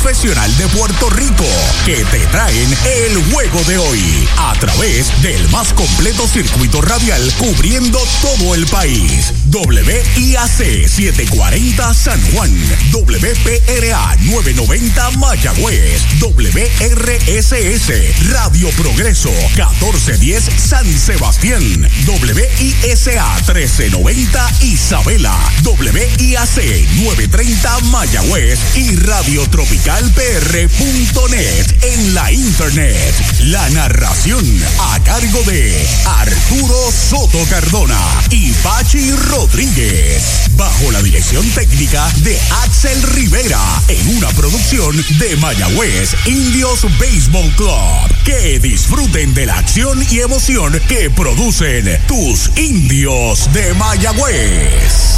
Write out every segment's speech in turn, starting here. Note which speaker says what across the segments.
Speaker 1: profesional de Puerto Rico que te traen el juego de hoy a través del más completo circuito radial cubriendo todo el país. WIAC 740 San Juan, WPRA 990 Mayagüez, WRSS Radio Progreso 1410 San Sebastián, WISA 1390 Isabela, WIAC 930 Mayagüez y radiotropicalpr.net en la internet. La narración a cargo de Arturo Soto Cardona y Pachi Rodríguez. Bajo la dirección técnica de Axel Rivera en una producción de Mayagüez Indios Baseball Club. Que disfruten de la acción y emoción que producen tus indios de Mayagüez.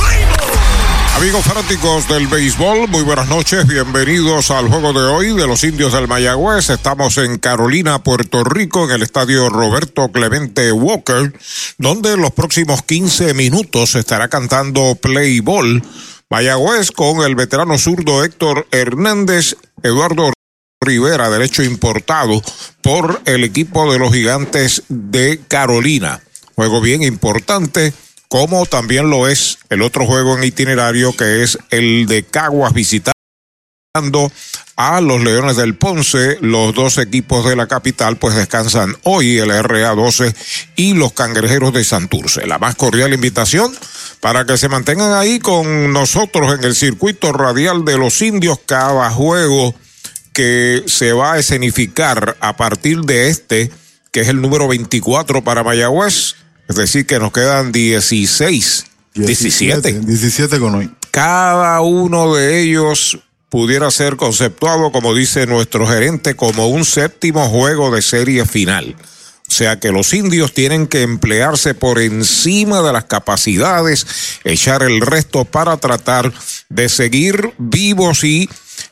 Speaker 2: Amigos fanáticos del béisbol, muy buenas noches, bienvenidos al juego de hoy de los indios del Mayagüez. Estamos en Carolina, Puerto Rico, en el estadio Roberto Clemente Walker, donde en los próximos 15 minutos estará cantando Play Ball. Mayagüez con el veterano zurdo Héctor Hernández, Eduardo Rivera, derecho importado por el equipo de los gigantes de Carolina. Juego bien importante como también lo es el otro juego en itinerario que es el de Caguas visitando a los Leones del Ponce. Los dos equipos de la capital pues descansan hoy, el RA12 y los Cangrejeros de Santurce. La más cordial invitación para que se mantengan ahí con nosotros en el circuito radial de los indios cada juego que se va a escenificar a partir de este, que es el número 24 para Mayagüez es decir, que nos quedan 16, 17.
Speaker 3: 17 con hoy.
Speaker 2: Cada uno de ellos pudiera ser conceptuado, como dice nuestro gerente, como un séptimo juego de serie final. O sea que los indios tienen que emplearse por encima de las capacidades, echar el resto para tratar de seguir vivos y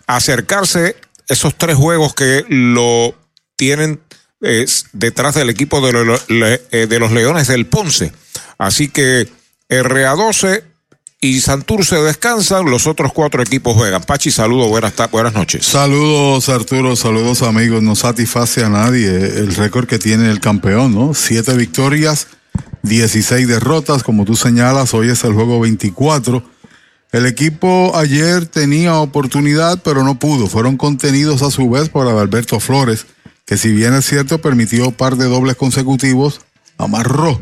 Speaker 2: acercarse esos tres juegos que lo tienen es detrás del equipo de, eh, de, los Leones del Ponce. Así que RA12 y Santurce descansan, los otros cuatro equipos juegan. Pachi, saludos, buenas, buenas noches.
Speaker 3: Saludos Arturo, saludos amigos. No satisface a nadie el récord que tiene el campeón, ¿no? Siete victorias, 16 derrotas, como tú señalas, hoy es el juego 24. El equipo ayer tenía oportunidad, pero no pudo. Fueron contenidos a su vez por Alberto Flores que si bien es cierto permitió par de dobles consecutivos, amarró.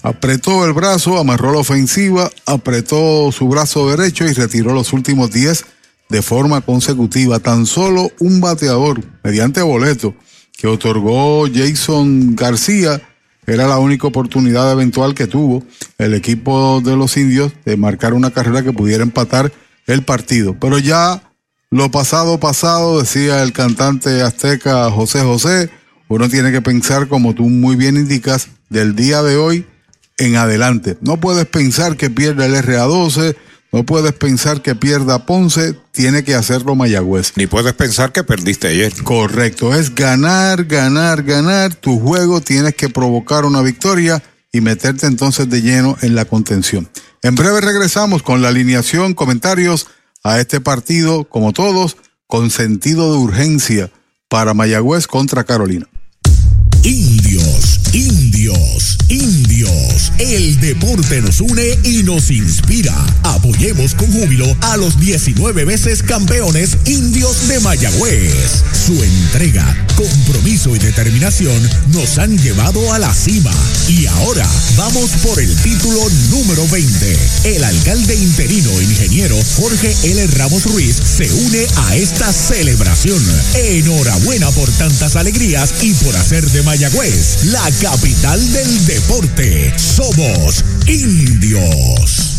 Speaker 3: Apretó el brazo, amarró la ofensiva, apretó su brazo derecho y retiró los últimos 10 de forma consecutiva. Tan solo un bateador, mediante boleto, que otorgó Jason García, era la única oportunidad eventual que tuvo el equipo de los indios de marcar una carrera que pudiera empatar el partido. Pero ya lo pasado, pasado, decía el cantante azteca José José, uno tiene que pensar, como tú muy bien indicas, del día de hoy en adelante. No puedes pensar que pierda el RA12, no puedes pensar que pierda Ponce, tiene que hacerlo Mayagüez.
Speaker 2: Ni puedes pensar que perdiste ayer.
Speaker 3: Correcto, es ganar, ganar, ganar. Tu juego tienes que provocar una victoria y meterte entonces de lleno en la contención. En breve regresamos con la alineación, comentarios a este partido, como todos, con sentido de urgencia para Mayagüez contra Carolina.
Speaker 1: Indios, indios. El deporte nos une y nos inspira. Apoyemos con júbilo a los 19 veces campeones indios de Mayagüez. Su entrega, compromiso y determinación nos han llevado a la cima. Y ahora vamos por el título número 20. El alcalde interino ingeniero Jorge L. Ramos Ruiz se une a esta celebración. Enhorabuena por tantas alegrías y por hacer de Mayagüez la capital del deporte. Somos indios.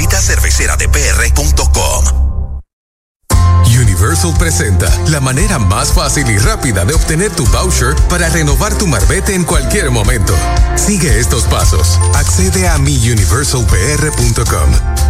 Speaker 4: Visita cerveceradepr.com.
Speaker 5: Universal presenta la manera más fácil y rápida de obtener tu voucher para renovar tu marbete en cualquier momento. Sigue estos pasos. Accede a miuniversalpr.com.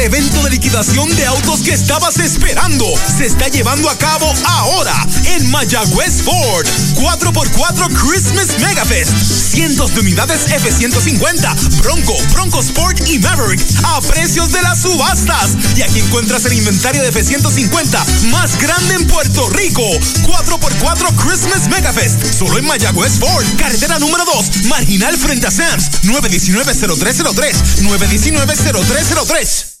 Speaker 6: El evento de liquidación de autos que estabas esperando se está llevando a cabo ahora en Mayagüez Ford. 4x4 Christmas Megafest. Cientos de unidades F-150, Bronco, Bronco Sport y Maverick a precios de las subastas. Y aquí encuentras el inventario de F-150 más grande en Puerto Rico. 4x4 Christmas Megafest. Solo en Mayagüez Ford. Carretera número 2. Marginal frente a Sams. 919-0303. 919-0303.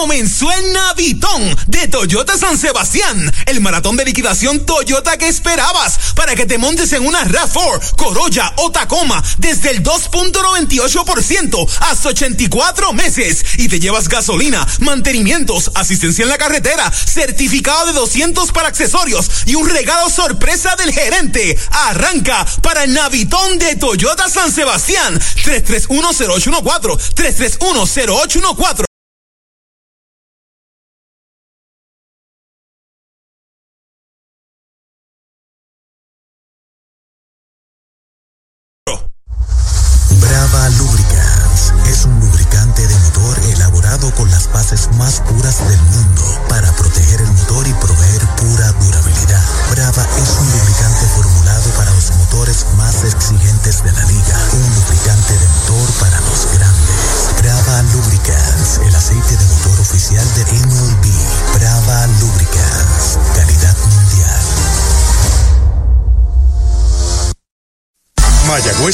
Speaker 6: Comenzó el Navitón de Toyota San Sebastián, el maratón de liquidación Toyota que esperabas para que te montes en una RAV4, Corolla o Tacoma desde el 2.98% hasta 84 meses. Y te llevas gasolina, mantenimientos, asistencia en la carretera, certificado de 200 para accesorios y un regalo sorpresa del gerente. Arranca para el Navitón de Toyota San Sebastián. 3310814 3310814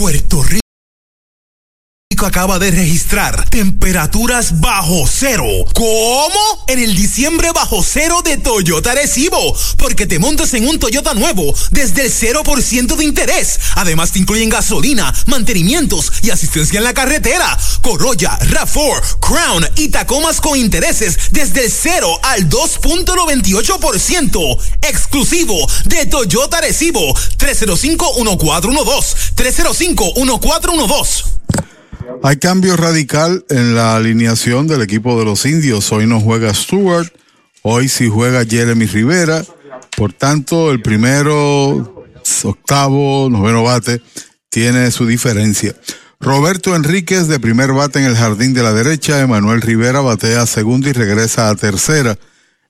Speaker 6: Puerto Rico acaba de registrar temperaturas bajo cero. ¿Cómo? En el diciembre bajo cero de Toyota Recibo. Porque te montas en un Toyota nuevo desde el 0% de interés. Además te incluyen gasolina, mantenimientos y asistencia en la carretera. Corolla, RAV4, Crown y Tacomas con intereses desde el 0 al 2.98%. Exclusivo de Toyota Recibo. 305-1412. 305-1412.
Speaker 3: Hay cambio radical en la alineación del equipo de los indios. Hoy no juega Stewart, hoy sí juega Jeremy Rivera. Por tanto, el primero, octavo, noveno bate, tiene su diferencia. Roberto Enríquez de primer bate en el jardín de la derecha. Emanuel Rivera batea segunda y regresa a tercera.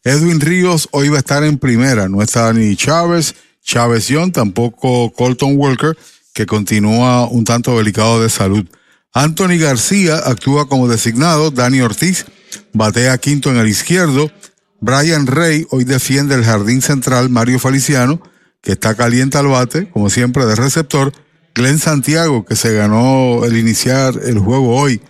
Speaker 3: Edwin Ríos hoy va a estar en primera. No está ni Chávez, Chávez Young, tampoco Colton Walker que continúa un tanto delicado de salud. Anthony García actúa como designado, Dani Ortiz batea quinto en el izquierdo, Brian Rey hoy defiende el jardín central, Mario Feliciano, que está caliente al bate, como siempre, de receptor, Glenn Santiago, que se ganó el iniciar el juego hoy.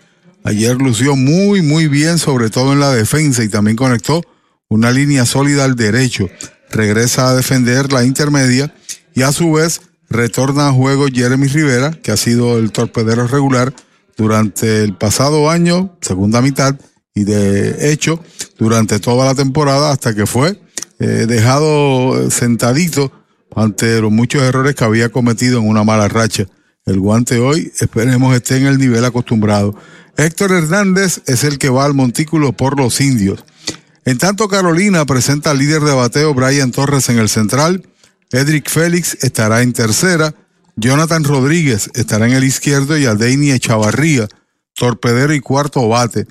Speaker 3: Ayer lució muy, muy bien, sobre todo en la defensa, y también conectó una línea sólida al derecho. Regresa a defender la intermedia y a su vez retorna a juego Jeremy Rivera, que ha sido el torpedero regular durante el pasado año, segunda mitad, y de hecho durante toda la temporada hasta que fue eh, dejado sentadito ante los muchos errores que había cometido en una mala racha. El guante hoy esperemos esté en el nivel acostumbrado. Héctor Hernández es el que va al montículo por los indios. En tanto, Carolina presenta al líder de bateo Brian Torres en el central, Edric Félix estará en tercera, Jonathan Rodríguez estará en el izquierdo y Adeini Echavarría, torpedero y cuarto bate.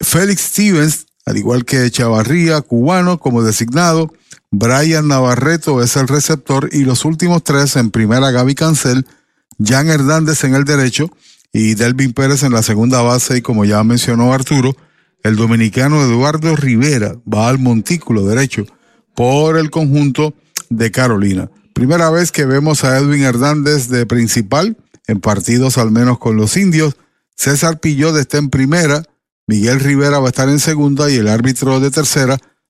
Speaker 3: Félix Stevens, al igual que Echavarría, cubano como designado, Brian Navarreto es el receptor y los últimos tres en primera Gaby Cancel, Jan Hernández en el derecho y Delvin Pérez en la segunda base y como ya mencionó Arturo, el dominicano Eduardo Rivera va al montículo derecho por el conjunto de Carolina. Primera vez que vemos a Edwin Hernández de principal en partidos al menos con los indios. César Pillot está en primera, Miguel Rivera va a estar en segunda y el árbitro de tercera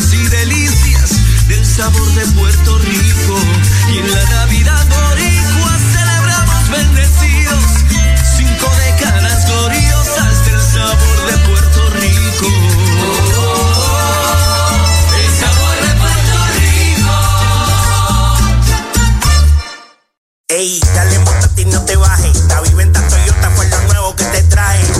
Speaker 7: Y delicias del sabor de Puerto Rico. Y en la Navidad boricua celebramos bendecidos, cinco décadas gloriosas del sabor de Puerto Rico. El sabor de Puerto
Speaker 8: Ey, dale montate y no te bajes. La viventa Toyota fue lo nuevo que te traje.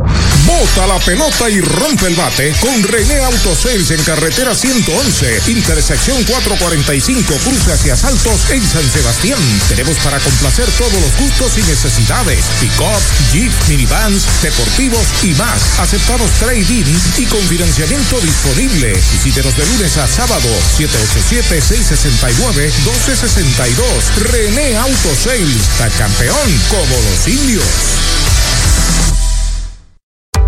Speaker 2: Bota la pelota y rompe el bate con René Autosales en carretera 111, intersección 445, cruce hacia Saltos en San Sebastián. Tenemos para complacer todos los gustos y necesidades. Pick-up, Jeep, minivans, deportivos y más. Aceptamos trading y con financiamiento disponible. Visítenos de lunes a sábado, 787-669-1262. René Autosales, la campeón como los indios.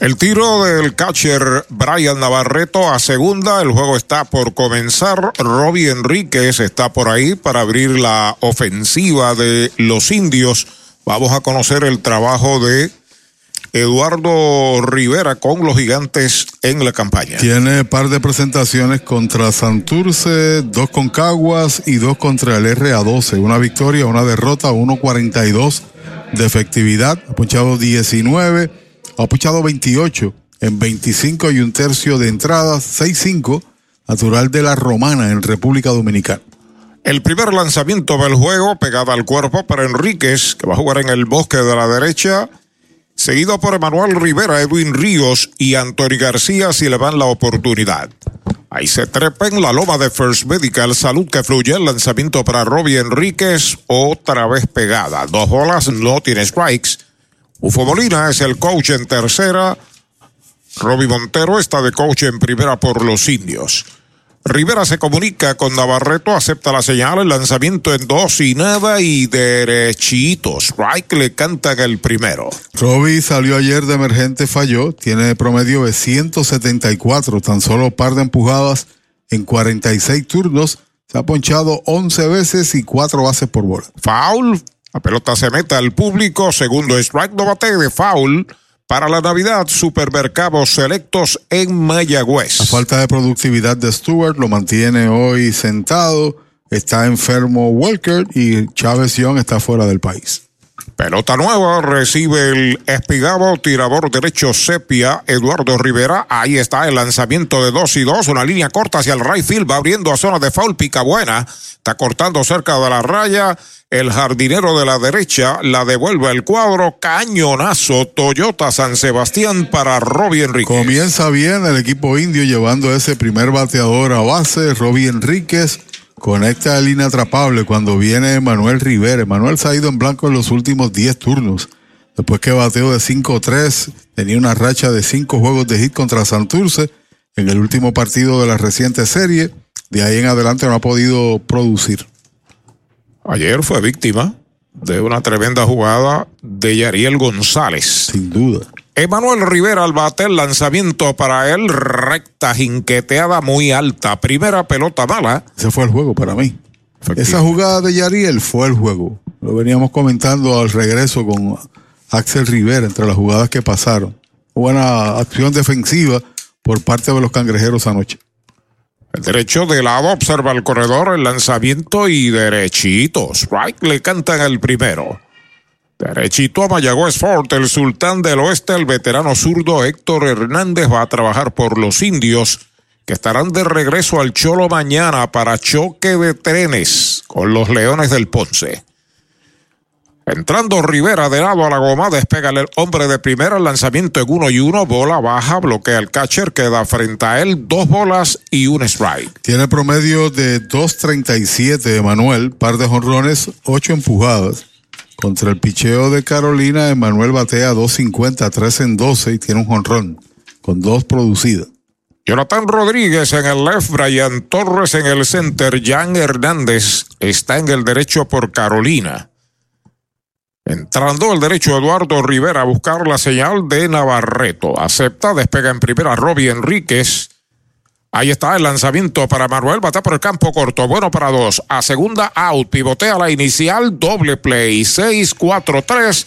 Speaker 2: El tiro del catcher Brian Navarreto a segunda. El juego está por comenzar. Robbie Enríquez está por ahí para abrir la ofensiva de los indios. Vamos a conocer el trabajo de Eduardo Rivera con los gigantes en la campaña.
Speaker 3: Tiene par de presentaciones contra Santurce, dos con Caguas y dos contra el RA12. Una victoria, una derrota, 1.42 de efectividad. Ha punchado 19 ha puchado 28 en 25 y un tercio de entradas, 6-5, natural de la Romana en República Dominicana.
Speaker 2: El primer lanzamiento del juego, pegada al cuerpo para Enríquez, que va a jugar en el bosque de la derecha, seguido por Emanuel Rivera, Edwin Ríos y Anthony García si le dan la oportunidad. Ahí se trepa en la loma de First Medical, salud que fluye, el lanzamiento para Robbie Enríquez, otra vez pegada. Dos bolas, no tiene strikes. Ufo Molina es el coach en tercera. Roby Montero está de coach en primera por los indios. Rivera se comunica con Navarreto, acepta la señal, el lanzamiento en dos y nada y derechito. Strike le cantan el primero.
Speaker 3: Roby salió ayer de emergente, falló, tiene promedio de 174, tan solo par de empujadas en 46 turnos. Se ha ponchado 11 veces y 4 bases por bola.
Speaker 2: Foul, la pelota se mete al público. Segundo strike, no bate de foul. Para la Navidad, supermercados selectos en Mayagüez.
Speaker 3: La falta de productividad de Stewart lo mantiene hoy sentado. está enfermo Walker y Chávez Young está fuera del país.
Speaker 2: Pelota nueva, recibe el espigado, tirador derecho Sepia, Eduardo Rivera. Ahí está el lanzamiento de 2 y 2, una línea corta hacia el right field, va abriendo a zona de foul, pica buena. Está cortando cerca de la raya. El jardinero de la derecha la devuelve al cuadro. Cañonazo Toyota San Sebastián para Robbie Enríquez.
Speaker 3: Comienza bien el equipo indio llevando ese primer bateador a base, Robbie Enríquez Conecta el inatrapable cuando viene Manuel Rivera. Manuel se ha ido en blanco en los últimos 10 turnos. Después que bateó de 5-3, tenía una racha de 5 juegos de hit contra Santurce en el último partido de la reciente serie. De ahí en adelante no ha podido producir.
Speaker 2: Ayer fue víctima de una tremenda jugada de Yariel González.
Speaker 3: Sin duda.
Speaker 2: Emanuel Rivera al bate, el lanzamiento para él, recta, jinqueteada muy alta. Primera pelota mala.
Speaker 3: Ese fue el juego para mí. Esa jugada de Yariel fue el juego. Lo veníamos comentando al regreso con Axel Rivera entre las jugadas que pasaron. Buena acción defensiva por parte de los cangrejeros anoche.
Speaker 2: El derecho de lado observa el corredor, el lanzamiento y derechitos. Right le cantan el primero. Derechito a Mayagüez Fort, el sultán del oeste, el veterano zurdo Héctor Hernández va a trabajar por los indios que estarán de regreso al Cholo mañana para choque de trenes con los Leones del Ponce. Entrando Rivera de lado a la goma, despega el hombre de primera, lanzamiento en uno y uno, bola baja, bloquea el catcher, queda frente a él, dos bolas y un strike.
Speaker 3: Tiene promedio de 2.37 Emanuel, par de jonrones, ocho empujadas. Contra el picheo de Carolina, Emanuel batea 2.50, 3 en 12 y tiene un jonrón, con dos producidas.
Speaker 2: Jonathan Rodríguez en el left, Brian Torres en el center, Jan Hernández está en el derecho por Carolina. Entrando el derecho Eduardo Rivera a buscar la señal de Navarreto. Acepta, despega en primera Robbie Enríquez. Ahí está el lanzamiento para Manuel. Bata por el campo corto. Bueno para dos. A segunda out. Pivotea la inicial. Doble play. 6-4-3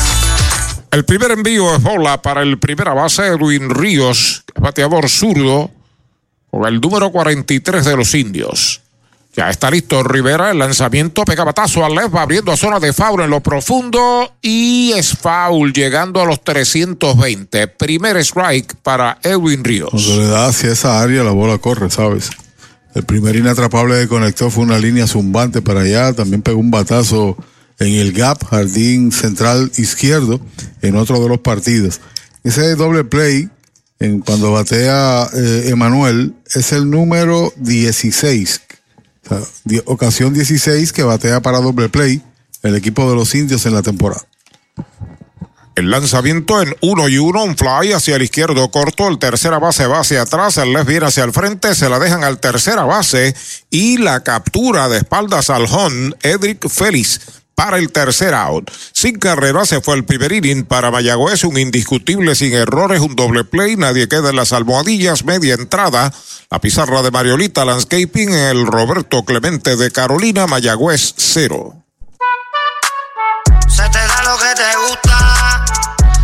Speaker 2: El primer envío es bola para el primera base, Edwin Ríos, bateador zurdo, con el número 43 de los indios. Ya está listo Rivera, el lanzamiento, pega batazo al left, va abriendo a zona de foul en lo profundo y es foul llegando a los 320. Primer strike para Edwin Ríos.
Speaker 3: Cuando le da hacia esa área la bola corre, ¿sabes? El primer inatrapable que conectó fue una línea zumbante para allá, también pegó un batazo en el gap, jardín central izquierdo, en otro de los partidos. Ese doble play, en cuando batea eh, Emanuel, es el número 16. O sea, ocasión 16 que batea para doble play el equipo de los indios en la temporada.
Speaker 2: El lanzamiento en uno y uno, un fly hacia el izquierdo corto, el tercera base va hacia atrás, el left viene hacia el frente, se la dejan al tercera base y la captura de espaldas al home, Edric Félix para el tercer out. Sin carrera se fue el primer inning para Mayagüez, un indiscutible sin errores, un doble play, nadie queda en las almohadillas, media entrada. La pizarra de Mariolita Landscaping, el Roberto Clemente de Carolina, Mayagüez cero.
Speaker 9: Se te da lo que te gusta,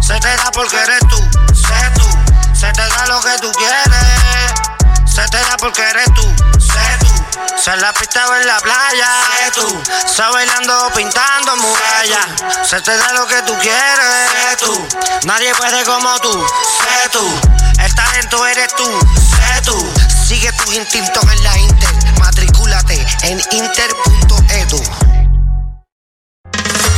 Speaker 9: se te da porque eres tú, sé tú, se te da lo que tú quieres, se te da porque eres tú, sé tú. Se la pista en la playa, sé tú. Se bailando, pintando murallas. Se te da lo que tú quieres, sé tú. Nadie puede como tú, sé tú. El talento eres tú, sé tú. Sigue tus instintos en la Inter. Matricúlate en inter.edu.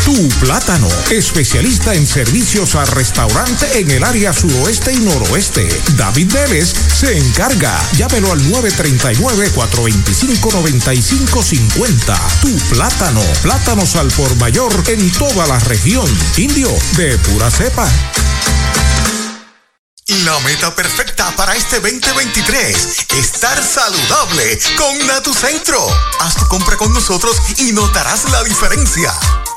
Speaker 2: Tu Plátano, especialista en servicios a restaurante en el área suroeste y noroeste. David Vélez se encarga. Llámelo al 939-425-9550. Tu Plátano, plátanos al por mayor en toda la región. Indio, de pura cepa.
Speaker 10: La meta perfecta para este 2023, estar saludable con Natucentro. Haz tu compra con nosotros y notarás la diferencia.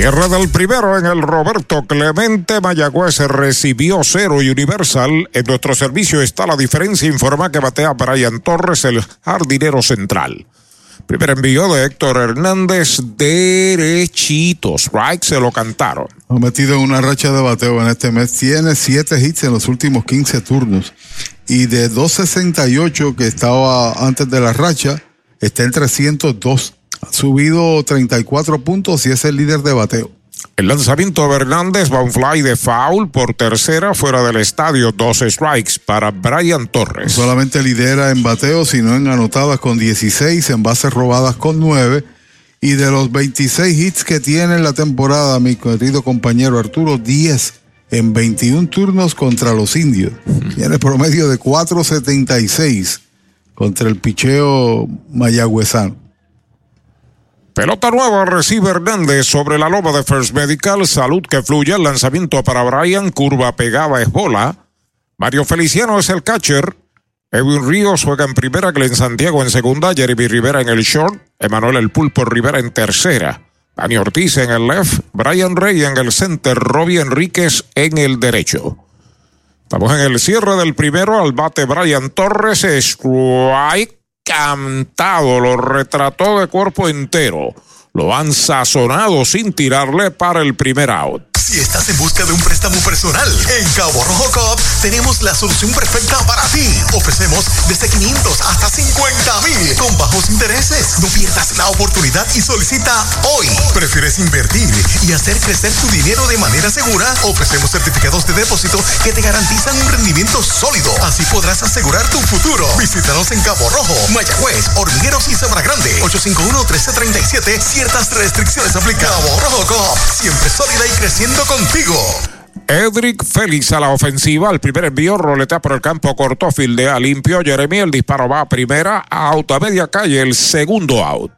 Speaker 2: Cierre del primero en el Roberto Clemente Mayagüez recibió cero y Universal. En nuestro servicio está la diferencia. Informa que batea Brian Torres, el jardinero central. Primer envío de Héctor Hernández, derechitos. Strike se lo cantaron.
Speaker 3: Ha metido en una racha de bateo en este mes. Tiene siete hits en los últimos 15 turnos. Y de 268 que estaba antes de la racha, está en 302. Ha subido 34 puntos y es el líder de bateo.
Speaker 2: El lanzamiento de Hernández va un fly de foul por tercera fuera del estadio, dos strikes para Brian Torres.
Speaker 3: No solamente lidera en bateo, sino en anotadas con 16, en bases robadas con 9. Y de los 26 hits que tiene en la temporada, mi querido compañero Arturo, 10 en 21 turnos contra los indios. Tiene promedio de 4.76 contra el picheo mayagüezano.
Speaker 2: Pelota nueva recibe Hernández sobre la loba de First Medical. Salud que fluye. El lanzamiento para Brian. Curva pegada es bola. Mario Feliciano es el catcher. Edwin Ríos juega en primera. Glenn Santiago en segunda. Jeremy Rivera en el short. Emanuel El Pulpo Rivera en tercera. Dani Ortiz en el left. Brian Rey en el center. Robbie Enríquez en el derecho. Estamos en el cierre del primero. Al bate Brian Torres. Strike cantado, lo retrató de cuerpo entero. Lo han sazonado sin tirarle para el primer out.
Speaker 10: Si estás en busca de un préstamo personal, en Cabo Rojo Cop tenemos la solución perfecta para ti. Ofrecemos desde 500 hasta 50 mil con bajos intereses. No pierdas la oportunidad y solicita hoy. ¿Prefieres invertir y hacer crecer tu dinero de manera segura? Ofrecemos certificados de depósito que te garantizan un rendimiento sólido. Así podrás asegurar tu futuro. Visítanos en Cabo Rojo, Mayagüez, Hormigueros y Sabra Grande. 851-1337. Ciertas restricciones aplican. Rojo siempre sólida y creciendo contigo.
Speaker 2: Edric Félix a la ofensiva. El primer envío roletea por el campo corto, fildea limpio. Jeremy, el disparo va a primera, out a media calle, el segundo out.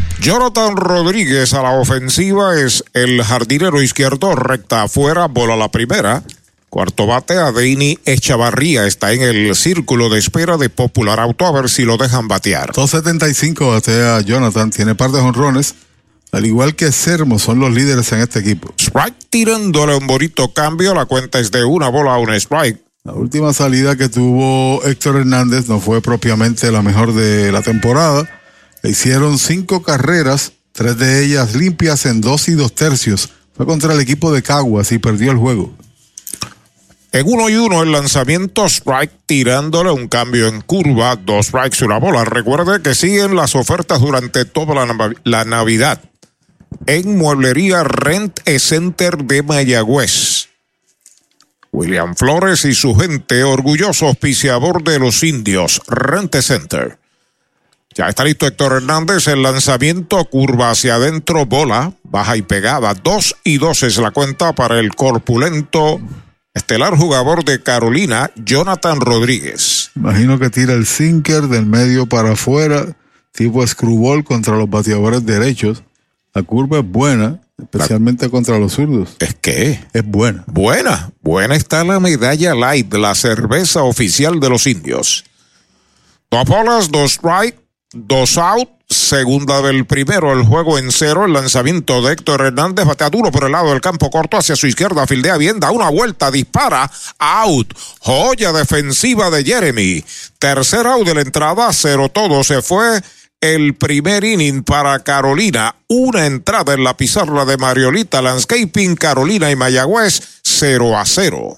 Speaker 2: Jonathan Rodríguez a la ofensiva es el jardinero izquierdo, recta afuera, bola la primera. Cuarto bate, Adeini Echavarría está en el círculo de espera de Popular Auto a ver si lo dejan batear.
Speaker 3: 275 batea Jonathan, tiene par de jonrones. Al igual que Sermo, son los líderes en este equipo.
Speaker 2: Strike tirándole un bonito cambio, la cuenta es de una bola a un strike.
Speaker 3: La última salida que tuvo Héctor Hernández no fue propiamente la mejor de la temporada. Hicieron cinco carreras, tres de ellas limpias en dos y dos tercios. Fue contra el equipo de Caguas y perdió el juego.
Speaker 2: En uno y uno el lanzamiento strike tirándole un cambio en curva, dos strikes y una bola. Recuerde que siguen las ofertas durante toda la, la Navidad en Mueblería Rent Center de Mayagüez. William Flores y su gente, orgulloso auspiciador de los indios, Rent Center. Ya está listo Héctor Hernández, el lanzamiento curva hacia adentro, bola, baja y pegada, dos y dos es la cuenta para el corpulento estelar jugador de Carolina, Jonathan Rodríguez.
Speaker 3: Imagino que tira el sinker del medio para afuera, tipo screwball contra los bateadores derechos. La curva es buena, especialmente contra los zurdos.
Speaker 2: ¿Es que
Speaker 3: Es buena.
Speaker 2: Buena, buena está la medalla light, la cerveza oficial de los indios. Dos bolas, dos strike, dos out, segunda del primero, el juego en cero, el lanzamiento de Héctor Hernández, batea duro por el lado del campo corto hacia su izquierda, fildea bien, da una vuelta, dispara, out, joya defensiva de Jeremy. Tercer out de la entrada, cero todo, se fue el primer inning para Carolina, una entrada en la pizarra de Mariolita Landscaping, Carolina y Mayagüez, 0 a 0.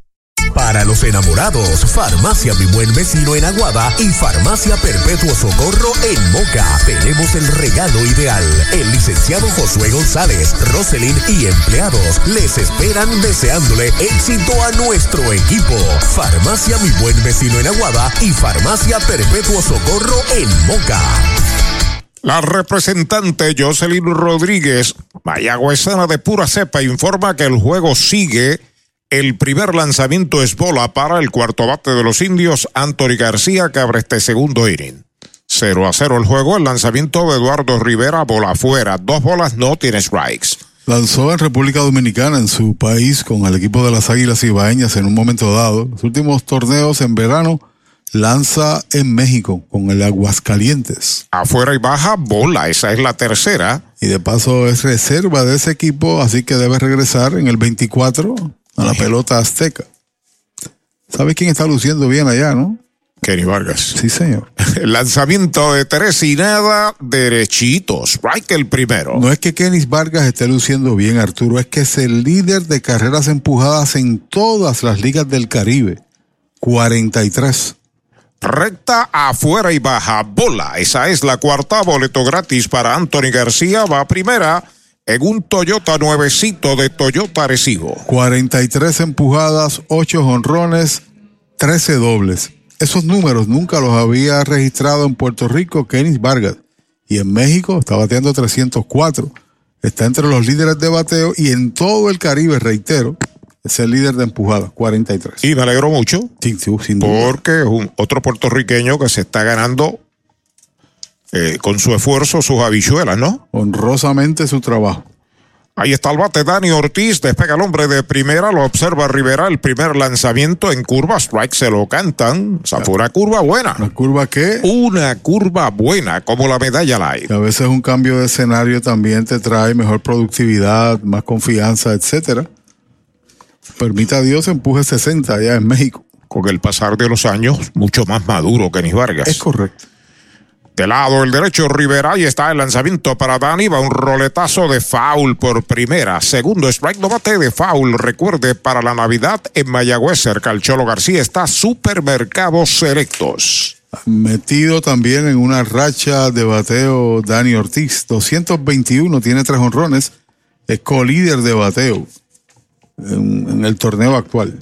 Speaker 1: Para los enamorados, Farmacia Mi Buen Vecino en Aguada y Farmacia Perpetuo Socorro en Moca. Tenemos el regalo ideal. El licenciado Josué González, Roselyn y empleados les esperan deseándole éxito a nuestro equipo. Farmacia Mi Buen Vecino en Aguada y Farmacia Perpetuo Socorro en Moca.
Speaker 2: La representante Jocelyn Rodríguez, mayagüezana de pura cepa, informa que el juego sigue. El primer lanzamiento es bola para el cuarto bate de los indios, Anthony García, que abre este segundo inning. 0 a 0 el juego, el lanzamiento de Eduardo Rivera, bola afuera. Dos bolas, no tiene strikes.
Speaker 3: Lanzó en República Dominicana, en su país, con el equipo de las Águilas Ibaeñas en un momento dado. Los últimos torneos en verano lanza en México con el Aguascalientes.
Speaker 2: Afuera y baja, bola, esa es la tercera.
Speaker 3: Y de paso es reserva de ese equipo, así que debe regresar en el 24 a la pelota azteca. ¿Sabe quién está luciendo bien allá, no?
Speaker 2: Kenny Vargas.
Speaker 3: Sí, señor.
Speaker 2: El lanzamiento de tres y nada, derechito. Strike el primero.
Speaker 3: No es que Kenny Vargas esté luciendo bien, Arturo, es que es el líder de carreras empujadas en todas las ligas del Caribe. 43.
Speaker 2: Recta afuera y baja, bola. Esa es la cuarta, boleto gratis para Anthony García. Va a primera en un Toyota nuevecito de Toyota Recibo.
Speaker 3: 43 empujadas, 8 honrones, 13 dobles. Esos números nunca los había registrado en Puerto Rico Kenny Vargas. Y en México está bateando 304. Está entre los líderes de bateo y en todo el Caribe, reitero, es el líder de empujadas, 43.
Speaker 2: Y me alegro mucho.
Speaker 3: Sí, sí, sin duda.
Speaker 2: Porque es un, otro puertorriqueño que se está ganando eh, con su esfuerzo sus habichuelas, ¿no?
Speaker 3: Honrosamente su trabajo.
Speaker 2: Ahí está el bate Dani Ortiz, despega el hombre de primera, lo observa Rivera, el primer lanzamiento en curva, strike se lo cantan, o sea, fue una curva buena.
Speaker 3: ¿Una curva qué?
Speaker 2: Una curva buena, como la medalla light.
Speaker 3: a veces un cambio de escenario también te trae mejor productividad, más confianza, etcétera. Permita a Dios empuje 60 allá en México.
Speaker 2: Con el pasar de los años, mucho más maduro que Nis Vargas.
Speaker 3: Es correcto.
Speaker 2: De lado el derecho Rivera, ahí está el lanzamiento para Dani, va un roletazo de foul por primera. Segundo strike, no bate de foul. Recuerde, para la Navidad en Mayagüez, cerca al Cholo García, está Supermercados Selectos.
Speaker 3: Metido también en una racha de bateo Dani Ortiz. 221, tiene tres honrones. Es co-líder de bateo en el torneo actual.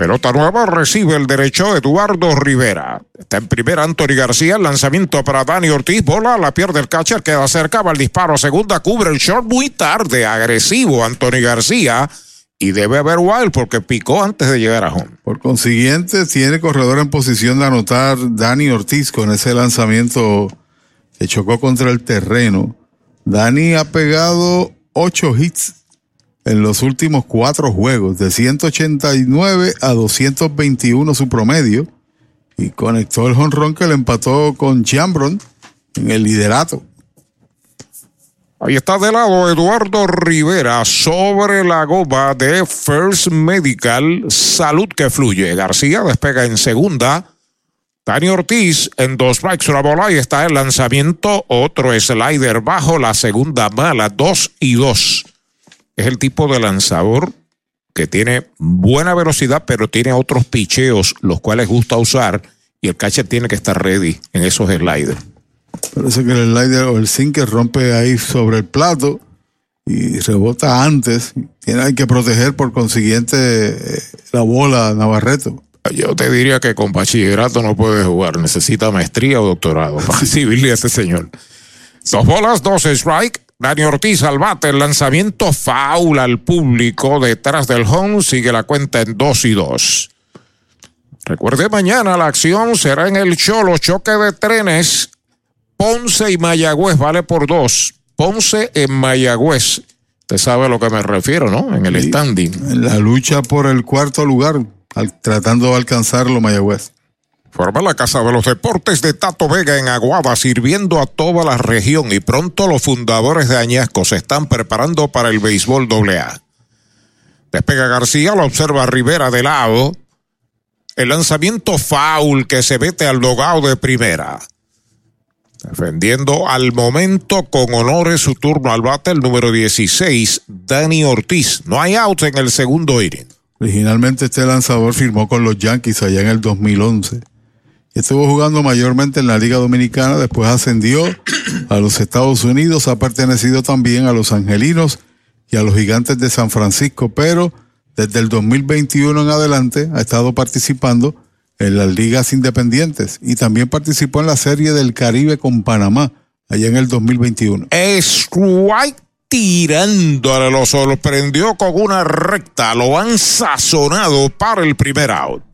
Speaker 2: Pelota nueva recibe el derecho Eduardo Rivera. Está en primera Anthony García. El lanzamiento para Dani Ortiz. Bola, la pierde el catcher. Queda cerca. Va el disparo. Segunda cubre el short muy tarde. Agresivo Anthony García. Y debe haber wild porque picó antes de llegar a home.
Speaker 3: Por consiguiente, tiene corredor en posición de anotar Dani Ortiz con ese lanzamiento que chocó contra el terreno. Dani ha pegado ocho hits en los últimos cuatro juegos, de 189 a 221 su promedio, y conectó el jonrón que le empató con Chambron en el liderato.
Speaker 2: Ahí está de lado Eduardo Rivera sobre la goma de First Medical Salud que fluye. García despega en segunda. Dani Ortiz en dos strikes, una bola. Ahí está el lanzamiento. Otro slider bajo la segunda mala. Dos y dos. Es el tipo de lanzador que tiene buena velocidad, pero tiene otros picheos, los cuales gusta usar. Y el catcher tiene que estar ready en esos sliders.
Speaker 3: Parece que el slider o el sinker rompe ahí sobre el plato y rebota antes. Tiene hay que proteger por consiguiente eh, la bola Navarreto.
Speaker 2: Yo te diría que con bachillerato no puede jugar, necesita maestría o doctorado para recibirle a este señor. Dos bolas, dos strike. Dani Ortiz al bate, el lanzamiento foul al público detrás del home, sigue la cuenta en dos y dos. Recuerde, mañana la acción será en el Cholo, choque de trenes Ponce y Mayagüez vale por dos. Ponce en Mayagüez. Usted sabe a lo que me refiero, ¿no? En el standing.
Speaker 3: En la lucha por el cuarto lugar, tratando de alcanzarlo Mayagüez.
Speaker 2: Forma la Casa de los Deportes de Tato Vega en Aguada, sirviendo a toda la región y pronto los fundadores de Añasco se están preparando para el béisbol AA. Despega García, lo observa Rivera de lado. El lanzamiento foul que se vete al dogado de primera. Defendiendo al momento con honores su turno al bate, el número 16, Dani Ortiz. No hay out en el segundo inning.
Speaker 3: Originalmente este lanzador firmó con los Yankees allá en el 2011. Estuvo jugando mayormente en la Liga Dominicana, después ascendió a los Estados Unidos, ha pertenecido también a los Angelinos y a los Gigantes de San Francisco, pero desde el 2021 en adelante ha estado participando en las ligas independientes y también participó en la Serie del Caribe con Panamá, allá en el 2021.
Speaker 2: Strike tirándole, lo sorprendió con una recta, lo han sazonado para el primer out.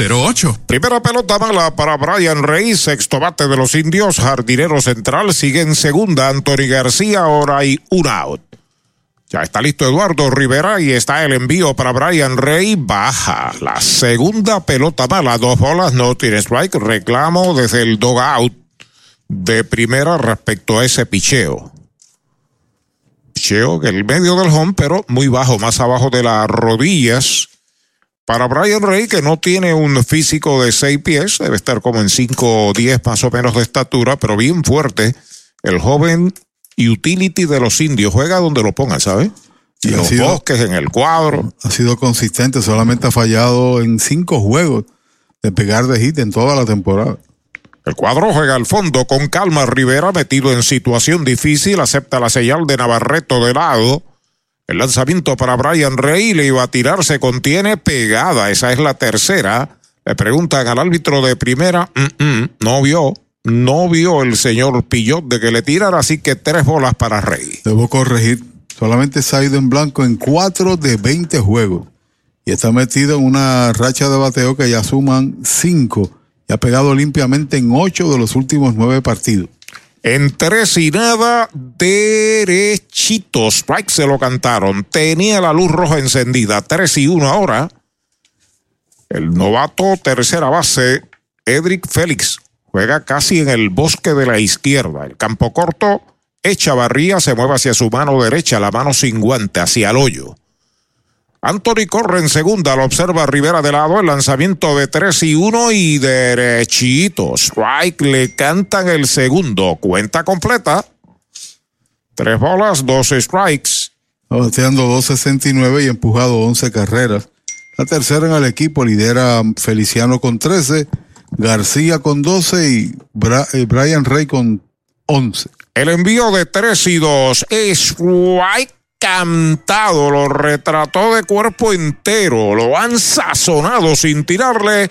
Speaker 11: 408 8808
Speaker 2: Primera pelota mala para Brian Rey, sexto bate de los indios, jardinero central, sigue en segunda Anthony García, ahora hay un out. Ya está listo Eduardo Rivera y está el envío para Brian Rey. Baja la segunda pelota mala, dos bolas, no tiene strike. Reclamo desde el out de primera respecto a ese picheo. Picheo en el medio del home, pero muy bajo, más abajo de las rodillas para Brian Rey, que no tiene un físico de seis pies, debe estar como en 5 o 10 más o menos de estatura, pero bien fuerte, el joven utility de los indios juega donde lo pongan, ¿sabes? En los bosques, en el cuadro.
Speaker 3: Ha sido consistente, solamente ha fallado en cinco juegos de pegar de hit en toda la temporada.
Speaker 2: El cuadro juega al fondo con calma. Rivera, metido en situación difícil, acepta la señal de Navarreto de lado. El lanzamiento para Brian Rey le iba a tirar, se contiene pegada. Esa es la tercera. Le preguntan al árbitro de primera, no vio, no vio el señor Pillot de que le tirara, así que tres bolas para Rey.
Speaker 3: Debo corregir, solamente se ha ido en blanco en cuatro de 20 juegos. Y está metido en una racha de bateo que ya suman cinco. Y ha pegado limpiamente en ocho de los últimos nueve partidos.
Speaker 2: En tres y nada, derechitos. Strike se lo cantaron. Tenía la luz roja encendida. Tres y uno ahora. El novato tercera base, Edric Félix, juega casi en el bosque de la izquierda. El campo corto, echa barría, se mueve hacia su mano derecha, la mano sin guante, hacia el hoyo. Anthony corre en segunda, lo observa Rivera de lado, el lanzamiento de 3 y 1 y derechito. Strike, le cantan el segundo. Cuenta completa. Tres bolas, dos strikes.
Speaker 3: Bateando 2.69 y empujado 11 carreras. La tercera en el equipo lidera Feliciano con 13, García con 12 y eh, Brian Rey con 11.
Speaker 2: El envío de 3 y 2. Strike cantado, lo retrató de cuerpo entero, lo han sazonado sin tirarle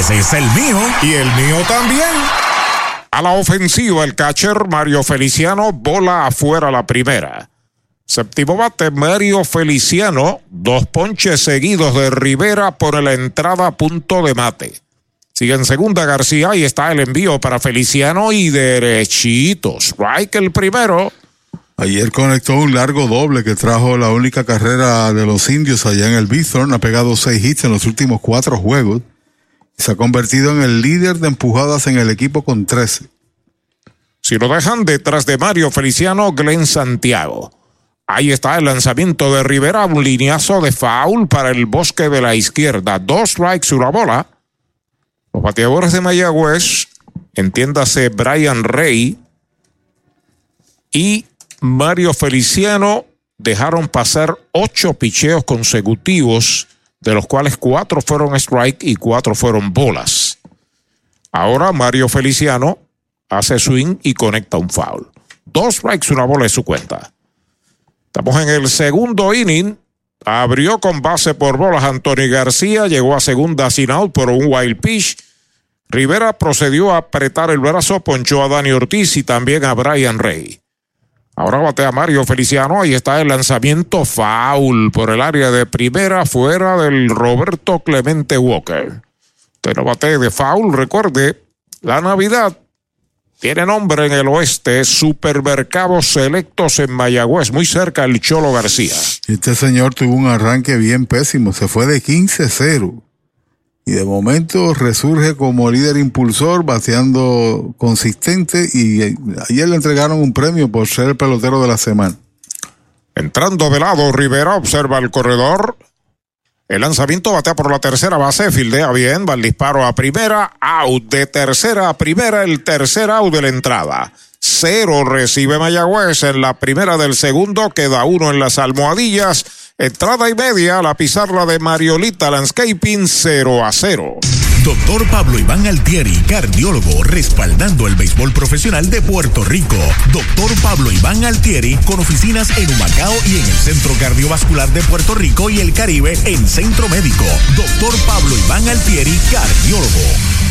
Speaker 1: Ese es el mío y el mío también.
Speaker 2: A la ofensiva, el catcher Mario Feliciano bola afuera la primera. Séptimo bate, Mario Feliciano, dos ponches seguidos de Rivera por la entrada a punto de mate. Sigue en segunda García y está el envío para Feliciano y derechitos. Strike el primero.
Speaker 3: Ayer conectó un largo doble que trajo la única carrera de los indios allá en el Bithorn. Ha pegado seis hits en los últimos cuatro juegos. Se ha convertido en el líder de empujadas en el equipo con 13.
Speaker 2: Si lo dejan detrás de Mario Feliciano, Glenn Santiago. Ahí está el lanzamiento de Rivera, un lineazo de foul para el bosque de la izquierda. Dos strikes, una bola. Los bateadores de Mayagüez, entiéndase Brian Rey y Mario Feliciano, dejaron pasar ocho picheos consecutivos, de los cuales cuatro fueron strike y cuatro fueron bolas. Ahora Mario Feliciano hace swing y conecta un foul. Dos strikes, una bola es su cuenta. Estamos en el segundo inning. Abrió con base por bolas Anthony García, llegó a segunda sin out por un wild pitch. Rivera procedió a apretar el brazo, ponchó a Dani Ortiz y también a Brian Rey. Ahora batea Mario Feliciano, ahí está el lanzamiento foul por el área de primera, fuera del Roberto Clemente Walker. Pero bate de foul, recuerde, la Navidad tiene nombre en el oeste, Supermercados Selectos en Mayagüez, muy cerca del Cholo García.
Speaker 3: Este señor tuvo un arranque bien pésimo, se fue de 15-0. Y de momento resurge como líder impulsor, bateando consistente. Y ayer le entregaron un premio por ser el pelotero de la semana.
Speaker 2: Entrando de lado, Rivera observa el corredor. El lanzamiento batea por la tercera base, fildea bien, va el disparo a primera, out de tercera a primera, el tercer out de la entrada. Cero recibe Mayagüez en la primera del segundo, queda uno en las almohadillas. Entrada y media, la pizarra de Mariolita Landscaping 0 a 0.
Speaker 1: Doctor Pablo Iván Altieri, cardiólogo, respaldando el béisbol profesional de Puerto Rico. Doctor Pablo Iván Altieri, con oficinas en Humacao y en el Centro Cardiovascular de Puerto Rico y el Caribe en Centro Médico. Doctor Pablo Iván Altieri, cardiólogo.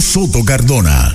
Speaker 1: Soto Cardona.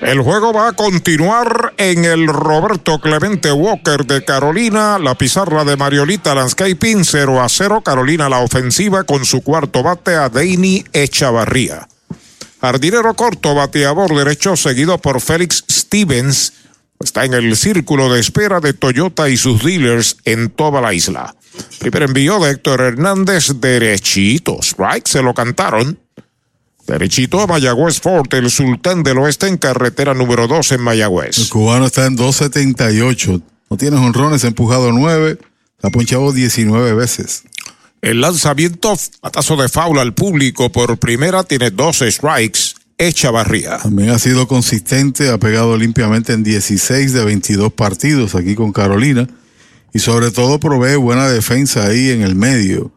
Speaker 2: El juego va a continuar en el Roberto Clemente Walker de Carolina, la pizarra de Mariolita Landscaping 0 a 0. Carolina la ofensiva con su cuarto bate a Deini Echavarría. Jardinero corto, bateador derecho, seguido por Félix Stevens. está en el círculo de espera de Toyota y sus dealers en toda la isla. Primer envío de Héctor Hernández, derechitos, right? Se lo cantaron. Derechito a Mayagüez Fort, el sultán del oeste en carretera número 2 en Mayagüez.
Speaker 3: El cubano está en 278. No tiene honrones, ha empujado 9, ha ponchado 19 veces.
Speaker 2: El lanzamiento patazo de faula al público por primera tiene 12 strikes. Echavarría.
Speaker 3: También ha sido consistente, ha pegado limpiamente en 16 de 22 partidos aquí con Carolina y sobre todo provee buena defensa ahí en el medio.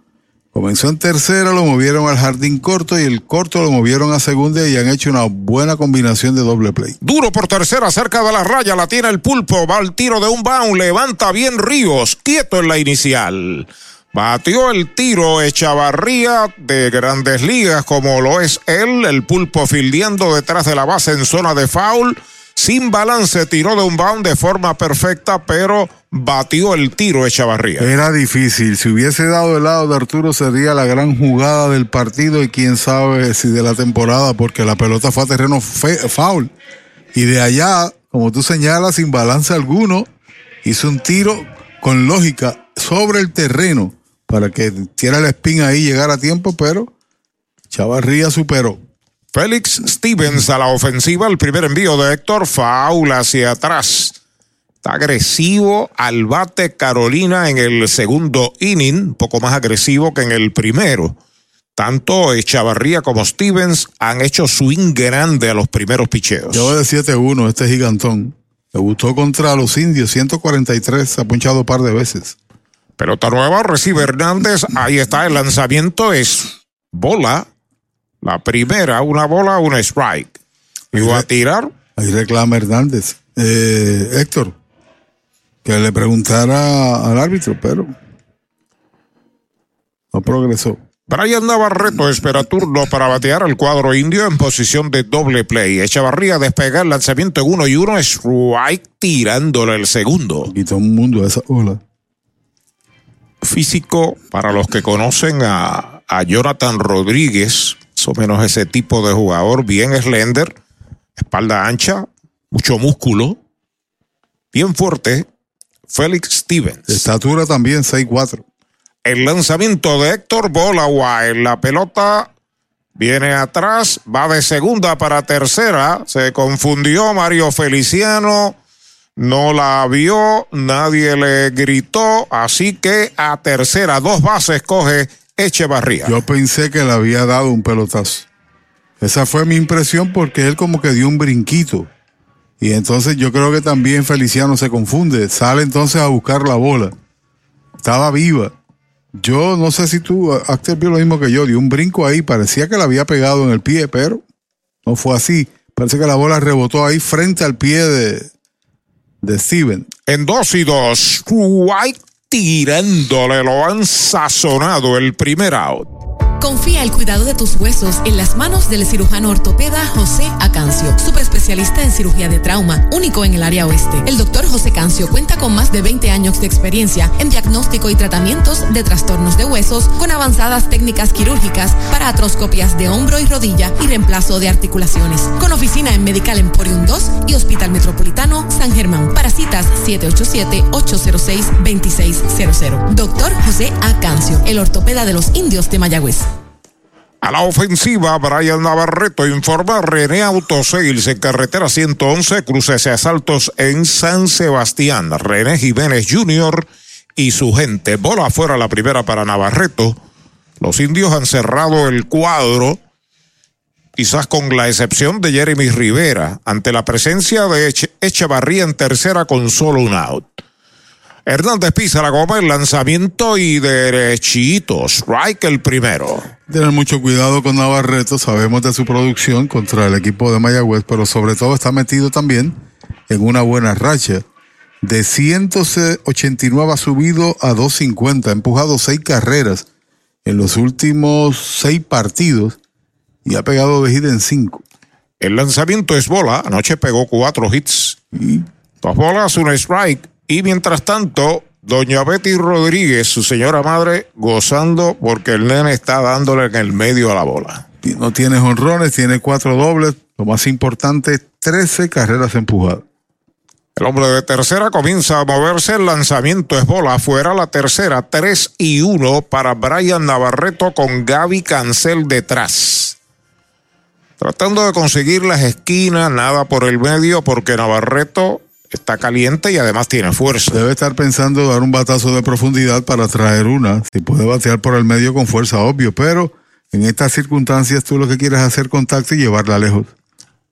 Speaker 3: Comenzó en tercera, lo movieron al jardín corto y el corto lo movieron a segunda y han hecho una buena combinación de doble play.
Speaker 2: Duro por tercera, cerca de la raya, la tiene el pulpo, va al tiro de un bound, levanta bien Ríos, quieto en la inicial. Batió el tiro Echavarría de grandes ligas como lo es él, el pulpo fildeando detrás de la base en zona de foul. Sin balance tiró de un bound de forma perfecta, pero batió el tiro Echavarría.
Speaker 3: Era difícil. Si hubiese dado el lado de Arturo sería la gran jugada del partido y quién sabe si de la temporada, porque la pelota fue a terreno foul. Y de allá, como tú señalas, sin balance alguno, hizo un tiro con lógica sobre el terreno para que tiera el spin ahí y llegara a tiempo, pero Chavarría superó.
Speaker 2: Félix Stevens a la ofensiva, el primer envío de Héctor, faula hacia atrás. Está agresivo al bate Carolina en el segundo inning, un poco más agresivo que en el primero. Tanto Chavarría como Stevens han hecho swing grande a los primeros picheos.
Speaker 3: Yo de 7-1, este gigantón. Le gustó contra los indios, 143, se ha punchado un par de veces.
Speaker 2: Pelota nueva, recibe Hernández. Ahí está el lanzamiento. Es bola. La primera, una bola, una strike. Y va a tirar.
Speaker 3: Ahí reclama Hernández. Eh, Héctor, que le preguntara al árbitro, pero no progresó.
Speaker 2: Brian Navarreto espera turno para batear al cuadro indio en posición de doble play. Echavarría despega el lanzamiento en uno y uno, strike tirándole el segundo.
Speaker 3: Todo el mundo esa bola
Speaker 2: físico, para los que conocen a, a Jonathan Rodríguez, más o menos ese tipo de jugador, bien slender, espalda ancha, mucho músculo, bien fuerte, Félix Stevens.
Speaker 3: De estatura también 6'4.
Speaker 2: El lanzamiento de Héctor en la pelota viene atrás, va de segunda para tercera, se confundió Mario Feliciano no la vio, nadie le gritó, así que a tercera, dos bases coge Echevarría.
Speaker 3: Yo pensé que le había dado un pelotazo. Esa fue mi impresión porque él como que dio un brinquito. Y entonces yo creo que también Feliciano se confunde, sale entonces a buscar la bola. Estaba viva. Yo no sé si tú, Actor vio lo mismo que yo, dio un brinco ahí, parecía que la había pegado en el pie, pero no fue así. Parece que la bola rebotó ahí frente al pie de, de Steven.
Speaker 2: En dos y dos, White tirándole lo han sazonado el primer out.
Speaker 12: Confía el cuidado de tus huesos en las manos del cirujano ortopeda José Acancio, superespecialista en cirugía de trauma, único en el área oeste. El doctor José Cancio cuenta con más de 20 años de experiencia en diagnóstico y tratamientos de trastornos de huesos con avanzadas técnicas quirúrgicas para atroscopias de hombro y rodilla y reemplazo de articulaciones. Con oficina en Medical Emporium 2 y Hospital Metropolitano San Germán. Para citas 787-806-2600. Doctor José Acancio, el ortopeda de los indios de Mayagüez.
Speaker 2: A la ofensiva, Brian Navarreto informa René Autosales en carretera 111, cruces y asaltos en San Sebastián. René Jiménez Jr. y su gente. Bola afuera la primera para Navarreto. Los indios han cerrado el cuadro, quizás con la excepción de Jeremy Rivera, ante la presencia de Echevarría en tercera con solo un out. Hernández pisa la goma, el lanzamiento y derechito. Strike el primero.
Speaker 3: Tener mucho cuidado con Navarreto. Sabemos de su producción contra el equipo de Mayagüez, pero sobre todo está metido también en una buena racha. De 189 ha subido a 250. Ha empujado seis carreras en los últimos seis partidos y ha pegado de en cinco.
Speaker 2: El lanzamiento es bola. Anoche pegó cuatro hits. Dos bolas, un strike. Y mientras tanto, doña Betty Rodríguez, su señora madre, gozando porque el nene está dándole en el medio a la bola.
Speaker 3: No tiene honrones, tiene cuatro dobles. Lo más importante, 13 carreras empujadas.
Speaker 2: El hombre de tercera comienza a moverse. El lanzamiento es bola afuera. La tercera, 3 y 1 para Brian Navarreto con Gaby Cancel detrás. Tratando de conseguir las esquinas, nada por el medio, porque Navarreto está caliente y además tiene fuerza.
Speaker 3: Debe estar pensando dar un batazo de profundidad para traer una. Si puede batear por el medio con fuerza, obvio, pero en estas circunstancias tú lo que quieres es hacer contacto y llevarla lejos.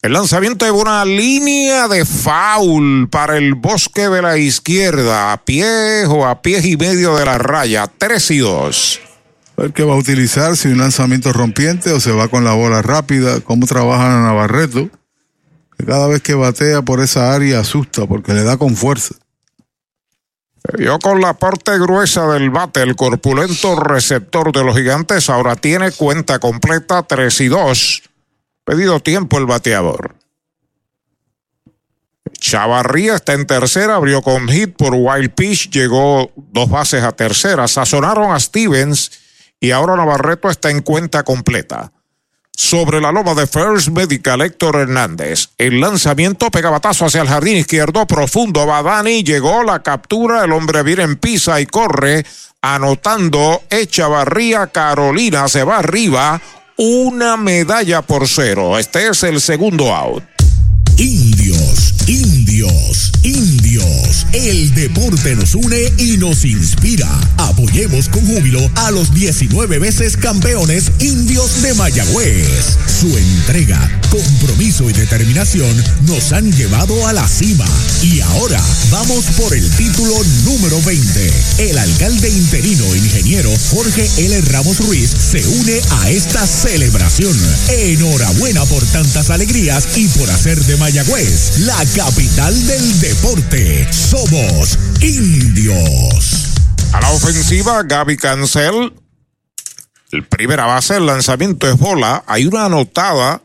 Speaker 2: El lanzamiento de una línea de foul para el bosque de la izquierda, a pie o a pies y medio de la raya, 3 y 2.
Speaker 3: A ver qué va a utilizar, si un lanzamiento rompiente o se va con la bola rápida, cómo trabajan a Navarreto, que cada vez que batea por esa área asusta porque le da con fuerza.
Speaker 2: Se vio con la parte gruesa del bate, el corpulento receptor de los gigantes ahora tiene cuenta completa 3 y 2 pedido tiempo el bateador. Chavarría está en tercera, abrió con hit por wild pitch, llegó dos bases a tercera, sazonaron a Stevens y ahora Navarreto está en cuenta completa. Sobre la loma de First Medical, Héctor Hernández. El lanzamiento pega batazo hacia el jardín izquierdo, profundo. Badani llegó la captura. El hombre viene en pisa y corre, anotando Echavarría. Carolina se va arriba una medalla por cero. Este es el segundo out.
Speaker 1: Indios, indios, indios. El deporte nos une y nos inspira. Apoyemos con júbilo a los 19 veces campeones indios de Mayagüez. Su entrega, compromiso y determinación nos han llevado a la cima. Y ahora vamos por el título número 20. El alcalde interino ingeniero Jorge L. Ramos Ruiz se une a esta celebración. Enhorabuena por tantas alegrías y por hacer de Mayagüez la capital del deporte. Somos indios.
Speaker 2: A la ofensiva, Gaby Cancel. El primera base, el lanzamiento es bola. Hay una anotada,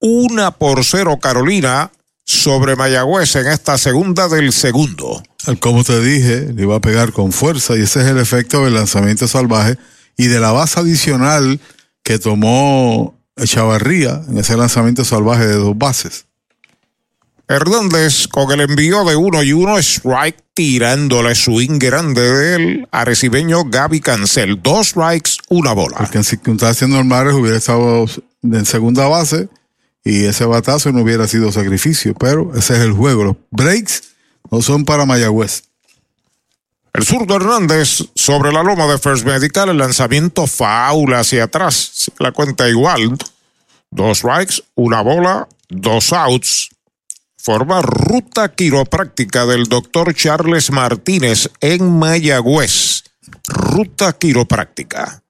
Speaker 2: una por cero Carolina sobre Mayagüez en esta segunda del segundo.
Speaker 3: Como te dije, le iba a pegar con fuerza y ese es el efecto del lanzamiento salvaje y de la base adicional que tomó Chavarría en ese lanzamiento salvaje de dos bases.
Speaker 2: Hernández con el envío de uno y uno, strike tirándole swing grande del arecibeño Gaby Cancel. Dos strikes, una bola.
Speaker 3: Porque en circunstancias normales hubiera estado en segunda base y ese batazo no hubiera sido sacrificio, pero ese es el juego. Los breaks no son para Mayagüez.
Speaker 2: El zurdo Hernández sobre la loma de First Medical, el lanzamiento faula hacia atrás. La cuenta igual. Dos strikes, una bola, dos outs forma ruta quiropráctica del doctor Charles Martínez en Mayagüez. Ruta quiropráctica.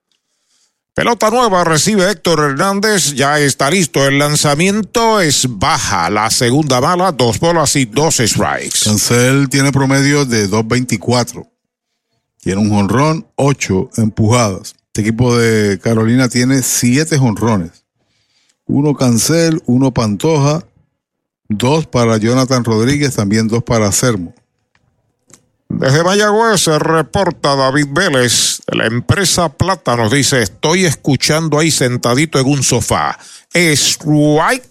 Speaker 2: Pelota nueva recibe Héctor Hernández, ya está listo. El lanzamiento es baja, la segunda bala, dos bolas y dos strikes.
Speaker 3: Cancel tiene promedio de 2.24. Tiene un jonrón, ocho empujadas. Este equipo de Carolina tiene siete jonrones. Uno Cancel, uno Pantoja, dos para Jonathan Rodríguez, también dos para Sermo.
Speaker 2: Desde Mayagüez se reporta David Vélez de la empresa Plata. Nos dice: Estoy escuchando ahí sentadito en un sofá. Strike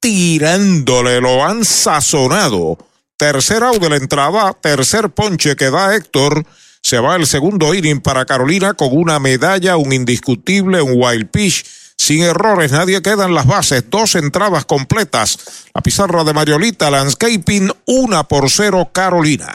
Speaker 2: tirándole, lo han sazonado. Tercer out de la entrada, tercer ponche que da Héctor. Se va el segundo inning para Carolina con una medalla, un indiscutible, un wild pitch sin errores, nadie queda en las bases, dos entradas completas. La pizarra de Mariolita Landscaping, una por cero Carolina.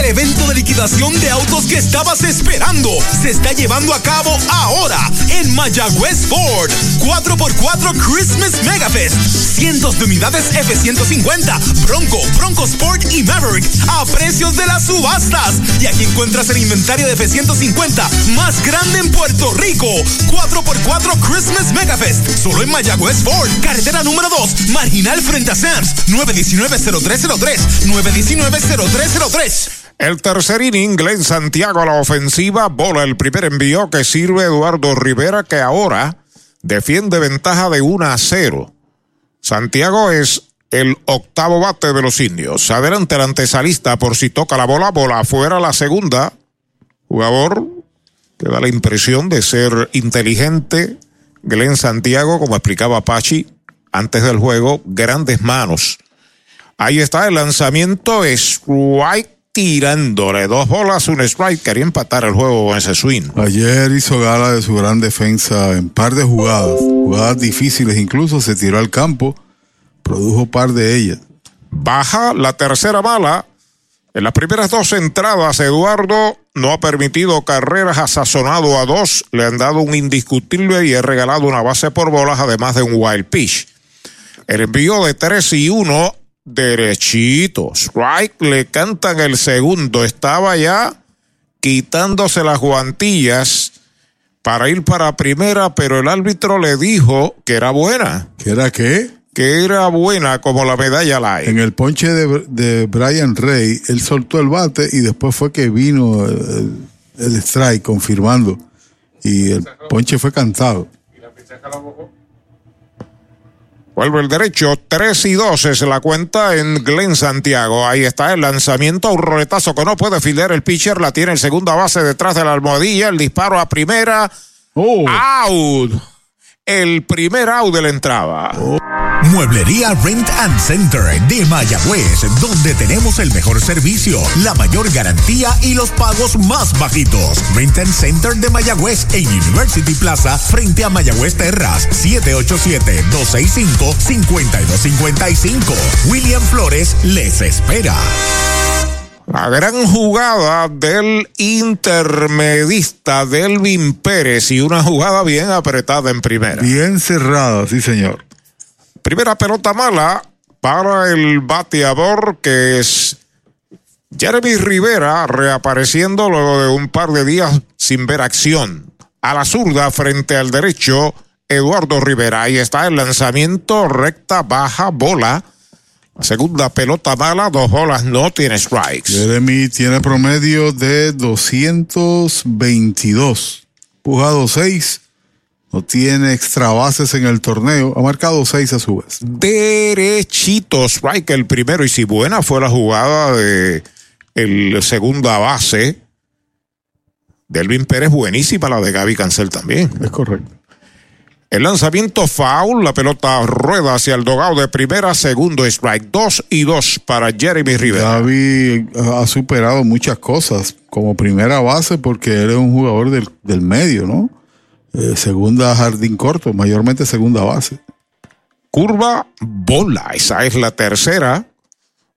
Speaker 6: El evento de liquidación de autos que estabas esperando se está llevando a cabo ahora en Mayagüez Ford. 4x4 Christmas Megafest. Cientos de unidades F-150, Bronco, Bronco Sport y Maverick a precios de las subastas. Y aquí encuentras el inventario de F-150 más grande en Puerto Rico. 4x4 Christmas Megafest. Solo en Mayagüez Ford. Carretera número 2. Marginal frente a Sams. 919-0303. 919-0303.
Speaker 2: El tercer inning, Glenn Santiago a la ofensiva, bola el primer envío que sirve Eduardo Rivera, que ahora defiende ventaja de 1 a 0. Santiago es el octavo bate de los indios. Adelante el antesalista por si toca la bola, bola afuera la segunda. Jugador que da la impresión de ser inteligente. Glenn Santiago, como explicaba Pachi antes del juego, grandes manos. Ahí está el lanzamiento, strike tirándole dos bolas, un strike. Quería empatar el juego con ese swing.
Speaker 3: Ayer hizo gala de su gran defensa en par de jugadas, jugadas difíciles, incluso se tiró al campo, produjo par de ellas.
Speaker 2: Baja la tercera bala. En las primeras dos entradas, Eduardo no ha permitido carreras, ha sazonado a dos, le han dado un indiscutible y ha regalado una base por bolas, además de un wild pitch. El envío de 3 y 1 derechito. Strike le cantan el segundo. Estaba ya quitándose las guantillas para ir para primera, pero el árbitro le dijo que era buena.
Speaker 3: ¿Que era qué?
Speaker 2: Que era buena como la medalla light.
Speaker 3: En el ponche de, de Brian Rey, él soltó el bate y después fue que vino el, el strike confirmando. Y el ponche fue cantado.
Speaker 2: Vuelve el derecho, 3 y 2 es la cuenta en Glen Santiago. Ahí está el lanzamiento, un roletazo que no puede filer el pitcher, la tiene en segunda base detrás de la almohadilla, el disparo a primera. Out. El primer out de la entrada.
Speaker 1: Mueblería Rent and Center de Mayagüez, donde tenemos el mejor servicio, la mayor garantía y los pagos más bajitos. Rent and Center de Mayagüez en University Plaza, frente a Mayagüez Terras, 787-265-5255. William Flores les espera.
Speaker 2: La gran jugada del intermedista Delvin Pérez y una jugada bien apretada en primera.
Speaker 3: Bien cerrada, sí señor.
Speaker 2: Primera pelota mala para el bateador que es Jeremy Rivera reapareciendo luego de un par de días sin ver acción. A la zurda frente al derecho Eduardo Rivera. Ahí está el lanzamiento recta, baja, bola. La segunda pelota mala, dos bolas, no tiene strikes.
Speaker 3: Jeremy tiene promedio de 222. Pujado 6. No tiene extra bases en el torneo. Ha marcado 6 a su vez.
Speaker 2: Derechito strike el primero. Y si buena fue la jugada de el segunda base. Delvin Pérez, buenísima la de Gaby Cancel también.
Speaker 3: Es correcto.
Speaker 2: El lanzamiento foul, la pelota rueda hacia el dogado de primera, segundo strike, dos y dos para Jeremy Rivera.
Speaker 3: Gaby ha superado muchas cosas como primera base porque él es un jugador del, del medio, ¿no? Eh, segunda jardín corto, mayormente segunda base.
Speaker 2: Curva, bola, esa es la tercera.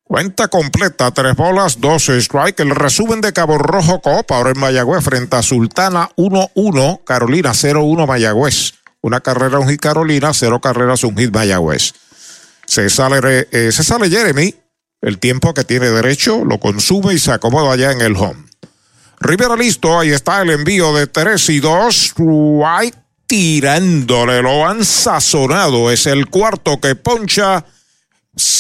Speaker 2: Cuenta completa, tres bolas, dos strike. El resumen de Cabo Rojo Copa, ahora en Mayagüez, frente a Sultana 1-1, Carolina 0-1 Mayagüez. Una carrera, un hit Carolina, cero carreras, un hit Mayagüez. Se sale, eh, se sale Jeremy, el tiempo que tiene derecho, lo consume y se acomoda allá en el home. Rivera listo, ahí está el envío de 3 y 2. White tirándole, lo han sazonado. Es el cuarto que poncha.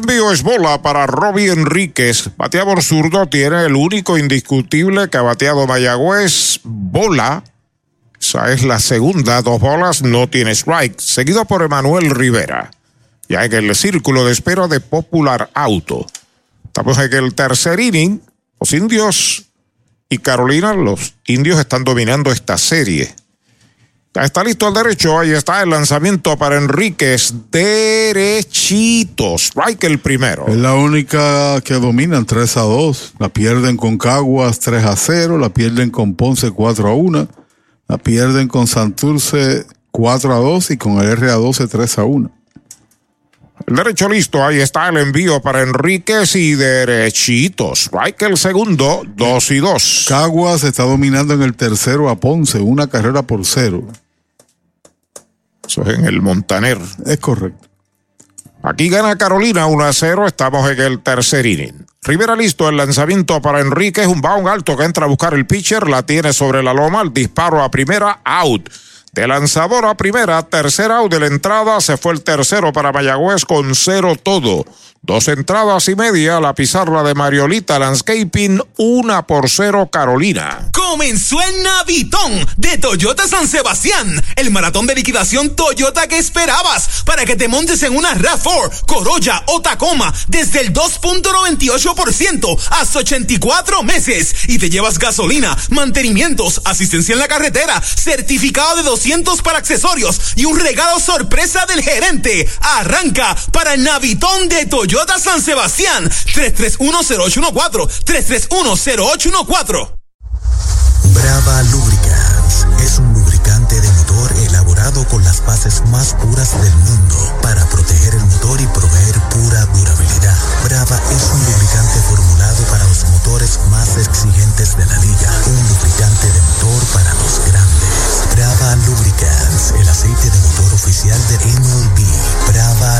Speaker 2: Envío es bola para Robbie Enríquez. Bateador zurdo tiene el único indiscutible que ha bateado Mayagüez. Bola esa es la segunda, dos bolas, no tiene strike, seguido por Emanuel Rivera. Ya en el círculo de espera de Popular Auto. Estamos en el tercer inning. Los indios y Carolina, los indios están dominando esta serie. Está listo el derecho, ahí está el lanzamiento para Enríquez, derechito, strike el primero.
Speaker 3: Es la única que dominan 3 a 2, la pierden con Caguas 3 a 0, la pierden con Ponce 4 a 1 la pierden con Santurce 4 a 2 y con el RA 12 3 a 1.
Speaker 2: El derecho listo, ahí está el envío para Enríquez y derechitos. Strike el segundo, 2 y 2.
Speaker 3: Caguas está dominando en el tercero a Ponce, una carrera por cero.
Speaker 2: Eso es en el Montaner.
Speaker 3: Es correcto.
Speaker 2: Aquí gana Carolina 1 a 0, estamos en el tercer inning. Rivera listo, el lanzamiento para Enrique es un bound alto que entra a buscar el pitcher, la tiene sobre la loma, el disparo a primera, out. De lanzador a primera, tercer out de la entrada, se fue el tercero para Mayagüez con cero todo. Dos entradas y media, la pizarra de Mariolita Landscaping, una por cero Carolina.
Speaker 6: Comenzó el Navitón de Toyota San Sebastián, el maratón de liquidación Toyota que esperabas para que te montes en una RAV4, Corolla o Tacoma desde el 2.98% hasta 84 meses y te llevas gasolina, mantenimientos, asistencia en la carretera, certificado de 200 para accesorios y un regalo sorpresa del gerente. Arranca para el Navitón de Toyota. San Sebastián, 3310814, 3310814.
Speaker 13: Brava Lubricants es un lubricante de motor elaborado con las bases más puras del mundo para proteger el motor y proveer pura durabilidad. Brava es un lubricante formulado para los motores más exigentes de la liga, un lubricante de motor para los grandes. Brava Lubricants, el aceite de motor oficial de MLB. Brava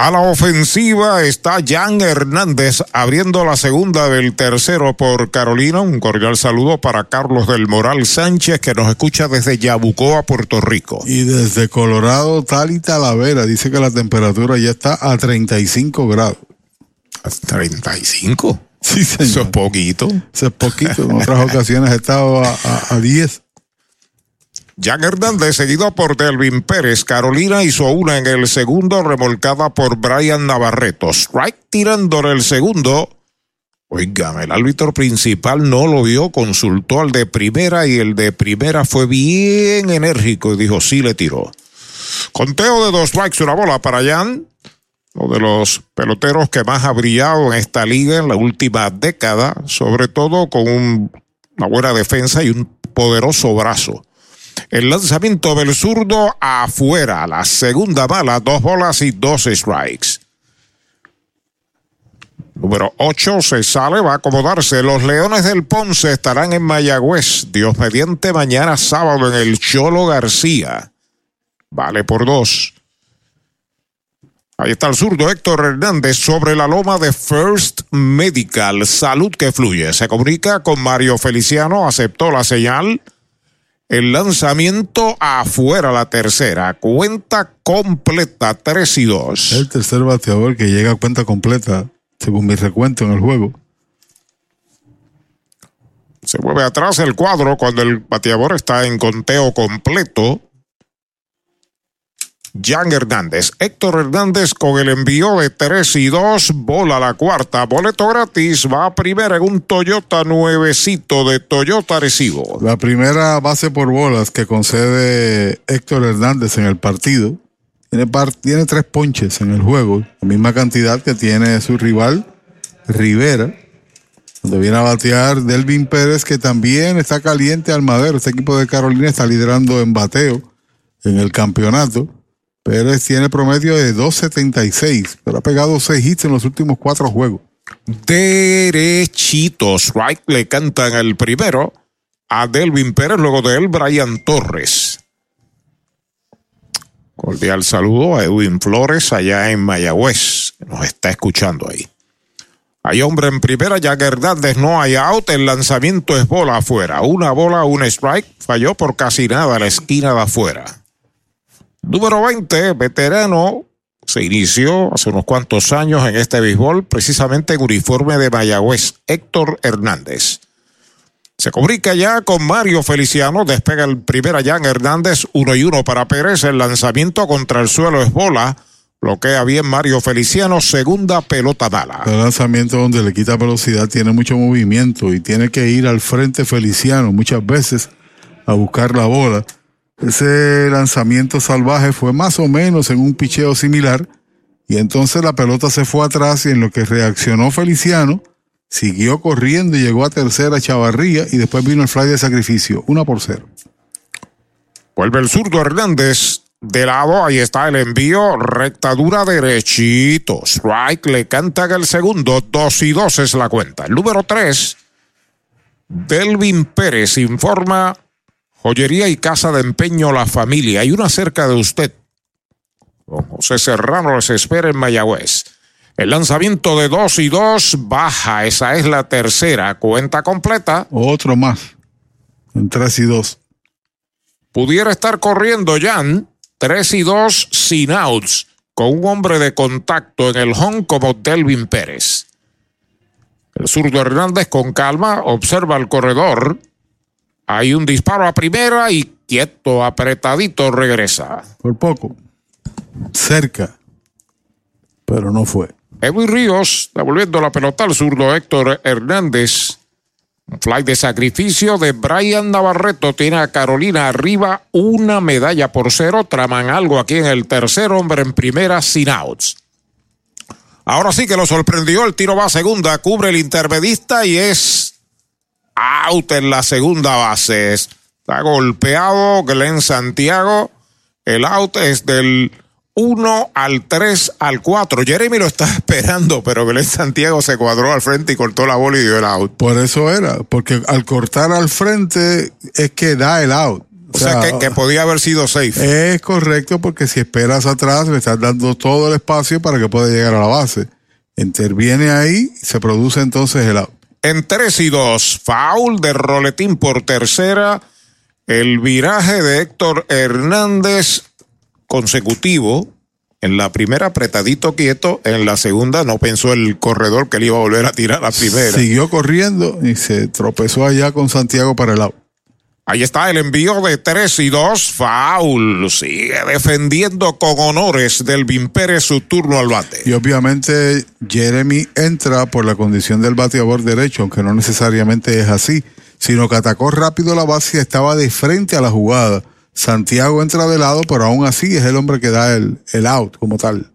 Speaker 2: A la ofensiva está Jan Hernández abriendo la segunda del tercero por Carolina. Un cordial saludo para Carlos del Moral Sánchez que nos escucha desde Yabucoa, Puerto Rico.
Speaker 3: Y desde Colorado, tal y Talavera, dice que la temperatura ya está a 35 grados.
Speaker 2: ¿A 35?
Speaker 3: Sí, señor.
Speaker 2: Eso es poquito.
Speaker 3: Eso es poquito. En otras ocasiones he estado a, a, a 10.
Speaker 2: Jan Hernández, seguido por Delvin Pérez. Carolina hizo una en el segundo, remolcada por Brian Navarreto. Strike tirándole el segundo. Oigan, el árbitro principal no lo vio, consultó al de primera y el de primera fue bien enérgico y dijo sí le tiró. Conteo de dos strikes, una bola para Jan, uno de los peloteros que más ha brillado en esta liga en la última década, sobre todo con un, una buena defensa y un poderoso brazo. El lanzamiento del zurdo afuera. La segunda bala, dos bolas y dos strikes. Número 8 se sale, va a acomodarse. Los Leones del Ponce estarán en Mayagüez. Dios mediante mañana sábado en el Cholo García. Vale por dos. Ahí está el zurdo Héctor Hernández sobre la loma de First Medical. Salud que fluye. Se comunica con Mario Feliciano, aceptó la señal. El lanzamiento afuera la tercera. Cuenta completa, 3 y 2.
Speaker 3: El tercer bateador que llega a cuenta completa, según mi recuento en el juego.
Speaker 2: Se mueve atrás el cuadro cuando el bateador está en conteo completo. Jan Hernández. Héctor Hernández con el envío de 3 y 2, bola la cuarta, boleto gratis, va a primera en un Toyota nuevecito de Toyota Recibo.
Speaker 3: La primera base por bolas que concede Héctor Hernández en el partido. Tiene, tiene tres ponches en el juego, la misma cantidad que tiene su rival Rivera, donde viene a batear Delvin Pérez, que también está caliente al madero. Este equipo de Carolina está liderando en bateo en el campeonato. Pérez tiene promedio de 2.76, pero ha pegado 6 hits en los últimos cuatro juegos.
Speaker 2: Derechitos, right, le cantan el primero a Delvin Pérez, luego de él Brian Torres. Cordial saludo a Edwin Flores allá en Mayagüez, nos está escuchando ahí. Hay hombre en primera, ya Hernández no hay out, el lanzamiento es bola afuera. Una bola, un strike, falló por casi nada a la esquina de afuera. Número 20, veterano, se inició hace unos cuantos años en este béisbol, precisamente en uniforme de Mayagüez, Héctor Hernández. Se comunica ya con Mario Feliciano, despega el primer Jan Hernández, uno y uno para Pérez, el lanzamiento contra el suelo es bola, bloquea bien Mario Feliciano, segunda pelota mala.
Speaker 3: El lanzamiento donde le quita velocidad tiene mucho movimiento y tiene que ir al frente Feliciano muchas veces a buscar la bola ese lanzamiento salvaje fue más o menos en un picheo similar y entonces la pelota se fue atrás y en lo que reaccionó Feliciano, siguió corriendo y llegó a tercera Chavarría y después vino el fly de sacrificio, una por cero.
Speaker 2: Vuelve el zurdo Hernández de lado, ahí está el envío, rectadura derechito. Strike le cantan el segundo, dos y dos es la cuenta. El número tres, Delvin Pérez informa Joyería y Casa de Empeño La Familia. Hay una cerca de usted. José Serrano les espera en Mayagüez. El lanzamiento de 2 y 2 baja. Esa es la tercera. Cuenta completa.
Speaker 3: Otro más. En 3 y 2.
Speaker 2: Pudiera estar corriendo Jan. 3 y 2 sin outs. Con un hombre de contacto en el home como Delvin Pérez. El zurdo Hernández con calma observa el corredor. Hay un disparo a primera y quieto, apretadito, regresa.
Speaker 3: Por poco. Cerca. Pero no fue.
Speaker 2: Edwin Ríos, devolviendo la pelota al zurdo Héctor Hernández. Un fly de sacrificio de Brian Navarreto tiene a Carolina arriba una medalla por cero. Traman algo aquí en el tercer hombre en primera sin outs. Ahora sí que lo sorprendió. El tiro va a segunda, cubre el intermedista y es out en la segunda base. Está golpeado Glenn Santiago. El out es del 1 al 3 al 4. Jeremy lo está esperando, pero Glenn Santiago se cuadró al frente y cortó la bola y dio el out.
Speaker 3: Por eso era, porque al cortar al frente es que da el out.
Speaker 2: O, sea, que, que, podía haber sido safe.
Speaker 3: Es correcto porque si esperas atrás le estás dando todo el espacio para que pueda llegar a la base. Interviene ahí, se produce entonces el out.
Speaker 2: En 3 y 2, foul de Roletín por tercera. El viraje de Héctor Hernández consecutivo. En la primera apretadito quieto, en la segunda no pensó el corredor que le iba a volver a tirar la primera.
Speaker 3: Siguió corriendo y se tropezó allá con Santiago para el lado.
Speaker 2: Ahí está el envío de 3 y 2. Foul. Sigue defendiendo con honores del Pérez su turno al bate.
Speaker 3: Y obviamente Jeremy entra por la condición del bateador derecho, aunque no necesariamente es así, sino que atacó rápido la base y estaba de frente a la jugada. Santiago entra de lado, pero aún así es el hombre que da el, el out como tal.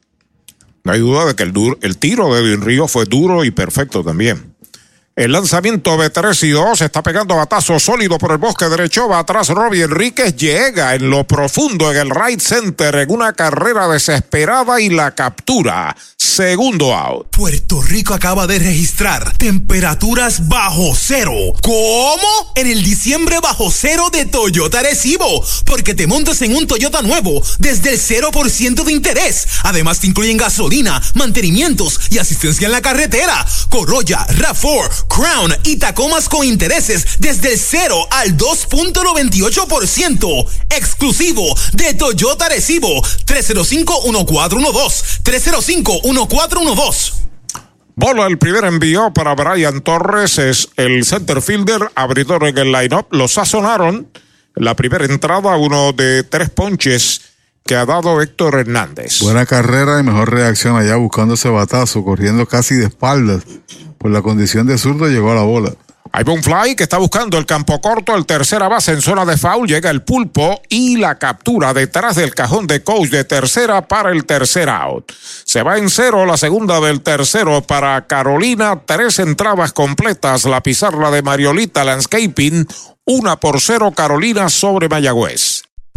Speaker 2: No hay duda de que el, duro, el tiro de Edwin Río fue duro y perfecto también. El lanzamiento de 3 y 2 está pegando batazo sólido por el bosque derecho. Va atrás Robbie Enríquez. Llega en lo profundo en el right center en una carrera desesperada y la captura. Segundo out.
Speaker 6: Puerto Rico acaba de registrar temperaturas bajo cero. ¿Cómo? En el diciembre bajo cero de Toyota Recibo. Porque te montas en un Toyota nuevo desde el 0% de interés. Además te incluyen gasolina, mantenimientos y asistencia en la carretera. Corolla, RAV4, Crown y Tacomas con intereses desde el 0 al 2.98%. Exclusivo de Toyota Recibo 305-1412. 305-1412.
Speaker 2: Bola el primer envío para Brian Torres, es el center fielder, abridor en el lineup. Lo sazonaron la primera entrada, uno de tres ponches que ha dado Héctor Hernández.
Speaker 3: Buena carrera y mejor reacción allá buscando ese batazo, corriendo casi de espaldas. Por la condición de zurdo llegó a la bola.
Speaker 2: Hay un fly que está buscando el campo corto, el tercera base en zona de foul, llega el pulpo y la captura detrás del cajón de coach de tercera para el tercer out. Se va en cero la segunda del tercero para Carolina, tres entradas completas, la pizarra de Mariolita Landscaping, una por cero Carolina sobre Mayagüez.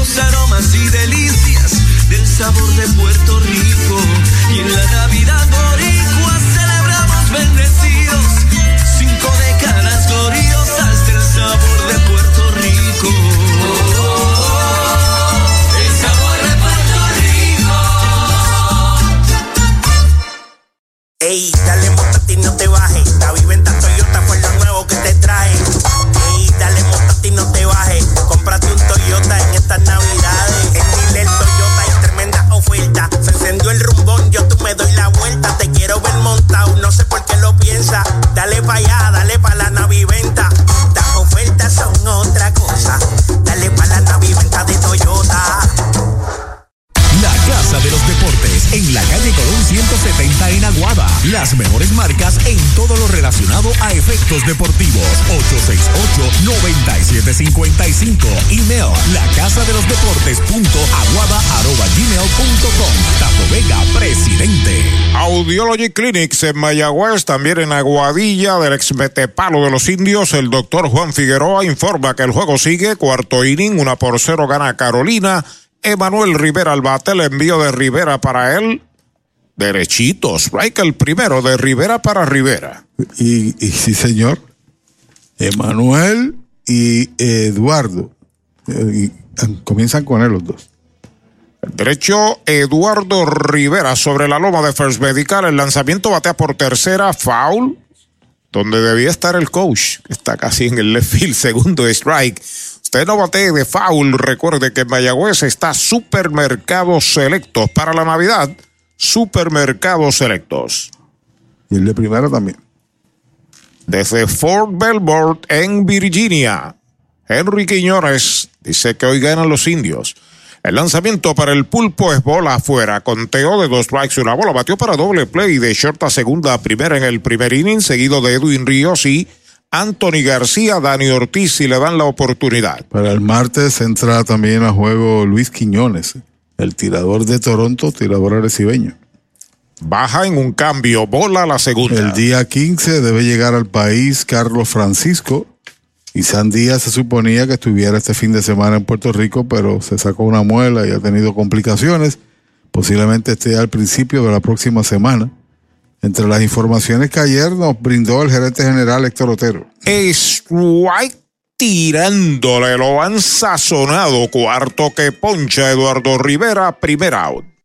Speaker 14: los aromas y delicias del sabor de Puerto Rico. Y en la Navidad Boricua celebramos bendecidos cinco décadas gloriosas del sabor de Puerto Rico. el sabor de Puerto Rico.
Speaker 8: Ey, dale montate y no te bajes. La viventa Toyota fue lo nuevo que te trae. Estas navidades. En Dile Toyota hay tremenda oferta. Se encendió el rumbón, yo tú me doy la vuelta. Te quiero ver montado, no sé por qué lo piensa. Dale pa' allá, dale pa' la naviventa. Las ofertas son otra cosa.
Speaker 1: En la calle Colón 170 en Aguada. Las mejores marcas en todo lo relacionado a efectos deportivos. 868-9755. Email la casa de los deportes punto aguada arroba gmail punto com. Tato Vega, presidente.
Speaker 2: Audiology Clinics en Mayagüez, también en Aguadilla del ex Metepalo de los Indios. El doctor Juan Figueroa informa que el juego sigue. Cuarto inning, una por cero gana Carolina. Emanuel Rivera al bate, el envío de Rivera para él. Derechito, strike el primero de Rivera para Rivera.
Speaker 3: Y, y sí, señor. Emanuel y Eduardo. Y, comienzan con él los dos.
Speaker 2: El derecho Eduardo Rivera sobre la loma de First Medical. El lanzamiento batea por tercera, foul. Donde debía estar el coach. Está casi en el left field, segundo strike. Usted no batee de foul. Recuerde que en Mayagüez está Supermercados Selectos para la Navidad. Supermercados Selectos.
Speaker 3: Y el de primero también.
Speaker 2: Desde Fort Belvoir en Virginia. Henry Quiñones dice que hoy ganan los indios. El lanzamiento para el pulpo es bola afuera. Conteo de dos strikes y una bola. Batió para doble play de short a segunda a primera en el primer inning, seguido de Edwin Ríos y Anthony García, Dani Ortiz, si le dan la oportunidad.
Speaker 3: Para el martes entra también a juego Luis Quiñones, el tirador de Toronto, tirador arecibeño.
Speaker 2: Baja en un cambio, bola a la segunda.
Speaker 3: El día 15 debe llegar al país Carlos Francisco. Y San Díaz se suponía que estuviera este fin de semana en Puerto Rico, pero se sacó una muela y ha tenido complicaciones. Posiblemente esté al principio de la próxima semana. Entre las informaciones que ayer nos brindó el gerente general Héctor Otero.
Speaker 2: Strike tirándole, lo han sazonado. Cuarto que poncha Eduardo Rivera, primer out.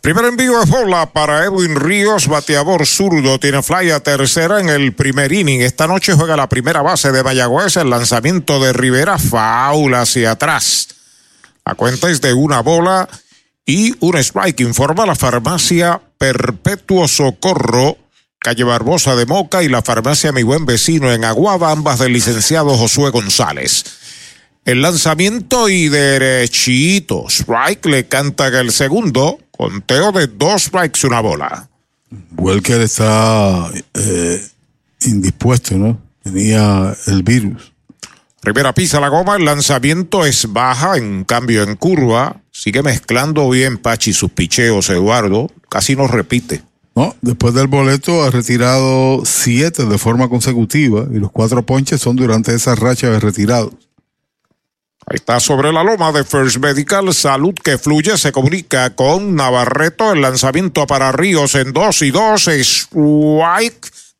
Speaker 2: Primer envío es bola para Edwin Ríos, bateador zurdo, tiene fly a tercera en el primer inning. Esta noche juega la primera base de Mayagüez, el lanzamiento de Rivera, faula hacia atrás. La cuenta es de una bola y un strike, informa la farmacia Perpetuo Socorro, calle Barbosa de Moca y la farmacia Mi Buen Vecino en Aguada, ambas del licenciado Josué González. El lanzamiento y derechito. Strike le canta el segundo. Conteo de dos strikes, una bola.
Speaker 3: Welker está eh, indispuesto, ¿no? Tenía el virus.
Speaker 2: Rivera pisa la goma, el lanzamiento es baja, en cambio en curva. Sigue mezclando bien Pachi sus picheos, Eduardo. Casi no repite.
Speaker 3: No, después del boleto ha retirado siete de forma consecutiva y los cuatro ponches son durante esa racha de retirados.
Speaker 2: Está sobre la loma de First Medical. Salud que fluye. Se comunica con Navarreto. El lanzamiento para Ríos en 2 y 2. Strike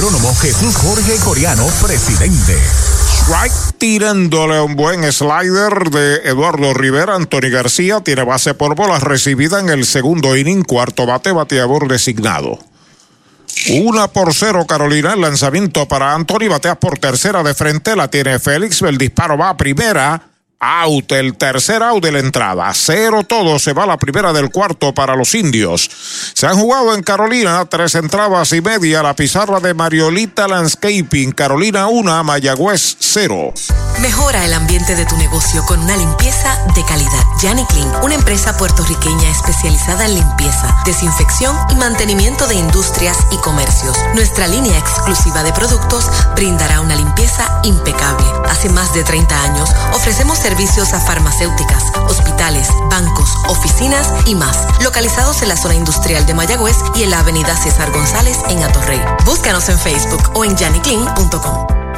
Speaker 1: Agrónomo Jesús Jorge Coriano, presidente.
Speaker 2: Strike tirándole un buen slider de Eduardo Rivera. Anthony García tiene base por bolas recibida en el segundo inning, cuarto bate, bateador designado. Una por cero, Carolina. El lanzamiento para Anthony. Batea por tercera de frente. La tiene Félix. El disparo va a primera. Out, el tercer out de la entrada. Cero todo, se va la primera del cuarto para los indios. Se han jugado en Carolina tres entradas y media. La pizarra de Mariolita Landscaping. Carolina 1, Mayagüez 0.
Speaker 12: Mejora el ambiente de tu negocio con una limpieza de calidad. Yanni Clean, una empresa puertorriqueña especializada en limpieza, desinfección y mantenimiento de industrias y comercios. Nuestra línea exclusiva de productos brindará una limpieza impecable. Hace más de 30 años ofrecemos servicios a farmacéuticas, hospitales, bancos, oficinas y más, localizados en la zona industrial de Mayagüez y en la avenida César González en Atorrey. Búscanos en Facebook o en janiclean.com.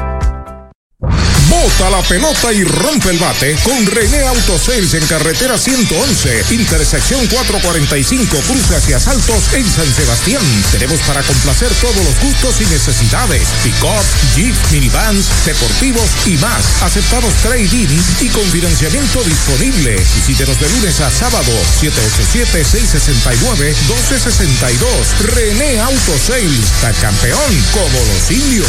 Speaker 1: Bota la pelota y rompe el bate con René Autosales en carretera 111, intersección 445, cruce hacia Saltos en San Sebastián. Tenemos para complacer todos los gustos y necesidades: pick-up, jeep, minivans, deportivos y más. Aceptados trading y con financiamiento disponible. Visítenos de lunes a sábado, 787-669-1262. René Autosales, está campeón como los indios.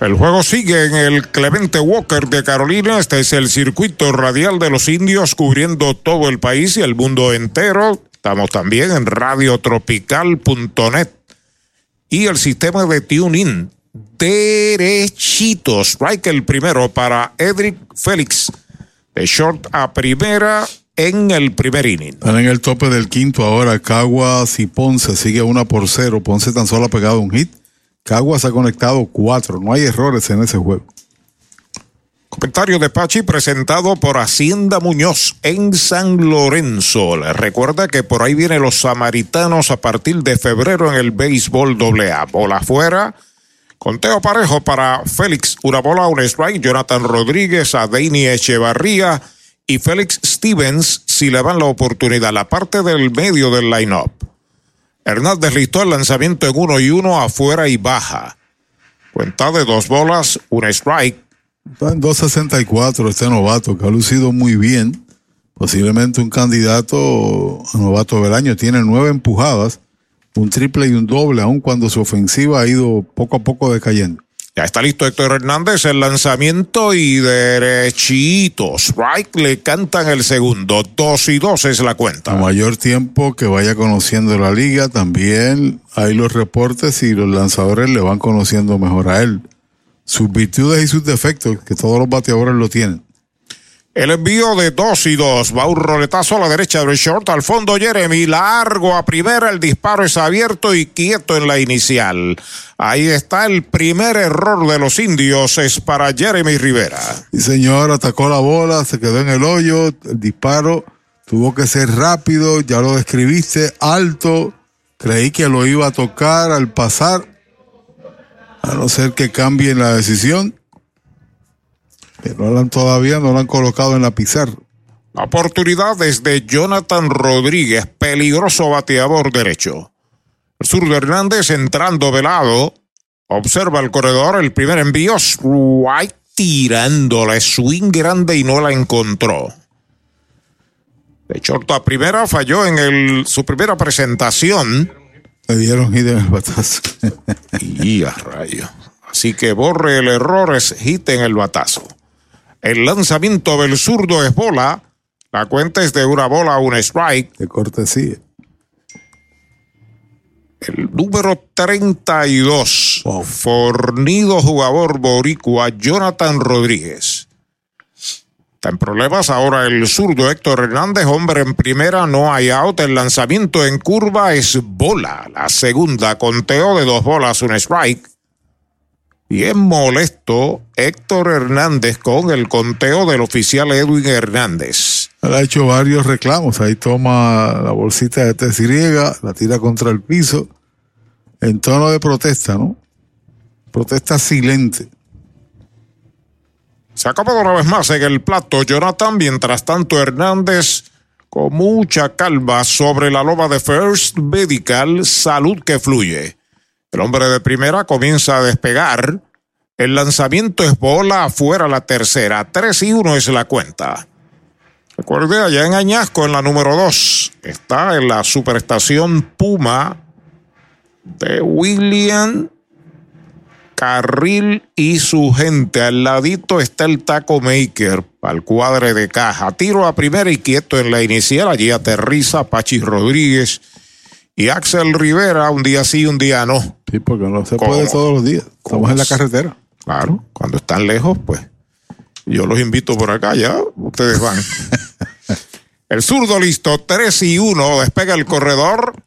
Speaker 2: El juego sigue en el Clemente Walker de Carolina. Este es el circuito radial de los indios cubriendo todo el país y el mundo entero. Estamos también en radiotropical.net y el sistema de tuning derechito. Strike el primero para Edric Félix de short a primera en el primer inning.
Speaker 3: Están en el tope del quinto ahora. Caguas y Ponce sigue una por cero. Ponce tan solo ha pegado un hit. Caguas ha conectado cuatro. No hay errores en ese juego.
Speaker 2: Comentario de Pachi presentado por Hacienda Muñoz en San Lorenzo. Recuerda que por ahí vienen los samaritanos a partir de febrero en el béisbol AA. Bola afuera. Conteo parejo para Félix. Una bola, un strike. Jonathan Rodríguez, Adeini Echevarría y Félix Stevens si le dan la oportunidad. La parte del medio del line-up. Hernández listó el lanzamiento en uno y uno afuera y baja. Cuenta de dos bolas, un strike.
Speaker 3: Está en 2.64 este novato que ha lucido muy bien. Posiblemente un candidato a novato del año. Tiene nueve empujadas, un triple y un doble, aun cuando su ofensiva ha ido poco a poco decayendo.
Speaker 2: Ya está listo Héctor Hernández, el lanzamiento y derechitos. Right le cantan el segundo. Dos y dos es la cuenta.
Speaker 3: A mayor tiempo que vaya conociendo la liga, también hay los reportes y los lanzadores le van conociendo mejor a él. Sus virtudes y sus defectos, que todos los bateadores lo tienen.
Speaker 2: El envío de dos y dos. Va un roletazo a la derecha del short. Al fondo Jeremy. Largo a primera. El disparo es abierto y quieto en la inicial. Ahí está el primer error de los indios. Es para Jeremy Rivera.
Speaker 3: Y señor, atacó la bola. Se quedó en el hoyo. El disparo tuvo que ser rápido. Ya lo describiste. Alto. Creí que lo iba a tocar al pasar. A no ser que cambien la decisión lo han todavía, no lo han colocado en la pizarra.
Speaker 2: La oportunidad es de Jonathan Rodríguez, peligroso bateador derecho. El sur de Hernández entrando de lado. Observa el corredor, el primer envío, White tirándola, swing grande y no la encontró. De short a primera falló en el, su primera presentación.
Speaker 3: Le dieron hit en el batazo.
Speaker 2: y a rayo. Así que borre el error, es hit en el batazo. El lanzamiento del zurdo es bola. La cuenta es de una bola a un strike.
Speaker 3: De cortesía.
Speaker 2: El número 32. Fornido jugador boricua Jonathan Rodríguez. Está en problemas ahora el zurdo Héctor Hernández, hombre en primera, no hay out. El lanzamiento en curva es bola. La segunda, conteo de dos bolas, un strike. Bien molesto Héctor Hernández con el conteo del oficial Edwin Hernández.
Speaker 3: Él ha hecho varios reclamos. Ahí toma la bolsita de tesiriega, la tira contra el piso, en tono de protesta, ¿no? Protesta silente.
Speaker 2: Se acaba una vez más en el plato Jonathan, mientras tanto Hernández con mucha calma sobre la loba de First Medical, salud que fluye. El hombre de primera comienza a despegar. El lanzamiento es bola afuera la tercera. 3 y 1 es la cuenta. Recuerde, allá en Añasco, en la número 2, está en la superestación Puma de William Carril y su gente. Al ladito está el Taco Maker al cuadre de caja. Tiro a primera y quieto en la inicial. Allí aterriza Pachi Rodríguez y Axel Rivera, un día sí, un día no.
Speaker 3: Sí, porque no se puede todos los días. Estamos en la carretera.
Speaker 2: Claro, cuando están lejos, pues yo los invito por acá, ya ustedes van. el zurdo listo, 3 y 1, despega el corredor.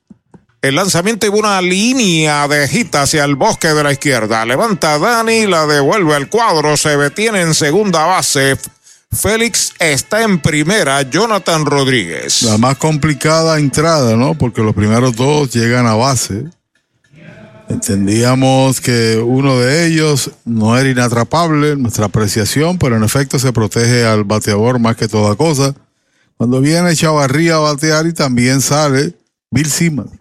Speaker 2: El lanzamiento y una línea de gita hacia el bosque de la izquierda. Levanta Dani, la devuelve al cuadro, se detiene en segunda base. Félix está en primera, Jonathan Rodríguez.
Speaker 3: La más complicada entrada, ¿no? Porque los primeros dos llegan a base. Entendíamos que uno de ellos no era inatrapable, nuestra apreciación, pero en efecto se protege al bateador más que toda cosa. Cuando viene Chavarría a batear y también sale Bill Simmons.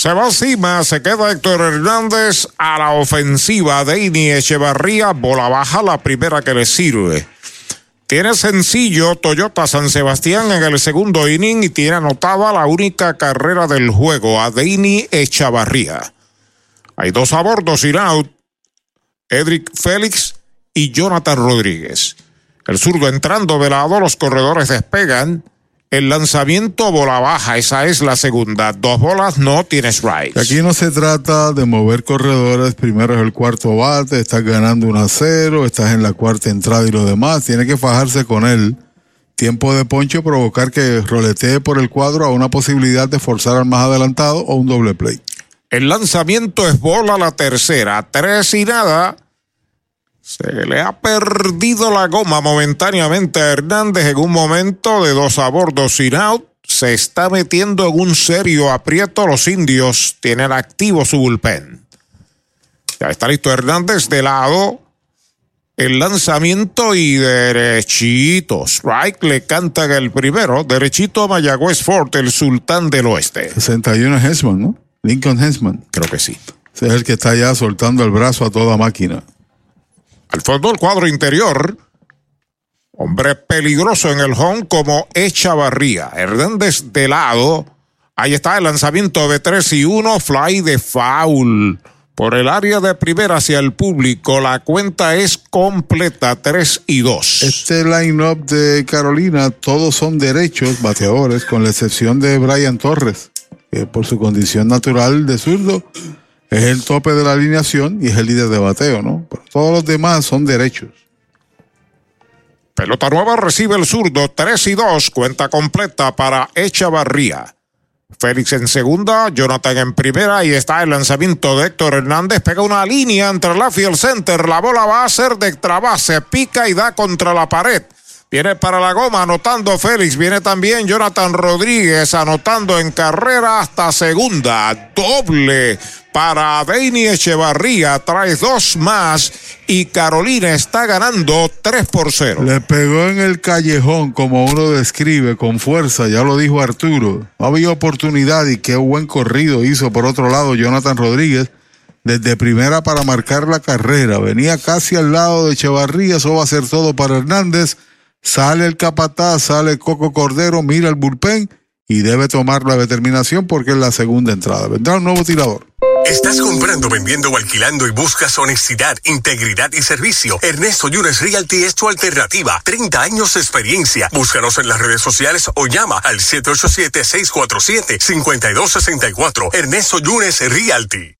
Speaker 2: Se va encima, se queda Héctor Hernández a la ofensiva. Deini Echevarría, bola baja, la primera que le sirve. Tiene sencillo Toyota San Sebastián en el segundo inning y tiene anotada la única carrera del juego a Deini Echavarría. Hay dos a bordo sin out. Edric Félix y Jonathan Rodríguez. El zurdo entrando de lado, los corredores despegan. El lanzamiento bola baja, esa es la segunda. Dos bolas, no tienes right.
Speaker 3: Aquí no se trata de mover corredores, primero es el cuarto bate, estás ganando un a cero, estás en la cuarta entrada y lo demás, tiene que fajarse con él. Tiempo de poncho, provocar que roletee por el cuadro a una posibilidad de forzar al más adelantado o un doble play.
Speaker 2: El lanzamiento es bola la tercera, tres y nada. Se le ha perdido la goma momentáneamente a Hernández en un momento de dos a bordo sin out. Se está metiendo en un serio aprieto. Los indios tienen activo su bullpen. Ya está listo Hernández de lado. El lanzamiento y derechito. Strike le cantan el primero. Derechito a Mayagüez Fort, el sultán del oeste.
Speaker 3: 61 Hensman, ¿no? Lincoln Hensman.
Speaker 2: Creo que sí.
Speaker 3: Ese es el que está ya soltando el brazo a toda máquina.
Speaker 2: Al fondo del cuadro interior, hombre peligroso en el home como Echavarría. Hernández de lado. Ahí está el lanzamiento de 3 y 1, fly de foul. Por el área de primera hacia el público, la cuenta es completa, 3 y 2.
Speaker 3: Este line-up de Carolina, todos son derechos bateadores, con la excepción de Brian Torres, que por su condición natural de zurdo es el tope de la alineación y es el líder de bateo, ¿no? Todos los demás son derechos.
Speaker 2: Pelota nueva recibe el zurdo, 3 y 2, cuenta completa para Echavarría. Félix en segunda, Jonathan en primera y está el lanzamiento de Héctor Hernández. Pega una línea entre la field center. La bola va a ser de extra base, pica y da contra la pared. Viene para la goma, anotando Félix. Viene también Jonathan Rodríguez, anotando en carrera hasta segunda. Doble para Deini Echevarría. Trae dos más y Carolina está ganando 3 por 0.
Speaker 3: Le pegó en el callejón, como uno describe, con fuerza. Ya lo dijo Arturo. No había oportunidad y qué buen corrido hizo por otro lado Jonathan Rodríguez. Desde primera para marcar la carrera. Venía casi al lado de Echevarría. Eso va a ser todo para Hernández. Sale el capataz, sale Coco Cordero, mira el bullpen y debe tomar la determinación porque es la segunda entrada. Vendrá un nuevo tirador.
Speaker 15: ¿Estás comprando, vendiendo o alquilando y buscas honestidad, integridad y servicio? Ernesto Yunes Realty es tu alternativa. 30 años de experiencia. Búscanos en las redes sociales o llama al 787-647-5264. Ernesto Yunes Realty.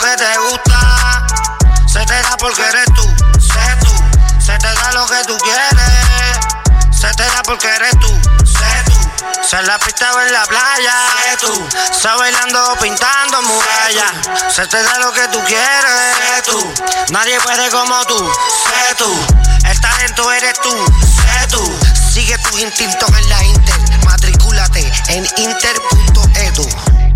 Speaker 16: Que te gusta, se te da porque eres tú, sé tú. Se te da lo que tú quieres, se te da porque eres tú, sé tú. Se la pista o en la playa, sé tú. Se bailando pintando murallas, se te da lo que tú quieres, sé tú. Nadie puede como tú, sé tú. El talento eres tú, sé tú. Sigue tus instintos en la Inter, matricúlate en inter.edu.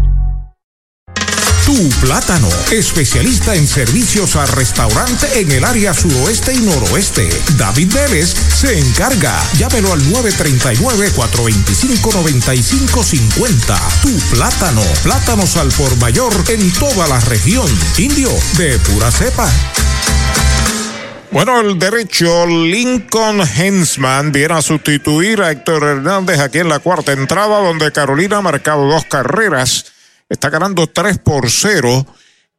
Speaker 1: Tu Plátano, especialista en servicios al restaurante en el área suroeste y noroeste. David Vélez se encarga. Llámelo al 939-425-9550. Tu Plátano, plátanos al por mayor en toda la región. Indio, de pura cepa.
Speaker 2: Bueno, el derecho Lincoln Hensman viene a sustituir a Héctor Hernández aquí en la cuarta entrada, donde Carolina ha marcado dos carreras. Está ganando 3 por 0.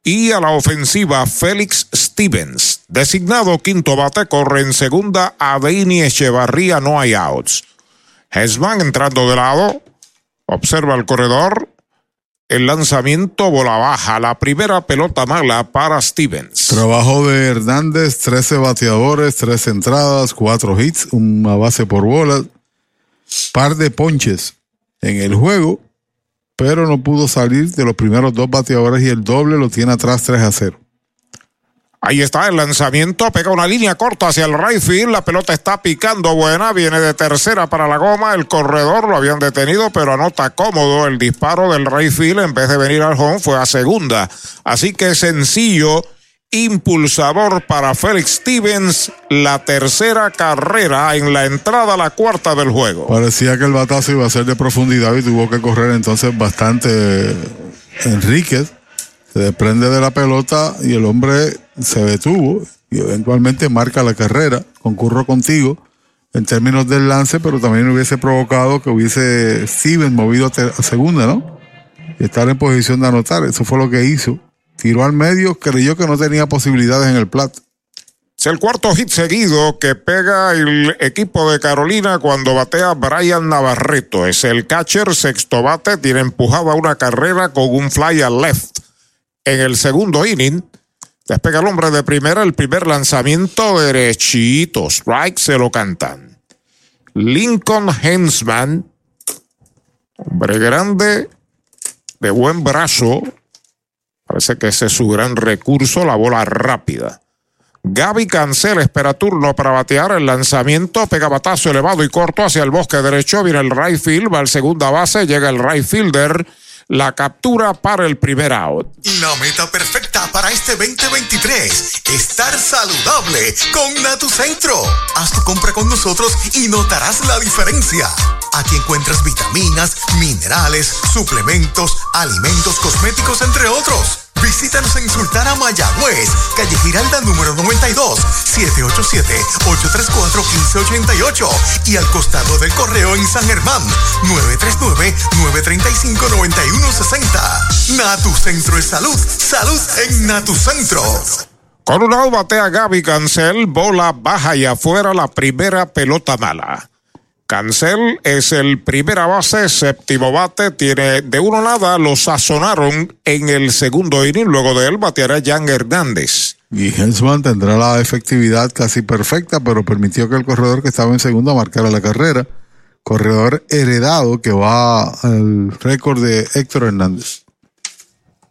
Speaker 2: Y a la ofensiva, Félix Stevens, designado quinto bate, corre en segunda a Deini Echevarría, no hay outs. Hensman entrando de lado, observa el corredor, el lanzamiento bola baja, la primera pelota mala para Stevens.
Speaker 3: Trabajo de Hernández, 13 bateadores, 3 entradas, 4 hits, una base por bola, par de ponches en el juego, pero no pudo salir de los primeros dos bateadores y el doble lo tiene atrás 3 a 0.
Speaker 2: Ahí está el lanzamiento, pega una línea corta hacia el right field, la pelota está picando buena, viene de tercera para la goma, el corredor lo habían detenido, pero anota cómodo el disparo del right field, en vez de venir al home fue a segunda. Así que sencillo, impulsador para Félix Stevens, la tercera carrera en la entrada a la cuarta del juego.
Speaker 3: Parecía que el batazo iba a ser de profundidad y tuvo que correr entonces bastante Enríquez se desprende de la pelota y el hombre se detuvo y eventualmente marca la carrera. Concurro contigo en términos del lance, pero también hubiese provocado que hubiese Steven movido a, segunda, ¿no? Y estar en posición de anotar. Eso fue lo que hizo. Tiró al medio, creyó que no tenía posibilidades en el plato.
Speaker 2: Es el cuarto hit seguido que pega el equipo de Carolina cuando batea Brian Navarreto. Es el catcher, sexto bate, tiene empujada una carrera con un fly al left en el segundo inning. Despega el hombre de primera, el primer lanzamiento derechito. Strike se lo cantan. Lincoln Hensman, hombre grande, de buen brazo. Parece que ese es su gran recurso, la bola rápida. Gaby Cancel espera turno para batear el lanzamiento, pega batazo elevado y corto hacia el bosque derecho, viene el right field, va al segunda base, llega el right fielder la captura para el primer out.
Speaker 6: La meta perfecta para este 2023, estar saludable con Natucentro. Haz tu compra con nosotros y notarás la diferencia. Aquí encuentras vitaminas, minerales, suplementos, alimentos cosméticos, entre otros. Visítanos en Sultana Mayagüez, calle Giralda número 92, 787-834-1588 y al costado del correo en San Germán, 939-935-9160. Natu Centro de Salud, salud en Natu Centro.
Speaker 2: Un batea Gaby Cancel, bola baja y afuera la primera pelota mala. Cancel es el primera base, séptimo bate, tiene de uno nada, lo sazonaron en el segundo inning, luego de él bateará Jan Hernández.
Speaker 3: Y Hensman tendrá la efectividad casi perfecta, pero permitió que el corredor que estaba en segundo marcara la carrera. Corredor heredado que va al récord de Héctor Hernández.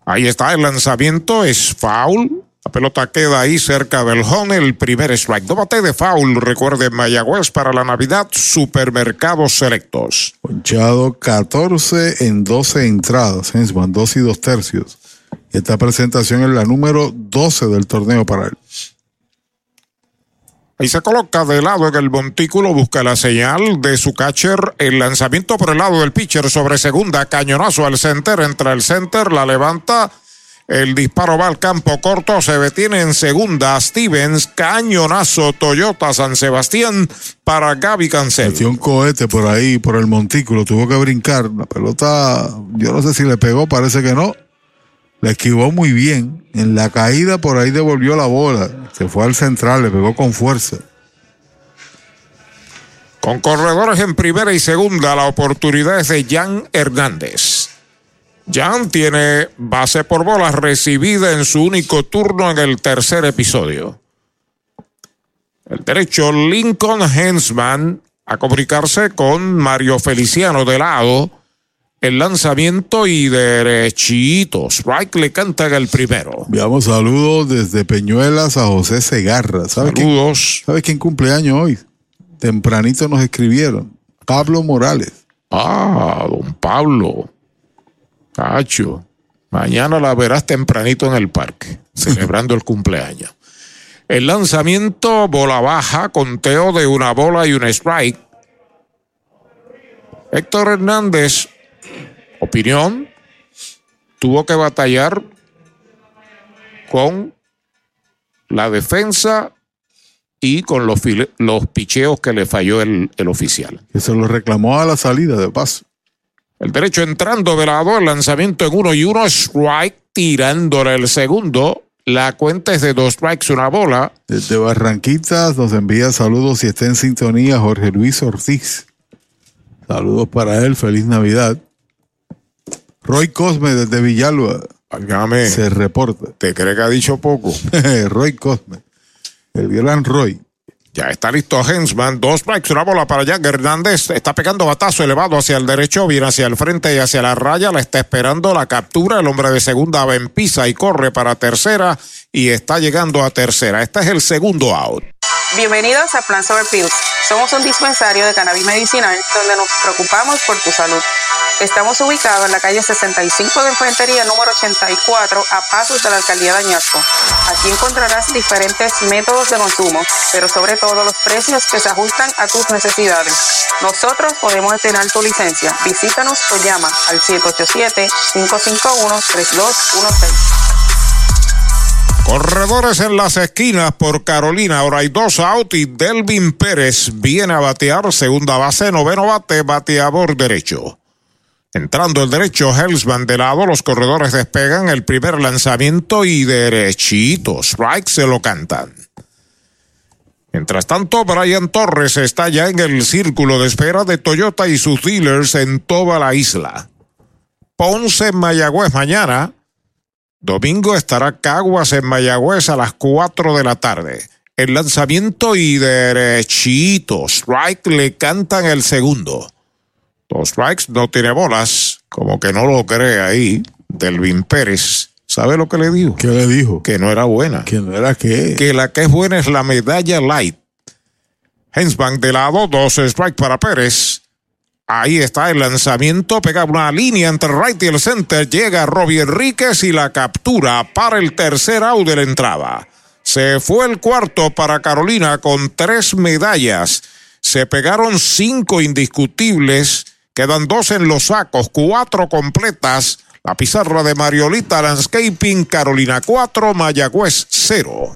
Speaker 2: Ahí está el lanzamiento, es foul. Pelota queda ahí cerca del home, el primer strike. No bate de foul, recuerde Mayagüez para la Navidad, supermercados selectos.
Speaker 3: Ponchado 14 en 12 entradas, Hensman, 2 y 2 tercios. Y esta presentación es la número 12 del torneo para él.
Speaker 2: Ahí se coloca de lado en el montículo, busca la señal de su catcher. El lanzamiento por el lado del pitcher sobre segunda, cañonazo al center, entra el center, la levanta el disparo va al campo corto, se detiene en segunda. Stevens, cañonazo Toyota San Sebastián para Gaby Cancel.
Speaker 3: Metió un cohete por ahí, por el montículo, tuvo que brincar. La pelota, yo no sé si le pegó, parece que no. Le esquivó muy bien. En la caída por ahí devolvió la bola. Se fue al central, le pegó con fuerza.
Speaker 2: Con corredores en primera y segunda, la oportunidad es de Jan Hernández. Jan tiene base por bolas recibida en su único turno en el tercer episodio. El derecho Lincoln Hensman a comunicarse con Mario Feliciano de lado. El lanzamiento y derechito. Strike le canta el primero.
Speaker 3: Veamos saludos desde Peñuelas a José Segarra. ¿Sabe
Speaker 2: saludos.
Speaker 3: ¿Sabe quién cumpleaños hoy? Tempranito nos escribieron. Pablo Morales.
Speaker 2: Ah, don Pablo. Cacho. Mañana la verás tempranito en el parque, celebrando el cumpleaños. El lanzamiento, bola baja, conteo de una bola y un strike. Héctor Hernández, opinión, tuvo que batallar con la defensa y con los, los picheos que le falló el, el oficial.
Speaker 3: Que se lo reclamó a la salida de paso.
Speaker 2: El derecho entrando de lado, el lanzamiento en uno y uno, strike, tirándole el segundo. La cuenta es de dos strikes, una bola.
Speaker 3: Desde Barranquitas nos envía saludos y está en sintonía Jorge Luis Ortiz. Saludos para él, feliz Navidad. Roy Cosme desde Villalba. Se reporta.
Speaker 2: ¿Te cree que ha dicho poco?
Speaker 3: Roy Cosme. El gran Roy.
Speaker 2: Ya está listo Hensman. Dos strikes, una bola para Jack Hernández. Está pegando batazo elevado hacia el derecho, viene hacia el frente y hacia la raya. La está esperando la captura. El hombre de segunda va en pisa y corre para tercera y está llegando a tercera. Este es el segundo out.
Speaker 17: Bienvenidos a Plan Sober Pills. Somos un dispensario de cannabis medicinal donde nos preocupamos por tu salud. Estamos ubicados en la calle 65 de Infantería número 84 a pasos de la alcaldía de Añasco. Aquí encontrarás diferentes métodos de consumo, pero sobre todo los precios que se ajustan a tus necesidades. Nosotros podemos estrenar tu licencia. Visítanos o llama al 787-551-3216.
Speaker 2: Corredores en las esquinas por Carolina. Ahora hay dos out y Delvin Pérez viene a batear segunda base, noveno bate, bateador derecho. Entrando el derecho, Hellsman de lado, los corredores despegan el primer lanzamiento y derechito. Strike se lo cantan. Mientras tanto, Brian Torres está ya en el círculo de espera de Toyota y sus dealers en toda la isla. Ponce en Mayagüez mañana. Domingo estará Caguas en Mayagüez a las 4 de la tarde. El lanzamiento y derechito. Strike le cantan el segundo. Dos strikes, no tiene bolas. Como que no lo cree ahí. Delvin Pérez. ¿Sabe lo que le dijo?
Speaker 3: ¿Qué le dijo?
Speaker 2: Que no era buena.
Speaker 3: Que no era qué.
Speaker 2: Que la que es buena es la medalla light. Hensbank de lado, dos strikes para Pérez. Ahí está el lanzamiento, pega una línea entre right y el center, llega Robbie Enríquez y la captura para el tercer out de la entrada. Se fue el cuarto para Carolina con tres medallas. Se pegaron cinco indiscutibles, quedan dos en los sacos, cuatro completas. La pizarra de Mariolita Landscaping, Carolina 4, Mayagüez 0.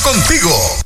Speaker 10: contigo.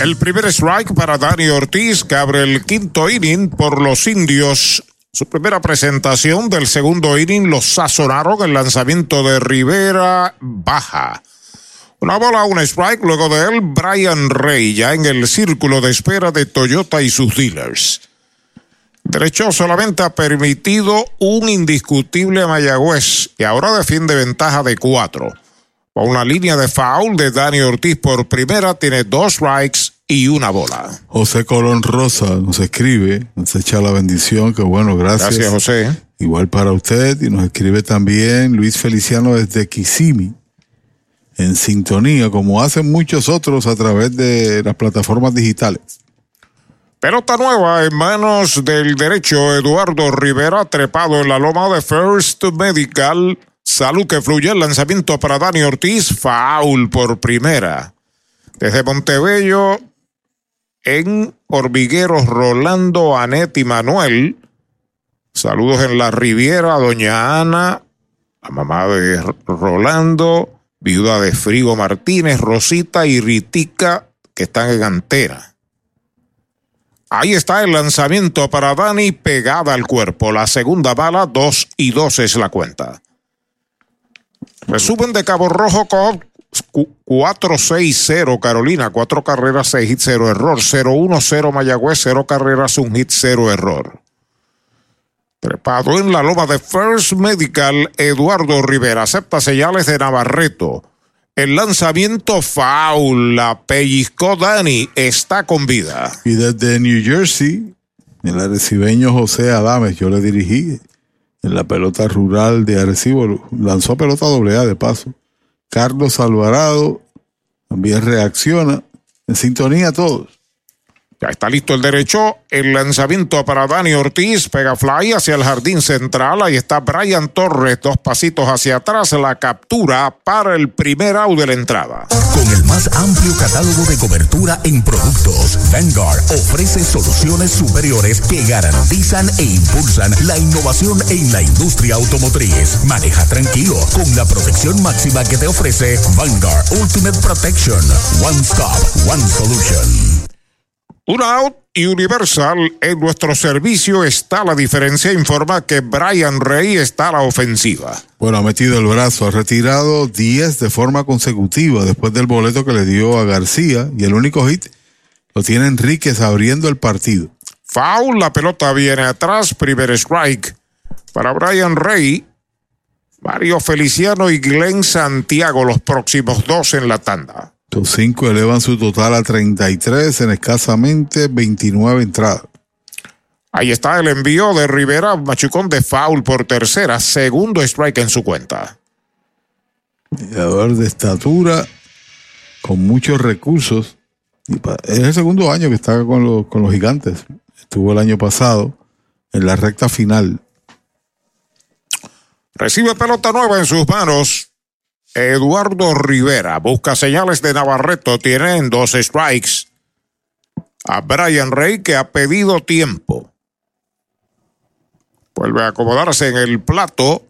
Speaker 2: El primer strike para Dani Ortiz, que abre el quinto inning por los indios. Su primera presentación del segundo inning los sazonaron el lanzamiento de Rivera baja. Una bola, un strike, luego de él Brian Rey, ya en el círculo de espera de Toyota y sus dealers. Derecho solamente ha permitido un indiscutible Mayagüez y ahora defiende ventaja de cuatro. Con una línea de foul de Dani Ortiz por primera, tiene dos strikes y una bola.
Speaker 3: José Colón Rosa nos escribe, nos echa la bendición, que bueno, gracias.
Speaker 2: Gracias, José.
Speaker 3: Igual para usted, y nos escribe también Luis Feliciano desde Kissimmee, en sintonía, como hacen muchos otros a través de las plataformas digitales.
Speaker 2: Pelota nueva en manos del derecho Eduardo Rivera, trepado en la loma de First Medical. Salud que fluye el lanzamiento para Dani Ortiz, foul por primera. Desde Montebello, en Hormigueros, Rolando, Anet y Manuel. Saludos en la Riviera, doña Ana, la mamá de Rolando, viuda de Frigo Martínez, Rosita y Ritica, que están en antena. Ahí está el lanzamiento para Dani pegada al cuerpo. La segunda bala, dos y dos es la cuenta. Resumen de Cabo Rojo Cobb 4-6-0 Carolina, 4 carreras, 6 hits, 0 error. 0-1-0 Mayagüez, 0 carreras, 1 hit, 0 error. Trepado en la loma de First Medical, Eduardo Rivera acepta señales de Navarreto. El lanzamiento foul, la pellizcó Dani, está con vida.
Speaker 3: Y desde New Jersey, el arecibeño José Adames, yo le dirigí en la pelota rural de Arecibo, lanzó pelota doble A de paso. Carlos Alvarado también reacciona. En sintonía todos.
Speaker 2: Ya está listo el derecho. El lanzamiento para Dani Ortiz. Pega fly hacia el jardín central. Ahí está Brian Torres. Dos pasitos hacia atrás. La captura para el primer out de la entrada.
Speaker 10: Con el más amplio catálogo de cobertura en productos, Vanguard ofrece soluciones superiores que garantizan e impulsan la innovación en la industria automotriz. Maneja tranquilo con la protección máxima que te ofrece Vanguard Ultimate Protection. One Stop, One Solution.
Speaker 2: Un out y Universal en nuestro servicio está la diferencia. Informa que Brian Rey está a la ofensiva.
Speaker 3: Bueno, ha metido el brazo, ha retirado 10 de forma consecutiva después del boleto que le dio a García y el único hit lo tiene Enríquez abriendo el partido.
Speaker 2: Foul, la pelota viene atrás, primer strike para Brian Rey. Mario Feliciano y Glenn Santiago, los próximos dos en la tanda.
Speaker 3: Los cinco elevan su total a 33 en escasamente 29 entradas.
Speaker 2: Ahí está el envío de Rivera, Machucón de foul por tercera, segundo strike en su cuenta.
Speaker 3: Jugador de estatura, con muchos recursos. Es el segundo año que está con los, con los gigantes. Estuvo el año pasado en la recta final.
Speaker 2: Recibe pelota nueva en sus manos. Eduardo Rivera busca señales de Navarreto. Tiene en dos strikes a Brian Rey que ha pedido tiempo. Vuelve a acomodarse en el plato.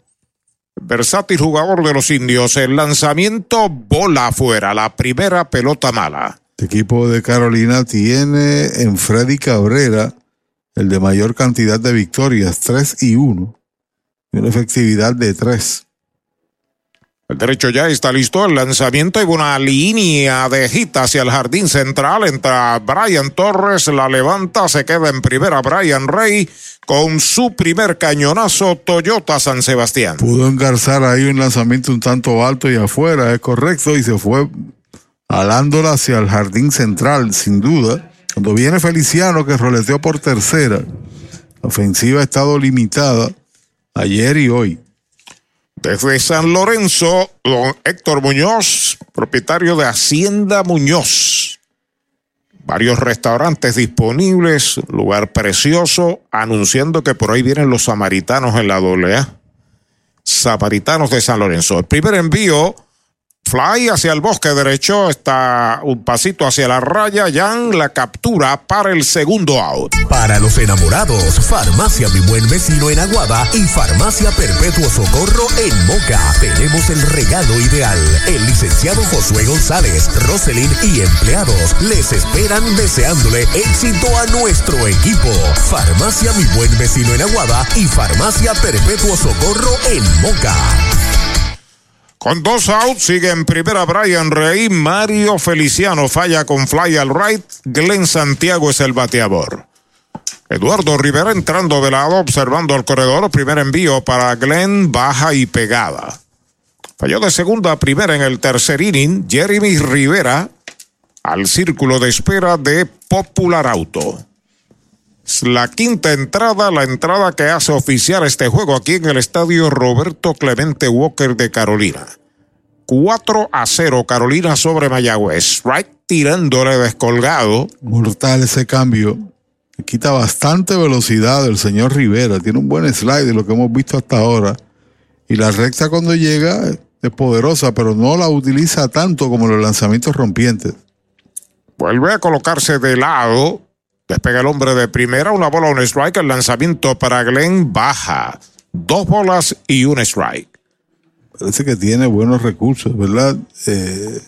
Speaker 2: Versátil jugador de los indios. El lanzamiento bola afuera. La primera pelota mala.
Speaker 3: El equipo de Carolina tiene en Freddy Cabrera el de mayor cantidad de victorias, 3 y 1. Y una efectividad de 3.
Speaker 2: El derecho ya está listo. El lanzamiento y una línea de hit hacia el jardín central. Entra Brian Torres, la levanta, se queda en primera Brian Rey con su primer cañonazo Toyota San Sebastián.
Speaker 3: Pudo engarzar ahí un lanzamiento un tanto alto y afuera, es correcto, y se fue alándola hacia el jardín central, sin duda. Cuando viene Feliciano, que roleteó por tercera, la ofensiva ha estado limitada ayer y hoy.
Speaker 2: Desde San Lorenzo, don Héctor Muñoz, propietario de Hacienda Muñoz. Varios restaurantes disponibles, lugar precioso, anunciando que por ahí vienen los samaritanos en la AA. Samaritanos de San Lorenzo. El primer envío, fly hacia el bosque derecho, está un pasito hacia la raya, Jan la captura para el segundo out.
Speaker 10: Para los enamorados, Farmacia Mi Buen Vecino en Aguada y Farmacia Perpetuo Socorro en Moca. Tenemos el regalo ideal. El licenciado Josué González, Roselyn y empleados les esperan deseándole éxito a nuestro equipo. Farmacia Mi Buen Vecino en Aguada y Farmacia Perpetuo Socorro en Moca.
Speaker 2: Con dos outs sigue en primera Brian Rey, Mario Feliciano falla con fly al right, Glenn Santiago es el bateador. Eduardo Rivera entrando de lado, observando el corredor. Primer envío para Glenn, baja y pegada. Falló de segunda a primera en el tercer inning. Jeremy Rivera al círculo de espera de Popular Auto. La quinta entrada, la entrada que hace oficial este juego aquí en el estadio Roberto Clemente Walker de Carolina. 4 a 0 Carolina sobre Mayagüez. Right tirándole descolgado.
Speaker 3: Mortal ese cambio. Quita bastante velocidad el señor Rivera. Tiene un buen slide de lo que hemos visto hasta ahora. Y la recta cuando llega es poderosa, pero no la utiliza tanto como los lanzamientos rompientes.
Speaker 2: Vuelve a colocarse de lado. Despega el hombre de primera, una bola, un strike. El lanzamiento para Glenn baja. Dos bolas y un strike.
Speaker 3: Parece que tiene buenos recursos, ¿verdad? Eh,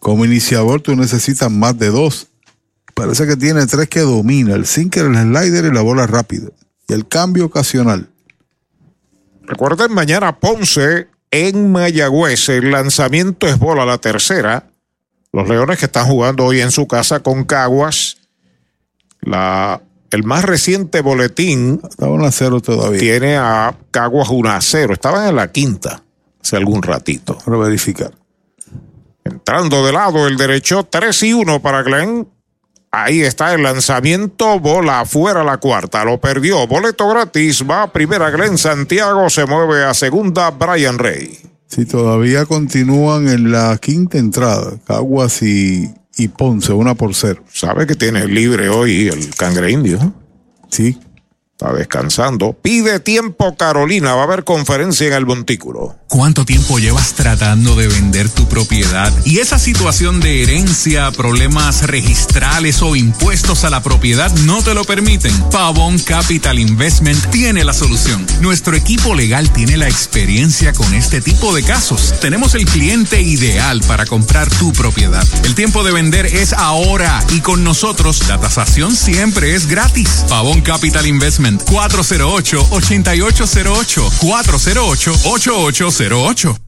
Speaker 3: como iniciador tú necesitas más de dos. Parece que tiene tres que domina, el sinker, el slider y la bola rápida. Y el cambio ocasional.
Speaker 2: Recuerden, mañana Ponce en Mayagüez. El lanzamiento es bola la tercera. Los Leones que están jugando hoy en su casa con Caguas. La, el más reciente boletín.
Speaker 3: A cero todavía.
Speaker 2: Tiene a Caguas 1 a 0. Estaban en la quinta hace algún ratito.
Speaker 3: Para verificar.
Speaker 2: Entrando de lado el derecho, 3 y 1 para Glenn. Ahí está el lanzamiento, bola afuera la cuarta, lo perdió, boleto gratis, va a primera Glenn Santiago, se mueve a segunda Brian Rey.
Speaker 3: Si todavía continúan en la quinta entrada, Caguas y, y Ponce, una por cero.
Speaker 2: ¿Sabe que tiene libre hoy el cangre indio?
Speaker 3: Sí.
Speaker 2: Está descansando. Pide tiempo Carolina. Va a haber conferencia en el montículo.
Speaker 18: ¿Cuánto tiempo llevas tratando de vender tu propiedad? Y esa situación de herencia, problemas registrales o impuestos a la propiedad no te lo permiten. Pavón Capital Investment tiene la solución. Nuestro equipo legal tiene la experiencia con este tipo de casos. Tenemos el cliente ideal para comprar tu propiedad. El tiempo de vender es ahora y con nosotros la tasación siempre es gratis. Pavón Capital Investment 408-8808. 408-8808.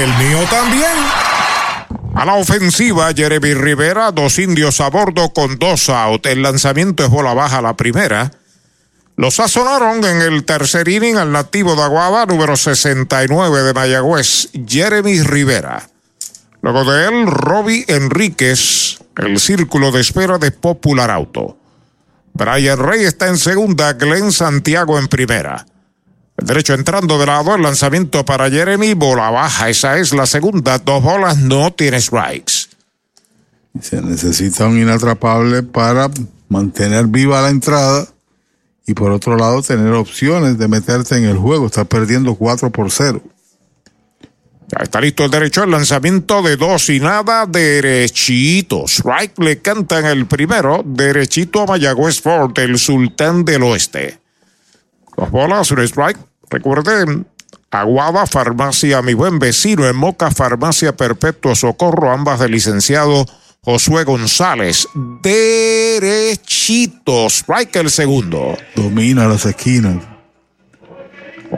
Speaker 2: el mío también. A la ofensiva, Jeremy Rivera, dos indios a bordo con dos out. El lanzamiento es bola baja la primera. Lo sazonaron en el tercer inning al nativo de Aguada, número 69 de Mayagüez, Jeremy Rivera. Luego de él, Robbie Enríquez, el círculo de espera de Popular Auto. Brian Rey está en segunda, Glenn Santiago en primera. El derecho entrando de lado, el lanzamiento para Jeremy, bola baja, esa es la segunda, dos bolas, no tiene strikes.
Speaker 3: Se necesita un inatrapable para mantener viva la entrada y por otro lado tener opciones de meterte en el juego, estar perdiendo 4 por 0.
Speaker 2: Ya está listo el derecho, el lanzamiento de dos y nada, derechito. Strike le cantan el primero, derechito a Mayagüez Ford, el sultán del oeste. Dos bolas, un strike. Recuerden, Aguada Farmacia, mi buen vecino en Moca Farmacia Perpetuo Socorro, ambas del licenciado Josué González. Derechito, strike el segundo.
Speaker 3: Domina las esquinas.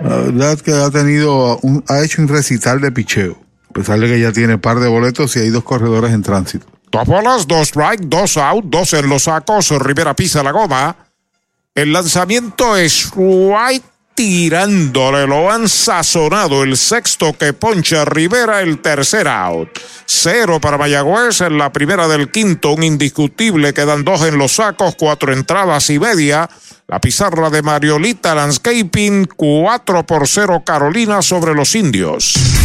Speaker 3: La verdad que ha tenido, un, ha hecho un recital de picheo. A pesar de que ya tiene par de boletos y hay dos corredores en tránsito.
Speaker 2: Dos bolas, dos strike, dos out, dos en los sacos. Rivera pisa la goma. El lanzamiento es right tirándole, lo han sazonado. El sexto que poncha Rivera, el tercer out. Cero para Mayagüez en la primera del quinto, un indiscutible. Quedan dos en los sacos, cuatro entradas y media. La pizarra de Mariolita Landscaping, 4 por 0 Carolina sobre los indios.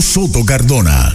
Speaker 1: Soto Cardona.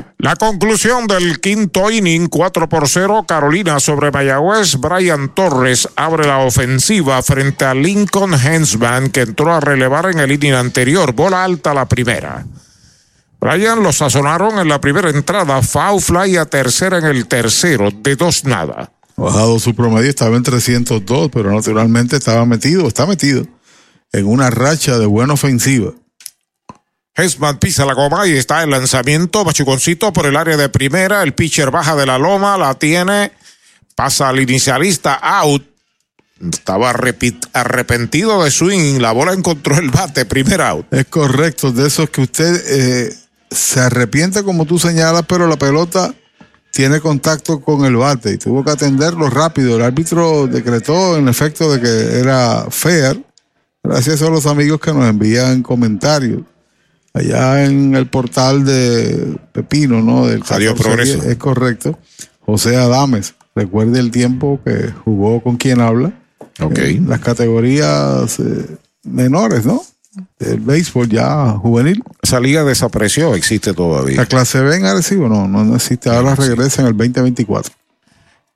Speaker 2: La conclusión del quinto inning, 4 por 0, Carolina sobre Mayagüez. Brian Torres abre la ofensiva frente a Lincoln Hensman, que entró a relevar en el inning anterior. Bola alta la primera. Brian lo sazonaron en la primera entrada, foul fly a tercera en el tercero, de dos nada.
Speaker 3: Bajado su promedio, estaba en 302, pero naturalmente estaba metido, está metido en una racha de buena ofensiva.
Speaker 2: Hesman pisa la goma y está el lanzamiento. Machuconcito por el área de primera. El pitcher baja de la loma, la tiene. Pasa al inicialista, out. Estaba arrepentido de swing. La bola encontró el bate, primer out.
Speaker 3: Es correcto, de eso es que usted eh, se arrepiente como tú señalas, pero la pelota tiene contacto con el bate y tuvo que atenderlo rápido. El árbitro decretó en efecto de que era fair. Gracias a los amigos que nos envían comentarios allá en el portal de Pepino, ¿no? Del
Speaker 2: Progreso.
Speaker 3: Es correcto. José Adames, recuerde el tiempo que jugó con quien habla.
Speaker 2: Ok.
Speaker 3: En las categorías eh, menores, ¿no? Del béisbol ya juvenil.
Speaker 2: Esa liga desapareció, existe todavía.
Speaker 3: La clase B en Arecibo no, no existe. Ahora regresa en el 2024.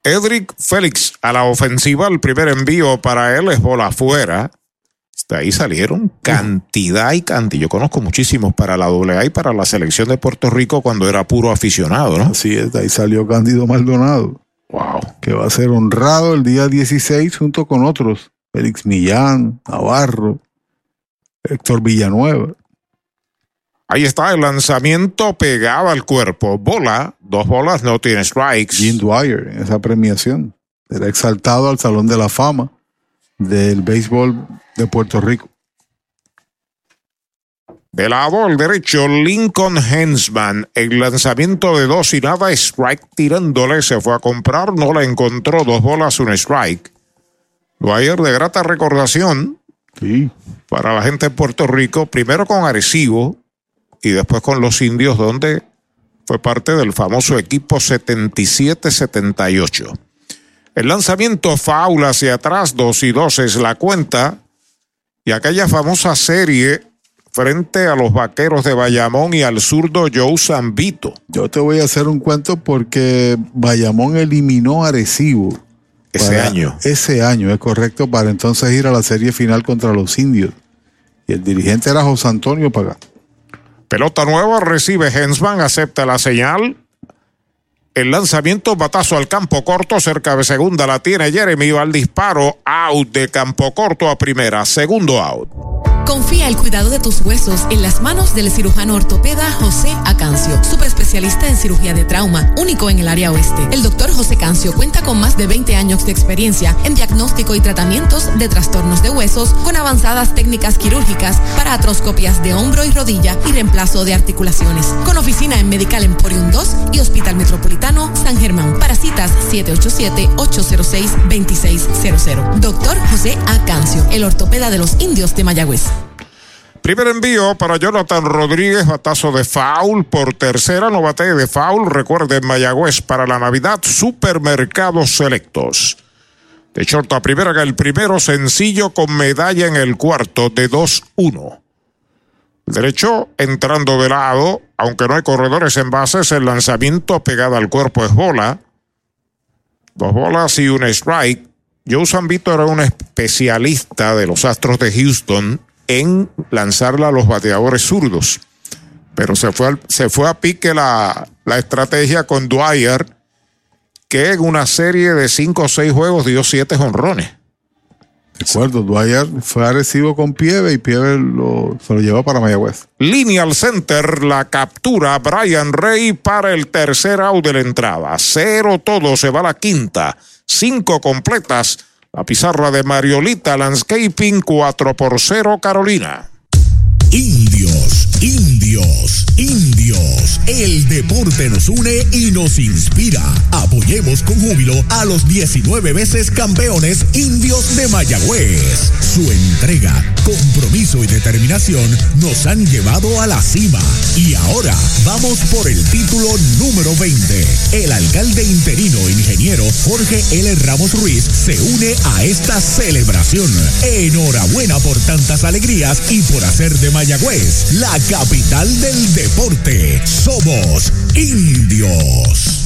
Speaker 2: Edric Félix a la ofensiva, el primer envío para él es bola afuera. De ahí salieron cantidad y cantidad. Yo conozco muchísimos para la AA y para la selección de Puerto Rico cuando era puro aficionado, ¿no?
Speaker 3: Así es, de ahí salió Cándido Maldonado.
Speaker 2: Wow.
Speaker 3: Que va a ser honrado el día 16 junto con otros. Félix Millán, Navarro, Héctor Villanueva.
Speaker 2: Ahí está el lanzamiento pegado al cuerpo. Bola, dos bolas, no tiene strikes.
Speaker 3: Jim Dwyer en esa premiación. Era exaltado al Salón de la Fama del béisbol de Puerto Rico.
Speaker 2: De lado al derecho, Lincoln Hensman. El lanzamiento de dos y nada, strike tirándole. Se fue a comprar, no la encontró. Dos bolas, un strike. Dwyer de grata recordación.
Speaker 3: Sí.
Speaker 2: Para la gente de Puerto Rico, primero con Arecibo y después con los indios, donde fue parte del famoso equipo 77-78. El lanzamiento faula hacia atrás, dos y dos es la cuenta. Y aquella famosa serie frente a los vaqueros de Bayamón y al zurdo Joe Zambito.
Speaker 3: Yo te voy a hacer un cuento porque Bayamón eliminó a Arecibo.
Speaker 2: Ese año.
Speaker 3: Ese año, es correcto, para entonces ir a la serie final contra los indios. Y el dirigente era José Antonio Pagán.
Speaker 2: Pelota nueva, recibe Hensman, acepta la señal. El lanzamiento, batazo al campo corto, cerca de segunda la tiene Jeremy, va al disparo, out de campo corto a primera, segundo out.
Speaker 12: Confía el cuidado de tus huesos en las manos del cirujano ortopeda José Acancio, subespecialista en cirugía de trauma, único en el área oeste. El doctor José Cancio cuenta con más de 20 años de experiencia en diagnóstico y tratamientos de trastornos de huesos con avanzadas técnicas quirúrgicas para atroscopias de hombro y rodilla y reemplazo de articulaciones. Con oficina en Medical Emporium 2 y Hospital Metropolitano San Germán. Para citas 787-806-2600. Doctor José Acancio, el ortopeda de los indios de Mayagüez.
Speaker 2: Primer envío para Jonathan Rodríguez, batazo de foul por tercera, no bate de foul. Recuerden Mayagüez para la Navidad, supermercados selectos. De short a primera el primero sencillo con medalla en el cuarto de 2-1. Derecho entrando de lado, aunque no hay corredores en bases, el lanzamiento pegado al cuerpo es bola. Dos bolas y un strike. Joe Zambito era un especialista de los Astros de Houston en lanzarla a los bateadores zurdos. Pero se fue, se fue a pique la, la estrategia con Dwyer, que en una serie de cinco o seis juegos dio siete jonrones.
Speaker 3: Recuerdo, Dwyer fue agresivo con Pieve y Pieve lo, se lo llevó para Mayagüez.
Speaker 2: Línea al center, la captura Brian Rey para el tercer out de la entrada. Cero todo, se va a la quinta. Cinco completas. La pizarra de Mariolita Landscaping, 4 por 0 Carolina.
Speaker 1: Indios, indios. El deporte nos une y nos inspira. Apoyemos con júbilo a los 19 veces campeones indios de Mayagüez. Su entrega, compromiso y determinación nos han llevado a la cima. Y ahora vamos por el título número 20. El alcalde interino ingeniero Jorge L. Ramos Ruiz se une a esta celebración. Enhorabuena por tantas alegrías y por hacer de Mayagüez, la capital del deporte. Somos indios.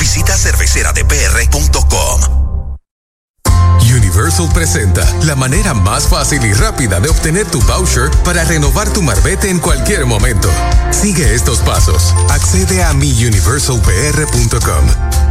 Speaker 19: Visita cerveceradepr.com.
Speaker 5: Universal presenta la manera más fácil y rápida de obtener tu voucher para renovar tu marbete en cualquier momento. Sigue estos pasos. Accede a miuniversalpr.com.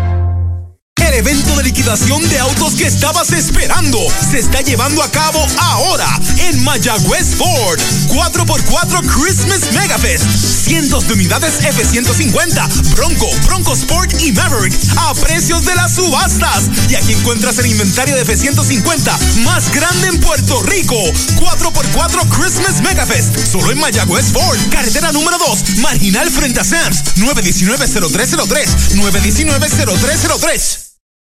Speaker 6: El evento de liquidación de autos que estabas esperando se está llevando a cabo ahora en Mayagüez Ford. 4x4 Christmas Megafest. Cientos de unidades F-150, Bronco, Bronco Sport y Maverick a precios de las subastas. Y aquí encuentras el inventario de F-150 más grande en Puerto Rico. 4x4 Christmas Megafest. Solo en Mayagüez Ford. Carretera número 2. Marginal frente a Sams. 919-0303. 919-0303.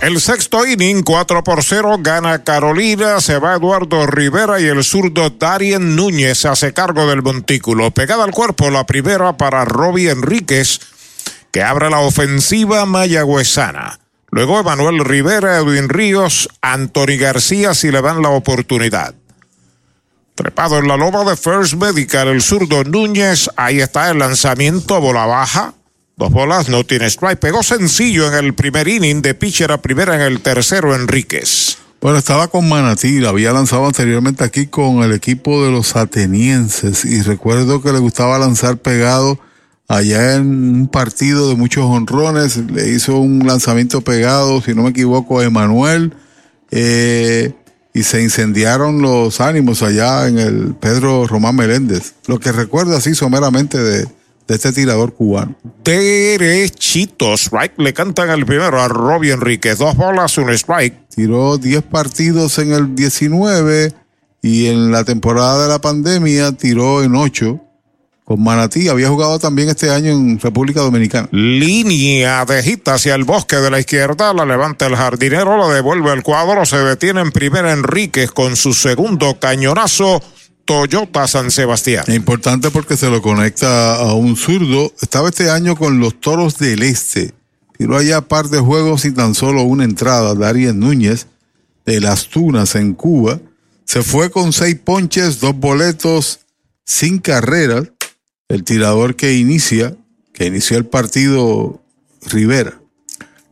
Speaker 2: El sexto inning, 4 por 0, gana Carolina, se va Eduardo Rivera y el zurdo Darien Núñez hace cargo del montículo. Pegada al cuerpo, la primera para Robbie Enríquez, que abre la ofensiva mayagüezana. Luego Emanuel Rivera, Edwin Ríos, Anthony García si le dan la oportunidad. Trepado en la loba de First Medical, el zurdo Núñez, ahí está el lanzamiento, bola baja. Dos bolas, no tiene strike. Pegó sencillo en el primer inning de pitcher a primera en el tercero, Enríquez.
Speaker 3: Bueno, estaba con Manatí, la había lanzado anteriormente aquí con el equipo de los atenienses y recuerdo que le gustaba lanzar pegado allá en un partido de muchos honrones, le hizo un lanzamiento pegado, si no me equivoco, a Emanuel, eh, y se incendiaron los ánimos allá en el Pedro Román Meléndez. Lo que recuerdo así someramente de, de este tirador cubano.
Speaker 2: Derechitos, right, le cantan el primero a Robbie Enríquez, dos bolas, un strike.
Speaker 3: Tiró 10 partidos en el 19 y en la temporada de la pandemia tiró en 8 con Manatí. Había jugado también este año en República Dominicana.
Speaker 2: Línea de hit hacia el bosque de la izquierda, la levanta el jardinero, la devuelve al cuadro, se detiene en primera Enríquez con su segundo cañonazo. Toyota San Sebastián.
Speaker 3: Importante porque se lo conecta a un zurdo. Estaba este año con los Toros del Este tiró allá par de juegos y tan solo una entrada. Darien Núñez de Las Tunas en Cuba se fue con seis ponches, dos boletos, sin carreras. El tirador que inicia, que inició el partido Rivera.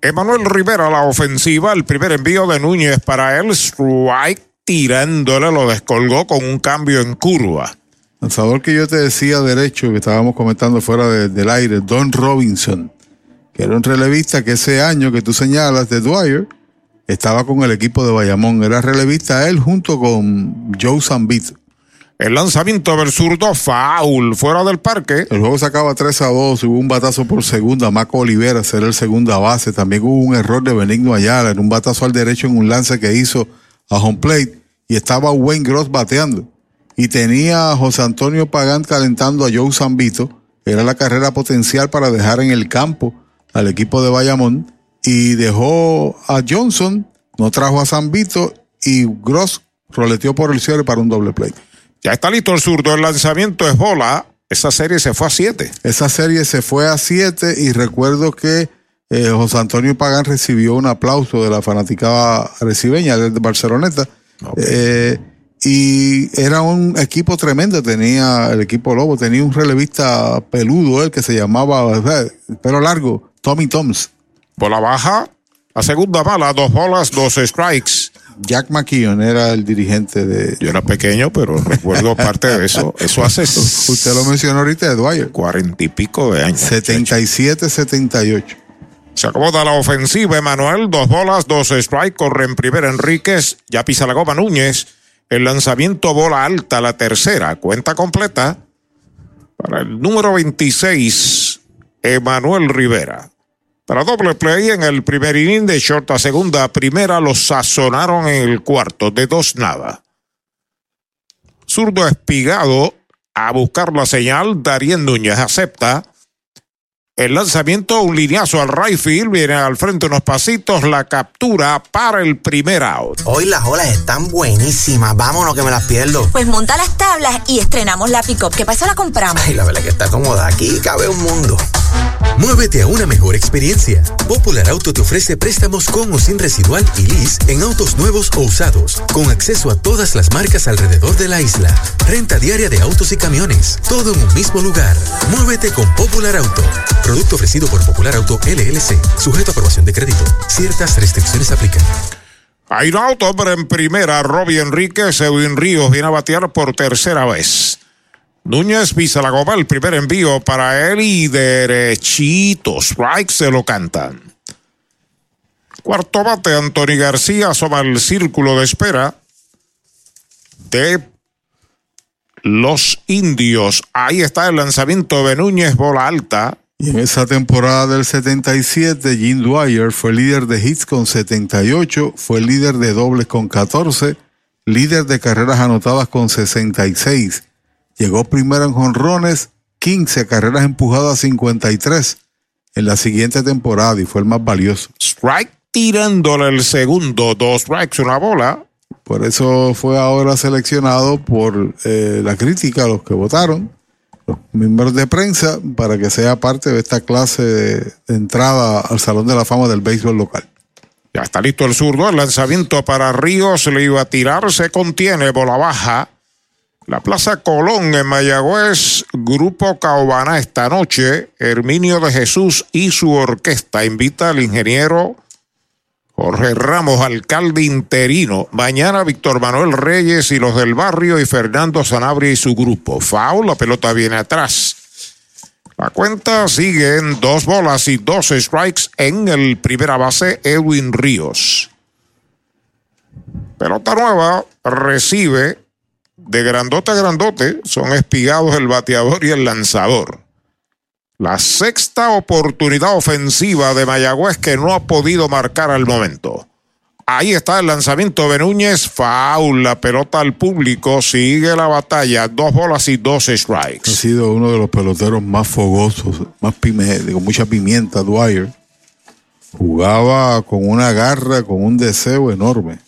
Speaker 2: Emanuel Rivera, la ofensiva, el primer envío de Núñez para él, strike, tirándole, lo descolgó con un cambio en curva.
Speaker 3: Lanzador que yo te decía derecho, que estábamos comentando fuera de- del aire, Don Robinson, que era un relevista que ese año que tú señalas de Dwyer, estaba con el equipo de Bayamón. Era relevista él junto con Joe Zambito.
Speaker 2: El lanzamiento del zurdo, foul, fuera del parque.
Speaker 3: El juego se acaba 3 a 2, hubo un batazo por segunda, Maco Olivera será el segunda base. También hubo un error de Benigno Ayala en un batazo al derecho en un lance que hizo a home plate y estaba Wayne Gross bateando. Y tenía a José Antonio Pagán calentando a Joe Zambito. Era la carrera potencial para dejar en el campo al equipo de Bayamón. Y dejó a Johnson, no trajo a Zambito y Gross roleteó por el cierre para un doble play.
Speaker 2: Ya está listo el zurdo, el lanzamiento es bola. Esa serie se fue a siete.
Speaker 3: Esa serie se fue a siete y recuerdo que eh, José Antonio Pagán recibió un aplauso de la fanaticada recibeña de Barceloneta. Eh, y era un equipo tremendo, tenía el equipo Lobo, tenía un relevista peludo él que se llamaba, eh, pelo largo, Tommy Toms.
Speaker 2: Bola baja, la segunda bala, dos bolas, dos strikes.
Speaker 3: Jack McKeon era el dirigente de...
Speaker 2: Yo era pequeño, pero recuerdo parte de eso. Eso hace...
Speaker 3: Usted lo mencionó ahorita, Dwyer.
Speaker 2: Cuarenta y pico de años.
Speaker 3: 77-78.
Speaker 2: Se acomoda la ofensiva, Emanuel. Dos bolas, dos strikes. Corre en primera Enríquez. Ya pisa la goma Núñez. El lanzamiento bola alta, la tercera. Cuenta completa. Para el número 26, Emanuel Rivera. Para doble play en el primer inning de short a segunda primera, los sazonaron en el cuarto, de dos nada. Zurdo espigado a buscar la señal, Darien Núñez acepta. El lanzamiento, un lineazo al right field, viene al frente unos pasitos, la captura para el primer out.
Speaker 20: Hoy las olas están buenísimas. Vámonos que me las pierdo.
Speaker 21: Pues monta las tablas y estrenamos la pick-up. ¿Qué pasa? La compramos.
Speaker 20: Ay, la verdad que está cómoda. Aquí cabe un mundo.
Speaker 5: Muévete a una mejor experiencia. Popular Auto te ofrece préstamos con o sin residual y lease en autos nuevos o usados, con acceso a todas las marcas alrededor de la isla. Renta diaria de autos y camiones, todo en un mismo lugar. Muévete con Popular Auto. Producto ofrecido por Popular Auto LLC, sujeto a aprobación de crédito. Ciertas restricciones aplican.
Speaker 2: Hay un en primera, Robbie Enríquez, Edwin Ríos viene a batear por tercera vez. Núñez pisa la goma, el primer envío para él y derechito, strike se lo cantan. Cuarto bate, Anthony García asoma el círculo de espera de los indios. Ahí está el lanzamiento de Núñez, bola alta.
Speaker 3: Y en esa temporada del 77, Jim Dwyer fue líder de hits con 78, fue líder de dobles con 14, líder de carreras anotadas con 66. Llegó primero en jonrones, 15 carreras empujadas 53 en la siguiente temporada y fue el más valioso.
Speaker 2: Strike tirándole el segundo, dos strikes, una bola.
Speaker 3: Por eso fue ahora seleccionado por eh, la crítica, los que votaron, los miembros de prensa, para que sea parte de esta clase de, entrada al Salón de la Fama del béisbol local.
Speaker 2: Ya está listo el zurdo, el lanzamiento para Ríos, le iba a tirar, se contiene, bola baja. La Plaza Colón en Mayagüez, Grupo Caobana esta noche, Herminio de Jesús y su orquesta invita al ingeniero Jorge Ramos, alcalde interino. Mañana Víctor Manuel Reyes y los del barrio y Fernando Sanabria y su grupo. Foul, la pelota viene atrás. La cuenta sigue en dos bolas y dos strikes en el primera base, Edwin Ríos. Pelota nueva, recibe de grandote a grandote, son espigados el bateador y el lanzador. La sexta oportunidad ofensiva de Mayagüez que no ha podido marcar al momento. Ahí está el lanzamiento de Núñez, foul, la pelota al público, sigue la batalla, dos bolas y dos
Speaker 3: Ha
Speaker 2: strikes.
Speaker 3: sido uno de los peloteros más fogosos, más pime, con mucha pimienta, Dwyer. Jugaba con una garra, con un deseo enorme.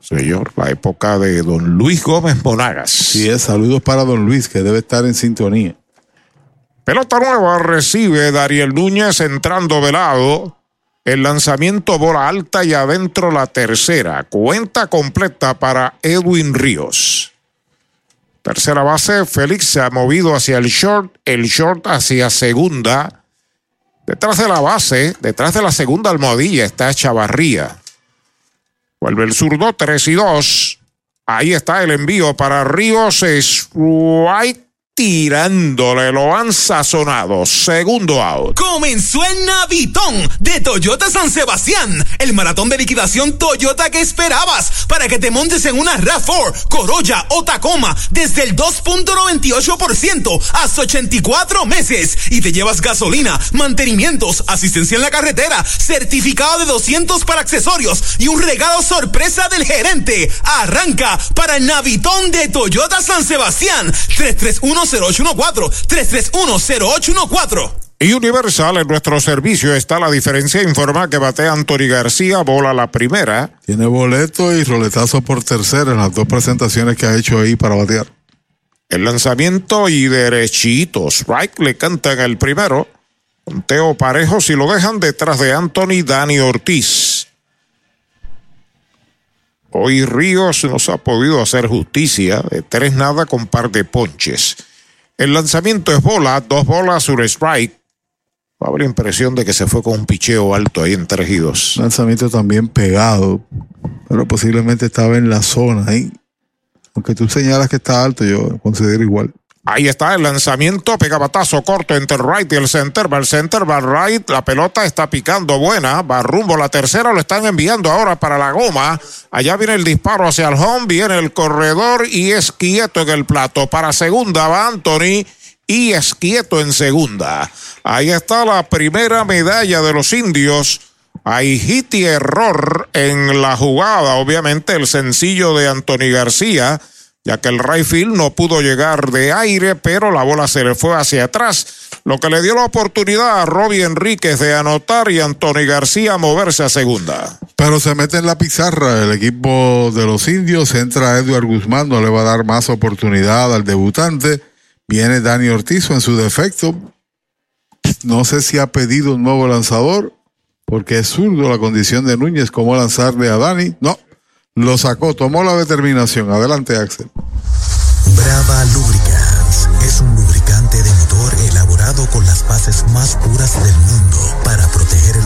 Speaker 2: Señor, la época de don Luis Gómez Monagas.
Speaker 3: Sí, es, saludos para don Luis, que debe estar en sintonía.
Speaker 2: Pelota nueva recibe Dariel Núñez entrando velado. El lanzamiento bola alta y adentro la tercera. Cuenta completa para Edwin Ríos. Tercera base, Félix se ha movido hacia el short, el short hacia segunda. Detrás de la base, detrás de la segunda almohadilla está Chavarría. Vuelve el zurdo, 3 y 2. Ahí está el envío para Ríos. Strike tirándole, lo han sazonado. Segundo out.
Speaker 6: Comenzó el Navitón de Toyota San Sebastián, el maratón de liquidación Toyota que esperabas para que te montes en una RAV4, Corolla o Tacoma desde el 2.98% hasta 84 meses y te llevas gasolina, mantenimientos, asistencia en la carretera, certificado de 200 para accesorios y un regalo sorpresa del gerente. Arranca para el Navitón de Toyota San Sebastián 331 0814 331
Speaker 2: Y Universal en nuestro servicio está la diferencia. Informa que batea Anthony García, bola la primera.
Speaker 3: Tiene boleto y roletazo por tercera en las dos presentaciones que ha hecho ahí para batear.
Speaker 2: El lanzamiento y derechito. Strike le cantan el primero. Conteo parejo si lo dejan detrás de Anthony Dani Ortiz. Hoy Ríos nos ha podido hacer justicia de tres nada con par de ponches. El lanzamiento es bola, dos bolas, sur strike. Va a haber impresión de que se fue con un picheo alto ahí en tres y dos.
Speaker 3: Lanzamiento también pegado, pero posiblemente estaba en la zona ahí. Aunque tú señalas que está alto, yo considero igual.
Speaker 2: Ahí está el lanzamiento, pega batazo corto entre right y el center, va el center, va right, la pelota está picando buena, va rumbo la tercera, lo están enviando ahora para la goma, allá viene el disparo hacia el home, viene el corredor y es quieto en el plato, para segunda va Anthony y es quieto en segunda. Ahí está la primera medalla de los indios. Hay hit y error en la jugada, obviamente el sencillo de Anthony García ya que el Rayfield no pudo llegar de aire, pero la bola se le fue hacia atrás, lo que le dio la oportunidad a Robbie Enríquez de anotar y Anthony García moverse a segunda.
Speaker 3: Pero se mete en la pizarra el equipo de los indios, entra Edward Guzmán, no le va a dar más oportunidad al debutante, viene Dani Ortiz en su defecto, no sé si ha pedido un nuevo lanzador, porque es zurdo la condición de Núñez, cómo lanzarle a Dani, no, lo sacó, tomó la determinación. Adelante, Axel.
Speaker 13: Brava Lubricants es un lubricante de motor elaborado con las bases más puras del mundo para proteger el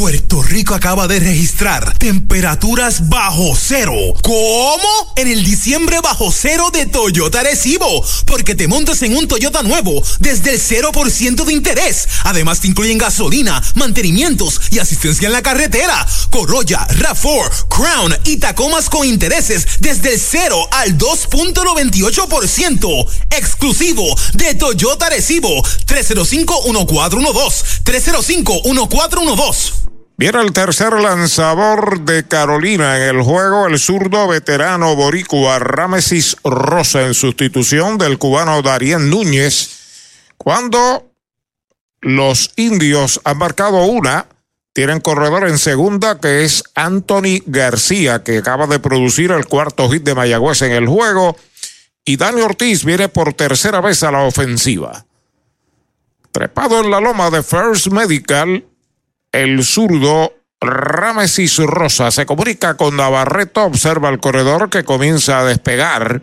Speaker 6: Puerto Rico acaba de registrar temperaturas bajo cero. ¿Cómo? En el diciembre bajo cero de Toyota Recibo. Porque te montas en un Toyota nuevo desde el 0% de interés. Además te incluyen gasolina, mantenimientos y asistencia en la carretera. Corolla, RAV4, Crown y Tacomas con intereses desde el 0 al 2.98%. Exclusivo de Toyota Recibo. 305-1412. 305-1412.
Speaker 2: Viene el tercer lanzador de Carolina en el juego, el zurdo veterano boricua Ramesis Rosa en sustitución del cubano Darien Núñez. Cuando los indios han marcado una, Tienen corredor en segunda que es Anthony García, que acaba de producir el cuarto hit de Mayagüez en el juego. Y Dani Ortiz viene por tercera vez a la ofensiva. Trepado en la loma de First Medical, el zurdo Ramesis Rosa se comunica con Navarreto, observa el corredor que comienza a despegar.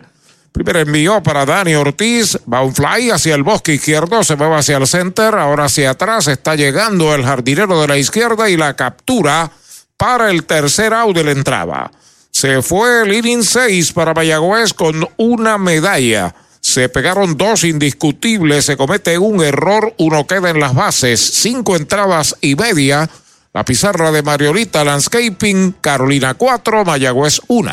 Speaker 2: Primer envío para Dani Ortiz, va un fly hacia el bosque izquierdo, se mueve hacia el center, ahora hacia atrás, está llegando el jardinero de la izquierda y la captura para el tercer out de la entrada. Se fue el inning 6 para Mayagüez con una medalla. Se pegaron dos indiscutibles, se comete un error, uno queda en las bases, cinco entradas y media. La pizarra de Mariolita Landscaping, Carolina 4, Mayagüez 1.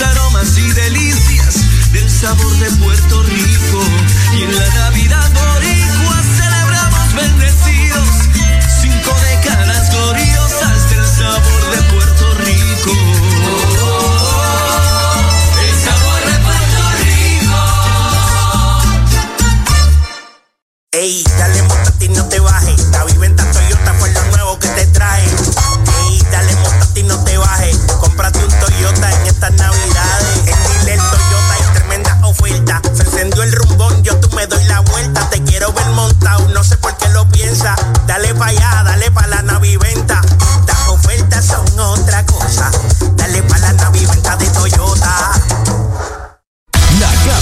Speaker 22: aromas y delicias del sabor de Puerto Rico. Y en la Navidad boricua celebramos bendecidos, cinco décadas gloriosas del sabor de Puerto Rico. El sabor de Puerto Rico.
Speaker 8: Ey, dale montate y no te bajes. La viventa Toyota fue lo nuevo que te trae. Ey, dale montate y no te bajes. Cómprate un En estas navidades. En Dile Toyota hay tremenda oferta. Se encendió el rumbón, yo tú me doy la vuelta. Te quiero ver montado, no sé por qué lo piensa. Dale pa' allá, dale pa' la naviventa. Las ofertas son otra cosa. Dale pa' la naviventa de Toyota.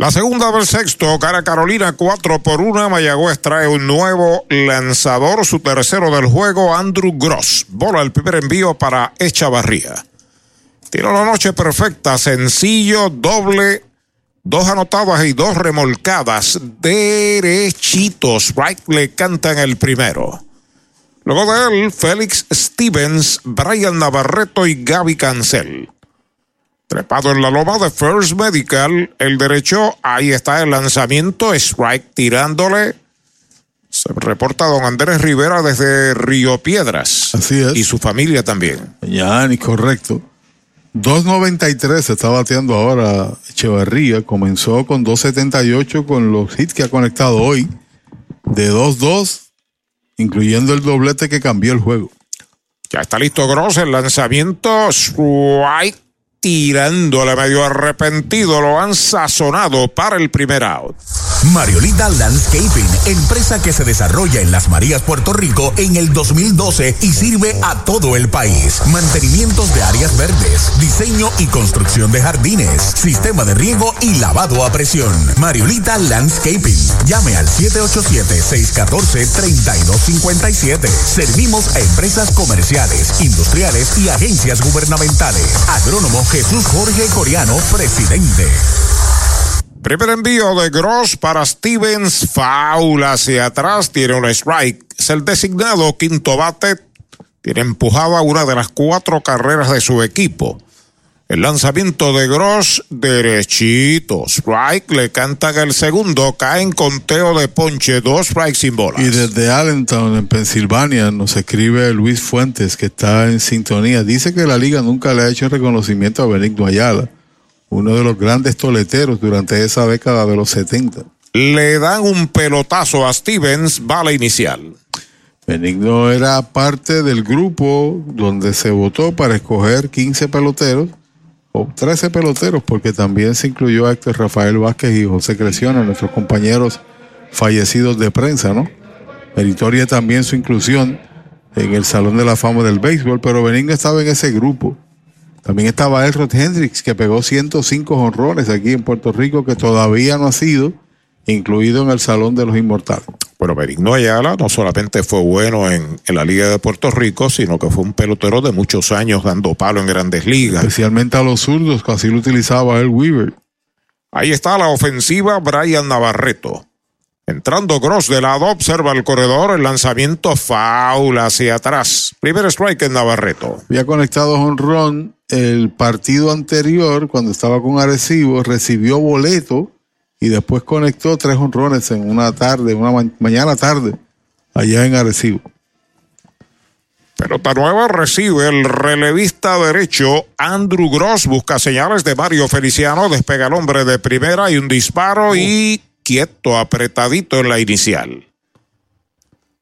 Speaker 2: La segunda del sexto, cara Carolina 4 por 1. Mayagüez trae un nuevo lanzador, su tercero del juego, Andrew Gross. Bola el primer envío para Echavarría. Tiró la noche perfecta, sencillo, doble, dos anotadas y dos remolcadas, derechitos. Right le cantan el primero. Luego de él, Félix Stevens, Brian Navarreto y Gaby Cancel. Trepado en la loma de First Medical, el derecho, ahí está el lanzamiento, strike tirándole. Se reporta don Andrés Rivera desde Río Piedras.
Speaker 3: Así es.
Speaker 2: Y su familia también.
Speaker 3: Ya, ni correcto. 2.93 se está bateando ahora Echeverría. Comenzó con 2.78 con los hits que ha conectado hoy. De 2-2, incluyendo el doblete que cambió el juego.
Speaker 2: Ya está listo Gross, el lanzamiento, strike tirándole medio arrepentido, lo han sazonado para el primer out.
Speaker 1: Mariolita Landscaping, empresa que se desarrolla en Las Marías, Puerto Rico en el 2012 y sirve a todo el país. Mantenimientos de áreas verdes, diseño y construcción de jardines, sistema de riego y lavado a presión. Mariolita Landscaping. Llame al 787-614-3257. Servimos a empresas comerciales, industriales y agencias gubernamentales. Agrónomo Jesús Jorge Coriano, presidente.
Speaker 2: Primer envío de Gross para Stevens, foul hacia atrás, tiene un strike. Es el designado quinto bate, tiene empujada una de las cuatro carreras de su equipo. El lanzamiento de Gross, derechito. Strike, le cantan el segundo, cae en conteo de ponche, dos strikes sin bolas.
Speaker 3: Y desde Allentown, en Pensilvania, nos escribe Luis Fuentes, que está en sintonía. Dice que la liga nunca le ha hecho reconocimiento a Benigno Ayala, uno de los grandes toleteros durante esa década de los 70.
Speaker 2: le dan un pelotazo a Stevens, bala inicial.
Speaker 3: Benigno era parte del grupo donde se votó para escoger 15 peloteros o 13 peloteros, porque también se incluyó a Héctor Rafael Vázquez y José Creciano, nuestros compañeros fallecidos de prensa, ¿no? Meritoria también su inclusión en el Salón de la Fama del Béisbol, pero Benigno estaba en ese grupo. También estaba Elrod Hendricks, que pegó 105 honrones aquí en Puerto Rico, que todavía no ha sido incluido en el Salón de los Inmortales.
Speaker 2: Bueno, Benigno Ayala no solamente fue bueno en, en, la Liga de Puerto Rico, sino que fue un pelotero de muchos años dando palo en grandes ligas.
Speaker 3: Especialmente a los zurdos, que así lo utilizaba el Weaver.
Speaker 2: Ahí está la ofensiva Brian Navarreto. Entrando Gross de lado, observa el corredor, el lanzamiento faula hacia atrás. Primer strike en Navarreto.
Speaker 3: Había conectado honrón el partido anterior, cuando estaba con Arecibo, recibió boleto y después conectó tres honrones en una tarde, una ma mañana tarde, allá en Arecibo.
Speaker 2: Pelota nueva recibe el relevista derecho Andrew Gross, busca señales de Mario Feliciano, despega el hombre de primera y un disparo y quieto, apretadito en la inicial.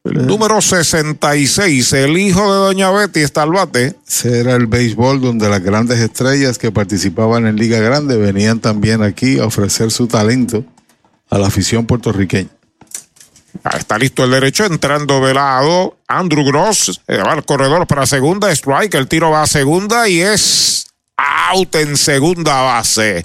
Speaker 2: Número 66, el hijo de Doña Betty, está al bate.
Speaker 3: Era el béisbol donde las grandes estrellas que participaban en Liga Grande venían también aquí a ofrecer su talento a la afición puertorriqueña.
Speaker 2: Está listo el derecho, entrando de lado. Andrew Gross eh, va al corredor para segunda, strike, el tiro va a segunda y es out en segunda base.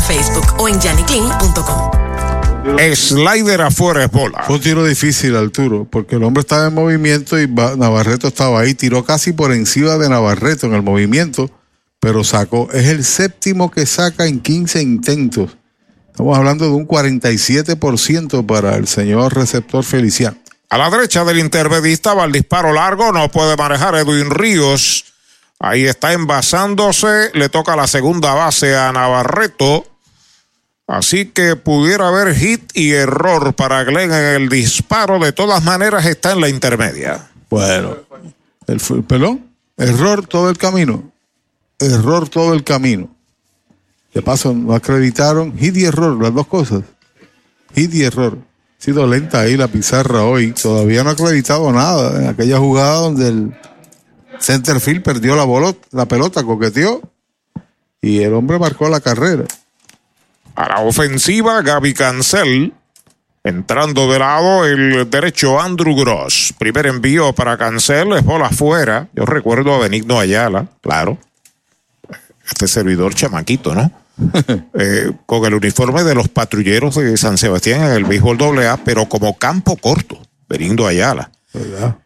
Speaker 12: Facebook o en janiclean.com.
Speaker 2: Slider afuera es bola.
Speaker 3: Fue un tiro difícil, Arturo, porque el hombre estaba en movimiento y Navarreto estaba ahí. Tiró casi por encima de Navarreto en el movimiento, pero sacó. Es el séptimo que saca en 15 intentos. Estamos hablando de un 47% para el señor receptor Feliciano.
Speaker 2: A la derecha del intervedista va el disparo largo, no puede manejar Edwin Ríos. Ahí está envasándose, le toca la segunda base a Navarreto. Así que pudiera haber hit y error para Glenn en el disparo. De todas maneras está en la intermedia.
Speaker 3: Bueno, el, el pelón, error todo el camino. Error todo el camino. De paso, no acreditaron hit y error, las dos cosas. Hit y error. Ha sido lenta ahí la pizarra hoy. Todavía no ha acreditado nada en aquella jugada donde el centerfield perdió la, bolota, la pelota, coqueteó y el hombre marcó la carrera.
Speaker 2: A la ofensiva, Gaby Cancel. Entrando de lado el derecho Andrew Gross. Primer envío para Cancel, es bola afuera. Yo recuerdo a Benigno Ayala, claro. Este servidor chamaquito, ¿no? eh, con el uniforme de los patrulleros de San Sebastián en el béisbol AA, pero como campo corto, Benigno Ayala.
Speaker 3: ¿Verdad?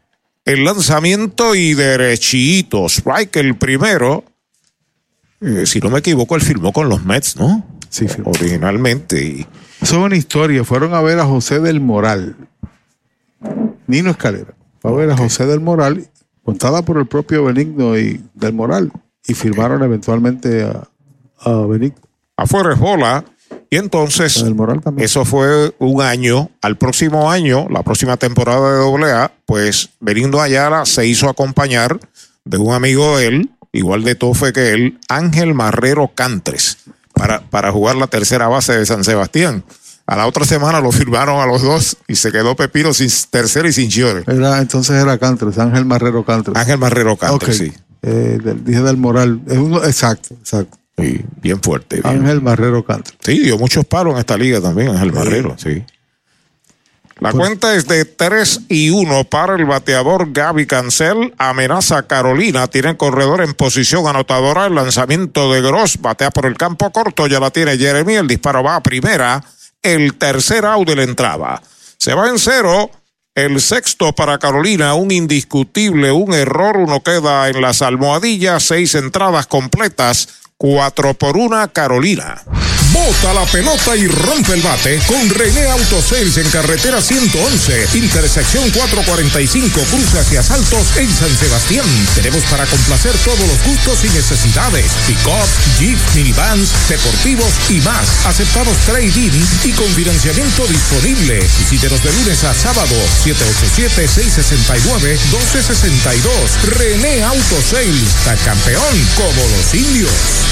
Speaker 2: El lanzamiento y derechito. Strike el primero. Eh, si no me equivoco, él firmó con los Mets, ¿no?
Speaker 3: Sí, firmó.
Speaker 2: Originalmente. Y...
Speaker 3: Eso es una historia. Fueron a ver a José del Moral. Nino Escalera. Fue a ver a José del Moral, contada por el propio Benigno y del Moral. Y firmaron eventualmente a, a Benigno.
Speaker 2: Afuera es bola. Y entonces, eso fue un año. Al próximo año, la próxima temporada de AA, pues Benigno Ayala se hizo acompañar de un amigo de él, igual de tofe que él, Ángel Marrero Cantres, para, para jugar la tercera base de San Sebastián. A la otra semana lo firmaron a los dos y se quedó Pepino sin tercera y sin Chiore.
Speaker 3: Era, entonces era Cantres, Ángel Marrero Cantres.
Speaker 2: Ángel Marrero Cantres, sí.
Speaker 3: Eh, del- dije del Moral. Es uno, exacto, exacto.
Speaker 2: Sí, bien fuerte. bien.
Speaker 3: Ángel Marrero Cantres.
Speaker 2: Sí, dio muchos palos en esta liga también, Ángel Marrero, sí. La cuenta es de 3 y 1 para el bateador Gaby Cancel. Amenaza a Carolina. Tiene corredor en posición anotadora. El lanzamiento de Gross. Batea por el campo corto. Ya la tiene Jeremy. El disparo va a primera. El tercer out de la entrada. Se va en cero. El sexto para Carolina, un indiscutible, un error, uno queda en las almohadillas, seis entradas completas, cuatro por una Carolina. Bota la pelota y rompe el bate con René Autosales en carretera 111, intersección 445, cruce hacia Saltos en San Sebastián. Tenemos para complacer todos los gustos y necesidades. Pick-up, Jeep, minivans, deportivos y más. Aceptamos trading y con financiamiento disponible. Visítenos de lunes a sábado, 787-669-1262. René Autosales, tan campeón como los indios.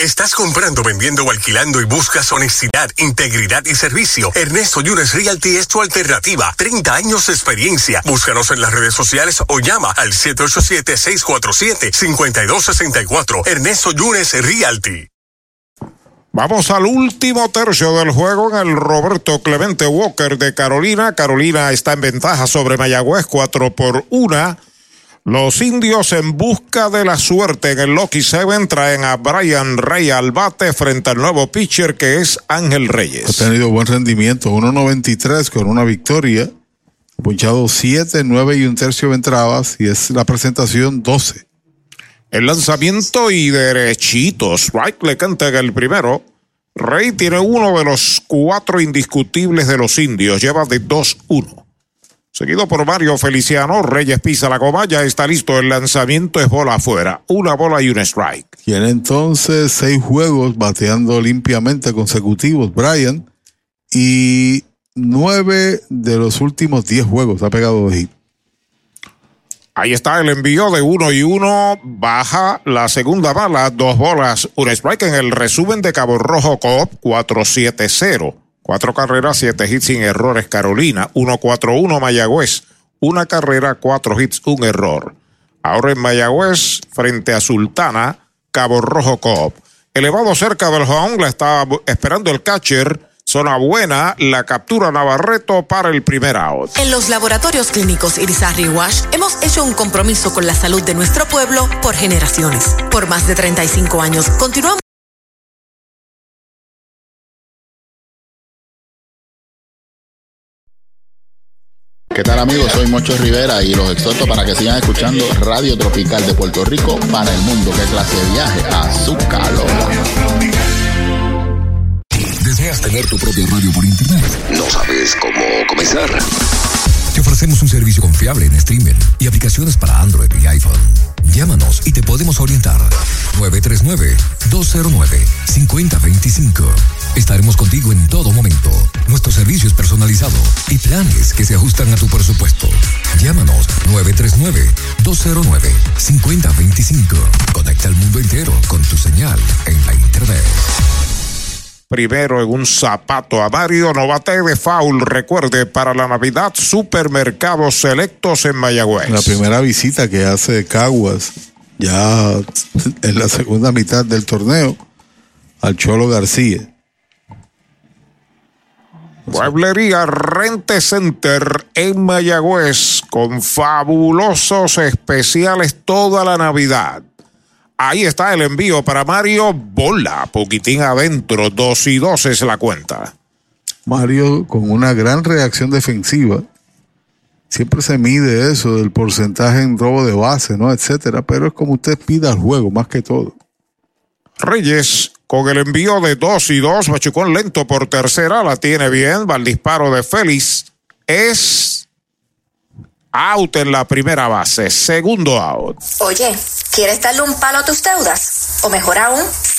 Speaker 23: ¿Estás comprando, vendiendo o alquilando y buscas honestidad, integridad y servicio? Ernesto Yunes Realty es tu alternativa. 30 años de experiencia. Búscanos en las redes sociales o llama al 787-647-5264. Ernesto Yunes Realty.
Speaker 2: Vamos al último tercio del juego en el Roberto Clemente Walker de Carolina. Carolina está en ventaja sobre Mayagüez 4 por 1. Los indios en busca de la suerte en el Lucky Seven traen a Brian Rey al bate frente al nuevo pitcher que es Ángel Reyes.
Speaker 3: Ha tenido buen rendimiento, 1.93 con una victoria, punchado 7, 9 y un tercio de entradas y es la presentación 12.
Speaker 2: El lanzamiento y derechitos. Strike le canta en el primero. Rey tiene uno de los cuatro indiscutibles de los indios. Lleva de 2-1. Seguido por Mario Feliciano, Reyes pisa la goma, ya está listo el lanzamiento, es bola afuera, una bola y un strike.
Speaker 3: Tiene entonces seis juegos bateando limpiamente consecutivos, Brian, y nueve de los últimos diez juegos ha pegado dos hits.
Speaker 2: Ahí está el envío de uno y uno. Baja la segunda bala, dos bolas, un strike en el resumen de Cabo Rojo Coop 470. Cuatro carreras, siete hits sin errores Carolina, 1-4-1 Mayagüez, una carrera, cuatro hits, un error. Ahora en Mayagüez, frente a Sultana, Cabo Rojo Coop. Elevado cerca del home, la está esperando el catcher. Zona buena, la captura Navarreto para el primer out.
Speaker 12: En los laboratorios clínicos Irizarry Wash hemos hecho un compromiso con la salud de nuestro pueblo por generaciones. Por más de 35 años, continuamos.
Speaker 24: ¿Qué tal amigos? Soy Mocho Rivera y los exhorto para que sigan escuchando Radio Tropical de Puerto Rico para el mundo. ¿Qué clase de viaje? A su calor.
Speaker 1: ¿Deseas tener tu propia radio por internet?
Speaker 25: ¿No sabes cómo comenzar?
Speaker 1: Te ofrecemos un servicio confiable en streaming y aplicaciones para Android y iPhone. Llámanos y te podemos orientar. 939-209-5025. Estaremos contigo en todo momento. Nuestro servicio es personalizado y planes que se ajustan a tu presupuesto. Llámanos 939-209-5025. Conecta al mundo entero con tu señal en la Internet.
Speaker 2: Primero en un zapato a Mario, no bate de foul. Recuerde, para la Navidad, supermercados selectos en Mayagüez.
Speaker 3: La primera visita que hace Caguas, ya en la segunda mitad del torneo, al Cholo García.
Speaker 2: Mueblería Rente Center en Mayagüez con fabulosos especiales toda la Navidad. Ahí está el envío para Mario Bola, poquitín adentro, dos y dos es la cuenta.
Speaker 3: Mario con una gran reacción defensiva. Siempre se mide eso del porcentaje en robo de base, ¿no? Etcétera. Pero es como usted pida al juego, más que todo.
Speaker 2: Reyes con el envío de dos y dos, Machucón lento por tercera, la tiene bien, va el disparo de Félix. Es out en la primera base, segundo out.
Speaker 26: Oye, ¿quieres darle un palo a tus deudas? O mejor aún,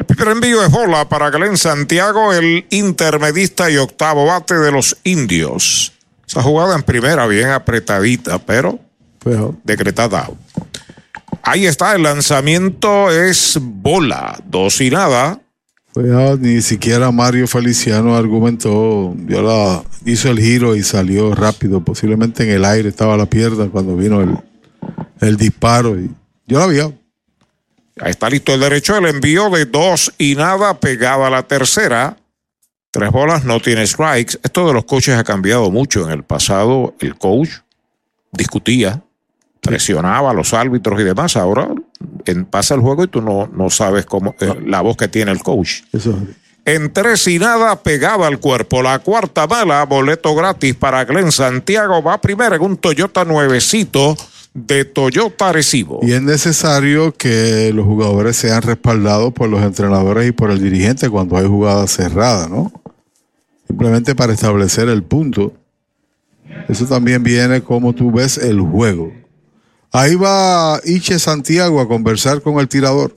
Speaker 2: El primer envío es bola para Glenn Santiago, el intermedista y octavo bate de los indios. Esa jugada en primera, bien apretadita, pero, decretada. Ahí está, el lanzamiento es bola, dos y nada.
Speaker 3: Ya ni siquiera Mario Feliciano argumentó, dio la, hizo el giro y salió rápido. Posiblemente en el aire estaba la pierna cuando vino el, el disparo. Y yo la vi.
Speaker 2: Está listo el derecho, el envío de dos y nada pegado a la tercera. Tres bolas, no tiene strikes. Esto de los coaches ha cambiado mucho. En el pasado, el coach discutía, presionaba a los árbitros y demás. Ahora en, pasa el juego y tú no, no sabes cómo eh, la voz que tiene el coach.
Speaker 3: Eso.
Speaker 2: En tres y nada, pegada al cuerpo. La cuarta bala, boleto gratis para Glenn Santiago. Va primero en un Toyota nuevecito de Toyota Recibo.
Speaker 3: Y es necesario que los jugadores sean respaldados por los entrenadores y por el dirigente cuando hay jugadas cerradas, ¿no? Simplemente para establecer el punto. Eso también viene como tú ves el juego. Ahí va Iche Santiago a conversar con el tirador.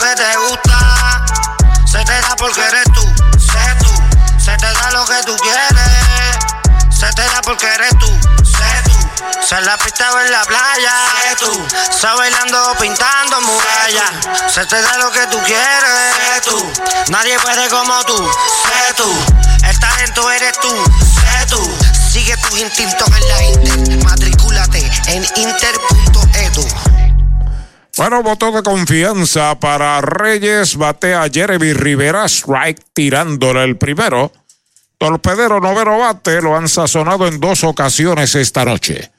Speaker 9: Que te gusta, se te da porque eres tú, sé tú. Se te da lo que tú quieres, se te da porque eres tú, sé tú. Se la pista en la playa, sé tú. Está bailando, pintando murallas. Se te da lo que tú quieres, sé tú. Nadie puede como tú, sé tú. El talento eres tú, sé tú. Sigue tus instintos en la Inter. Matricúlate en inter.edu.
Speaker 2: Bueno, voto de confianza para Reyes. Batea Jeremy Rivera. Strike tirándole el primero. Torpedero noveno bate. Lo han sazonado en dos ocasiones esta noche.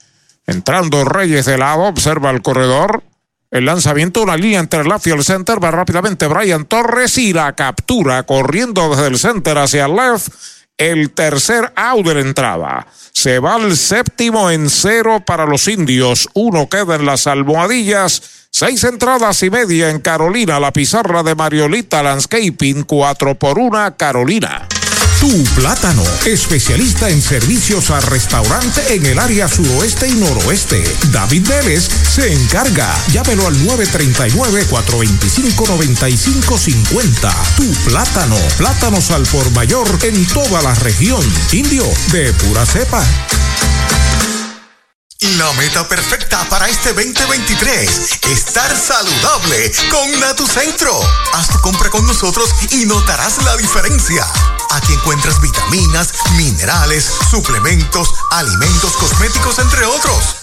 Speaker 2: Entrando Reyes de lado. Observa el corredor. El lanzamiento, una línea entre el left y el center. Va rápidamente Brian Torres y la captura corriendo desde el center hacia el left. El tercer out de entrada. Se va al séptimo en cero para los indios. Uno queda en las almohadillas. Seis entradas y media en Carolina. La pizarra de Mariolita Landscaping. Cuatro por una Carolina.
Speaker 27: Tu Plátano, especialista en servicios al restaurante en el área suroeste y noroeste. David Vélez se encarga. Llámelo al 939-425-9550. Tu Plátano, plátanos al por mayor en toda la región. Indio, de pura cepa.
Speaker 10: La meta perfecta para este 2023, estar saludable con Natucentro. Haz tu compra con nosotros y notarás la diferencia. Aquí encuentras vitaminas, minerales, suplementos, alimentos, cosméticos, entre otros.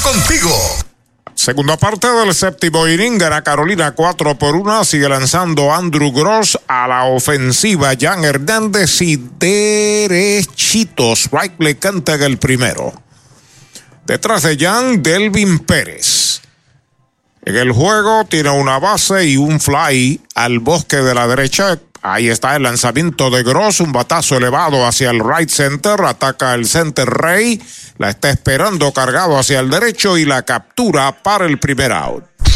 Speaker 10: contigo.
Speaker 2: Segunda parte del séptimo inning, gana Carolina 4 por 1. Sigue lanzando Andrew Gross a la ofensiva. Jan Hernández y derechitos. Right le canta en el primero. Detrás de Jan, Delvin Pérez. En el juego tiene una base y un fly al bosque de la derecha. Ahí está el lanzamiento de Gross, un batazo elevado hacia el right center, ataca el center Rey, la está esperando cargado hacia el derecho y la captura para el primer out.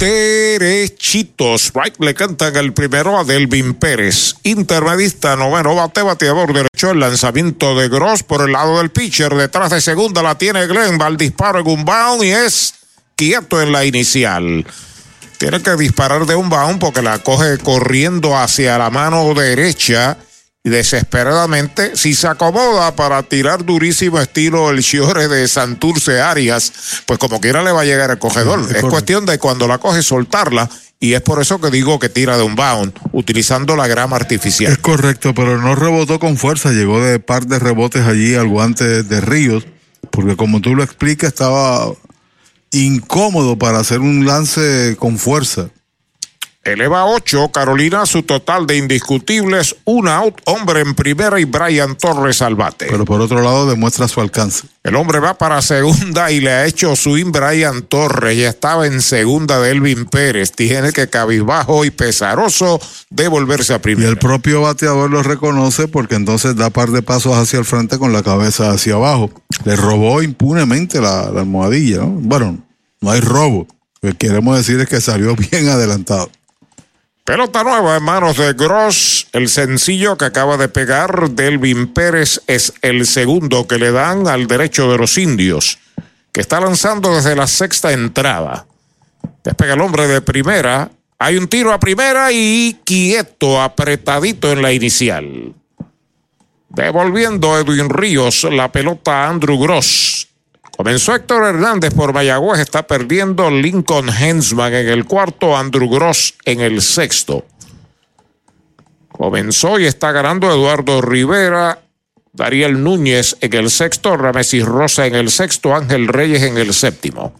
Speaker 2: derechitos. Right le cantan el primero a Delvin Pérez. Intermedista, noveno bate, bateador derecho. El lanzamiento de Gross por el lado del pitcher. Detrás de segunda la tiene Glenn. Va al disparo en un bound y es quieto en la inicial. Tiene que disparar de un bound porque la coge corriendo hacia la mano derecha y desesperadamente, si se acomoda para tirar durísimo estilo el Chiore de Santurce Arias, pues como quiera le va a llegar el cogedor. es, es cuestión de cuando la coge soltarla y es por eso que digo que tira de un bound, utilizando la grama artificial.
Speaker 3: Es correcto, pero no rebotó con fuerza, llegó de par de rebotes allí al guante de Ríos, porque como tú lo explicas, estaba incómodo para hacer un lance con fuerza.
Speaker 2: Eleva 8, Carolina su total de indiscutibles, un out, hombre en primera y Brian Torres al bate.
Speaker 3: Pero por otro lado demuestra su alcance.
Speaker 2: El hombre va para segunda y le ha hecho swing Brian Torres. Ya estaba en segunda de Elvin Pérez. Tiene que cabizbajo y pesaroso devolverse a primera.
Speaker 3: Y el propio bateador lo reconoce porque entonces da par de pasos hacia el frente con la cabeza hacia abajo. Le robó impunemente la, la almohadilla. ¿no? Bueno, no hay robo. Lo que queremos decir es que salió bien adelantado.
Speaker 2: Pelota nueva en manos de Gross. El sencillo que acaba de pegar Delvin Pérez es el segundo que le dan al derecho de los indios, que está lanzando desde la sexta entrada. Despega el hombre de primera. Hay un tiro a primera y quieto, apretadito en la inicial. Devolviendo Edwin Ríos la pelota a Andrew Gross. Comenzó Héctor Hernández por Mayagüez, está perdiendo Lincoln Hensman en el cuarto, Andrew Gross en el sexto. Comenzó y está ganando Eduardo Rivera, Dariel Núñez en el sexto, Ramesis Rosa en el sexto, Ángel Reyes en el séptimo.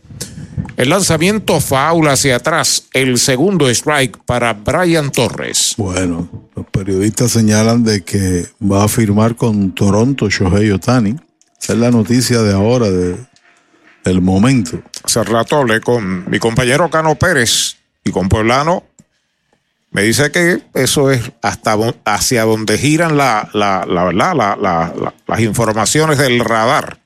Speaker 2: El lanzamiento faula hacia atrás, el segundo strike para Brian Torres.
Speaker 3: Bueno, los periodistas señalan de que va a firmar con Toronto Shohei Otani. Esa es la noticia de ahora, de, del momento.
Speaker 2: Hace rato hablé con mi compañero Cano Pérez y con Pueblano. Me dice que eso es hasta hacia donde giran la, la, la la, la, las informaciones del radar.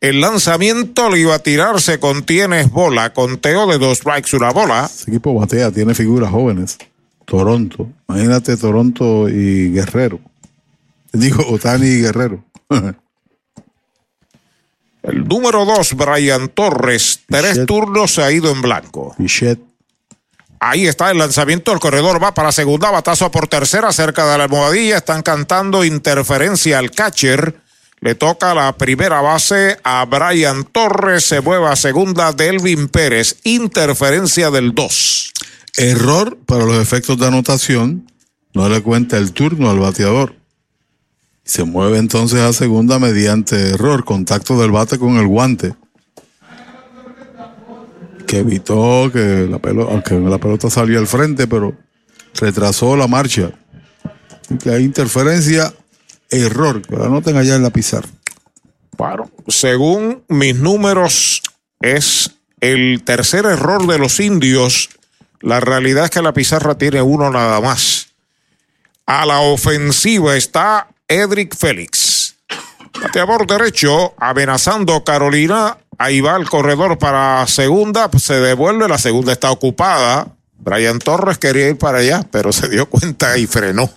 Speaker 2: El lanzamiento le iba a tirarse con tienes bola, conteo de dos strikes, una bola.
Speaker 3: Ese equipo batea, tiene figuras jóvenes. Toronto. Imagínate Toronto y Guerrero. Digo, Otani y Guerrero.
Speaker 2: El número dos, Brian Torres. Tres turnos se ha ido en blanco. Ahí está el lanzamiento. El corredor va para segunda, batazo por tercera, cerca de la almohadilla. Están cantando interferencia al catcher. Le toca la primera base a Brian Torres. Se mueve a segunda Delvin Pérez. Interferencia del 2.
Speaker 3: Error para los efectos de anotación. No le cuenta el turno al bateador. Se mueve entonces a segunda mediante error, contacto del bate con el guante. Que evitó que la pelota, aunque al frente, pero retrasó la marcha. Hay interferencia, error, que la anoten allá en la pizarra.
Speaker 2: Claro. Según mis números, es el tercer error de los indios. La realidad es que la pizarra tiene uno nada más. A la ofensiva está Edric Félix. Bateador derecho, amenazando Carolina. Ahí va el corredor para segunda. Se devuelve, la segunda está ocupada. Brian Torres quería ir para allá, pero se dio cuenta y frenó.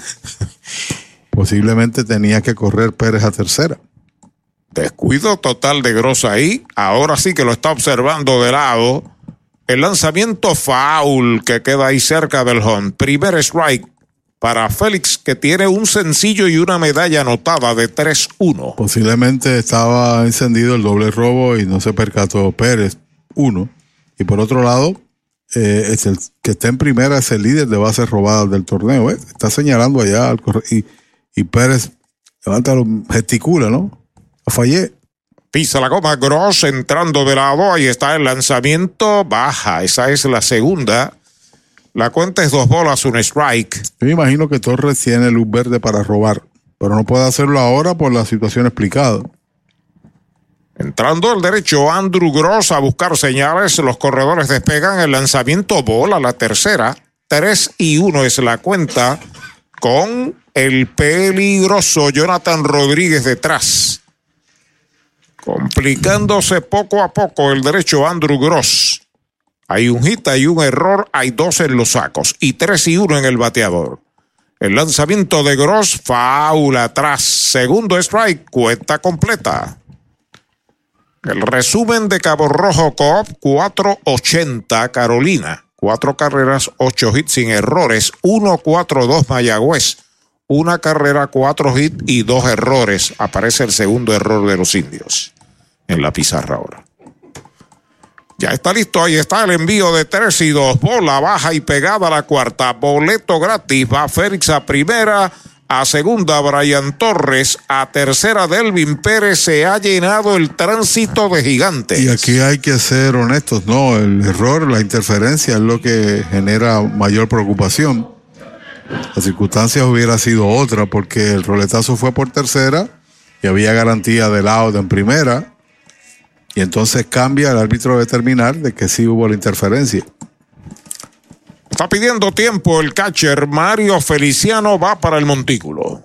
Speaker 3: Posiblemente tenía que correr Pérez a tercera.
Speaker 2: Descuido total de Gross ahí. Ahora sí que lo está observando de lado. El lanzamiento foul que queda ahí cerca del home. Primer strike para Félix, que tiene un sencillo y una medalla anotada de 3-1.
Speaker 3: Posiblemente estaba encendido el doble robo y no se percató Pérez, uno. Y por otro lado, eh, es el que está en primera es el líder de bases robadas del torneo. ¿eh? Está señalando allá al y, y Pérez levanta, los- gesticula, ¿no? Fallé.
Speaker 2: Pisa la goma Gross entrando de lado. Ahí está el lanzamiento. Baja. Esa es la segunda. La cuenta es dos bolas, un strike.
Speaker 3: Yo me imagino que Torres tiene luz verde para robar, pero no puede hacerlo ahora por la situación explicada.
Speaker 2: Entrando el derecho, Andrew Gross a buscar señales. Los corredores despegan el lanzamiento bola, la tercera. 3 y 1 es la cuenta con el peligroso Jonathan Rodríguez detrás. Complicándose poco a poco el derecho Andrew Gross. Hay un hit, hay un error, hay dos en los sacos y 3 y 1 en el bateador. El lanzamiento de Gross, faula atrás. Segundo strike, cuenta completa. El resumen de Cabo Rojo Coop 480 Carolina. Cuatro carreras, ocho hits sin errores. 1-4-2 Mayagüez. Una carrera, cuatro hits y dos errores. Aparece el segundo error de los indios en la pizarra ahora. Ya está listo, ahí está el envío de tres y dos. Bola baja y pegada a la cuarta. Boleto gratis. Va Félix a primera. A segunda, Brian Torres. A tercera, Delvin Pérez. Se ha llenado el tránsito de gigantes.
Speaker 3: Y aquí hay que ser honestos, no, el error, la interferencia es lo que genera mayor preocupación. Las circunstancias hubiera sido otra porque el roletazo fue por tercera y había garantía del out en primera. Y entonces cambia el árbitro a determinar de que sí hubo la interferencia.
Speaker 2: Está pidiendo tiempo el catcher Mario Feliciano. Va para el montículo.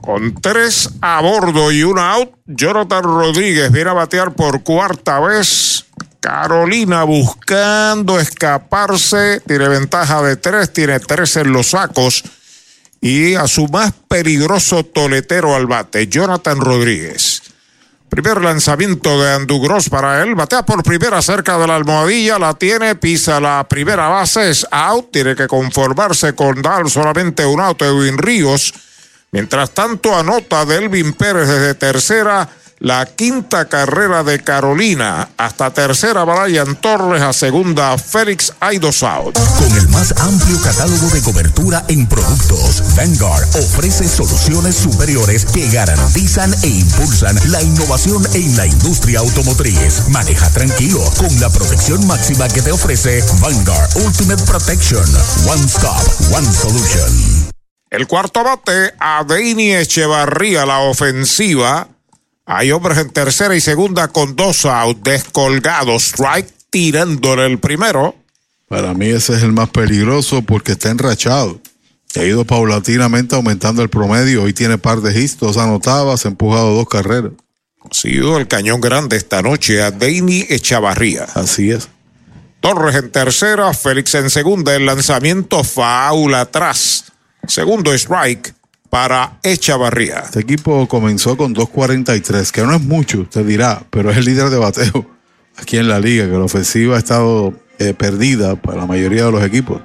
Speaker 2: Con tres a bordo y un out, Jonathan Rodríguez viene a batear por cuarta vez. Carolina buscando escaparse, tiene ventaja de tres, tiene tres en los sacos y a su más peligroso toletero al bate, Jonathan Rodríguez. Primer lanzamiento de Andu Gross para él. Batea por primera cerca de la almohadilla. La tiene, pisa la primera base. Es out. Tiene que conformarse con dar solamente un out. Edwin Ríos. Mientras tanto, anota Delvin Pérez desde tercera. La quinta carrera de Carolina. Hasta tercera, Brian Torres. A segunda, Félix Aidos out.
Speaker 1: Con el más amplio catálogo de cobertura en productos, Vanguard ofrece soluciones superiores que garantizan e impulsan la innovación en la industria automotriz. Maneja tranquilo con la protección máxima que te ofrece Vanguard Ultimate Protection. One Stop, One Solution.
Speaker 2: El cuarto bate, Adeini Echevarría, la ofensiva. Hay hombres en tercera y segunda con dos out, descolgados, strike tirándole el primero.
Speaker 3: Para mí ese es el más peligroso porque está enrachado. Ha ido paulatinamente aumentando el promedio. Hoy tiene par de hits, dos anotadas, ha empujado dos carreras.
Speaker 2: Ha sido el cañón grande esta noche a Deini Echavarría.
Speaker 3: Así es.
Speaker 2: Torres en tercera, Félix en segunda, el lanzamiento faula atrás. Segundo strike para Echavarría.
Speaker 3: Este equipo comenzó con 2.43, que no es mucho, usted dirá, pero es el líder de bateo aquí en la liga, que la ofensiva ha estado eh, perdida para la mayoría de los equipos.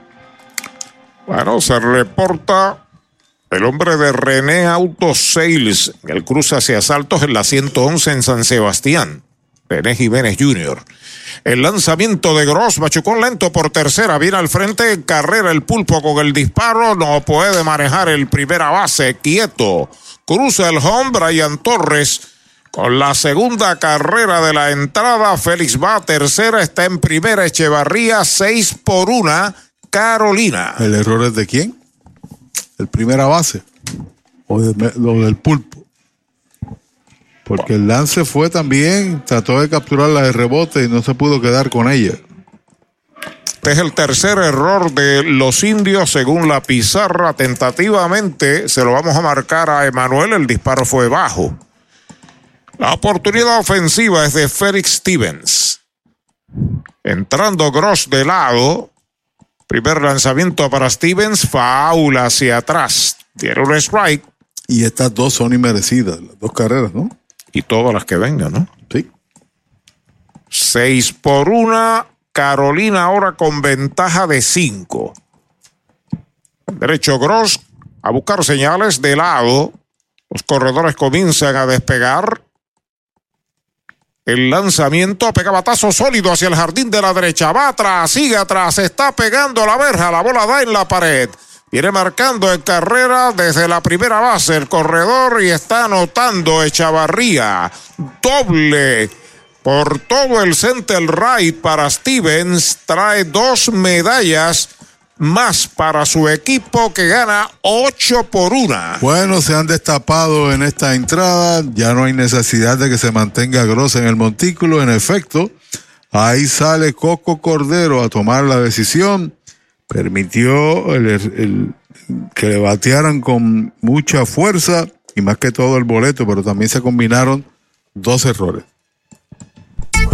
Speaker 2: Bueno, se reporta el hombre de René Auto Sales en el cruce hacia Saltos en la 111 en San Sebastián. René Jiménez Jr. El lanzamiento de Gross, machucón lento por tercera, viene al frente, carrera el pulpo con el disparo, no puede manejar el primera base, quieto. Cruza el home, Brian Torres. Con la segunda carrera de la entrada, Félix va tercera, está en primera Echevarría, seis por una, Carolina.
Speaker 3: ¿El error es de quién? ¿El primera base? ¿O lo del pulpo? Porque el lance fue también, trató de capturarla de rebote y no se pudo quedar con ella.
Speaker 2: Este es el tercer error de los indios según la pizarra. Tentativamente se lo vamos a marcar a Emanuel. El disparo fue bajo. La oportunidad ofensiva es de Félix Stevens. Entrando Gross de lado. Primer lanzamiento para Stevens. Faula hacia atrás. Tiene un strike.
Speaker 3: Y estas dos son inmerecidas, las dos carreras, ¿no?
Speaker 2: Y todas las que vengan, ¿no?
Speaker 3: Sí.
Speaker 2: Seis por una. Carolina ahora con ventaja de cinco. Derecho Gross a buscar señales de lado. Los corredores comienzan a despegar. El lanzamiento pega batazo sólido hacia el jardín de la derecha. Va atrás, sigue atrás, está pegando la verja. La bola da en la pared. Viene marcando en carrera desde la primera base el corredor y está anotando Echavarría. Doble por todo el center right para Stevens. Trae dos medallas más para su equipo que gana 8 por una.
Speaker 3: Bueno, se han destapado en esta entrada. Ya no hay necesidad de que se mantenga Gross en el montículo. En efecto, ahí sale Coco Cordero a tomar la decisión. Permitió el- que le batearan con mucha fuerza y más que todo el boleto, pero también se combinaron dos errores.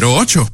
Speaker 18: 408-8808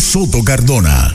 Speaker 1: Soto Cardona.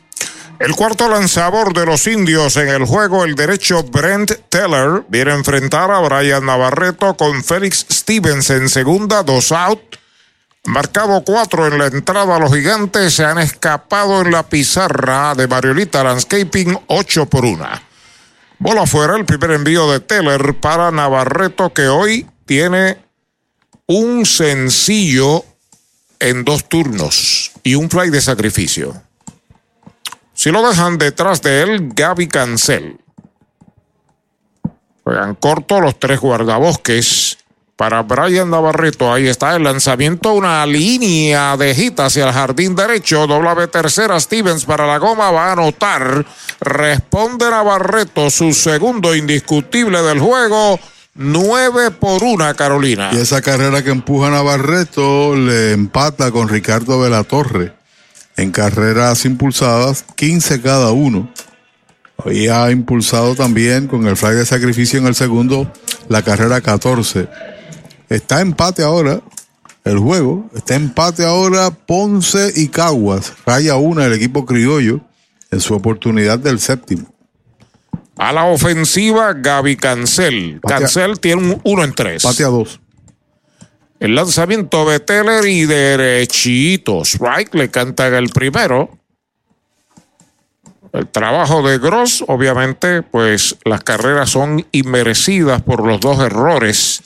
Speaker 2: El cuarto lanzador de los indios en el juego, el derecho Brent Teller, viene a enfrentar a Brian Navarreto con Félix Stevens en segunda, dos out. Marcado cuatro en la entrada, los gigantes se han escapado en la pizarra de Mariolita Landscaping, ocho por una. Bola fuera, el primer envío de Teller para Navarreto, que hoy tiene un sencillo en dos turnos y un fly de sacrificio. Si lo dejan detrás de él, Gaby Cancel. Juegan corto los tres guardabosques. Para Brian Navarreto, ahí está el lanzamiento, una línea de hit hacia el jardín derecho, doble B tercera, Stevens para la goma, va a anotar, responde Navarreto, su segundo indiscutible del juego, nueve por una Carolina.
Speaker 3: Y esa carrera que empuja Navarreto le empata con Ricardo Velatorre en carreras impulsadas, 15 cada uno. Hoy ha impulsado también con el fly de sacrificio en el segundo la carrera 14. Está empate ahora el juego. Está empate ahora Ponce y Caguas. Raya una el equipo criollo en su oportunidad del séptimo.
Speaker 2: A la ofensiva, Gaby Cancel. Cancel tiene un uno en tres.
Speaker 3: Pate a dos.
Speaker 2: El lanzamiento de Teller y derechito. Strike le canta el primero. El trabajo de Gross, obviamente, pues las carreras son inmerecidas por los dos errores.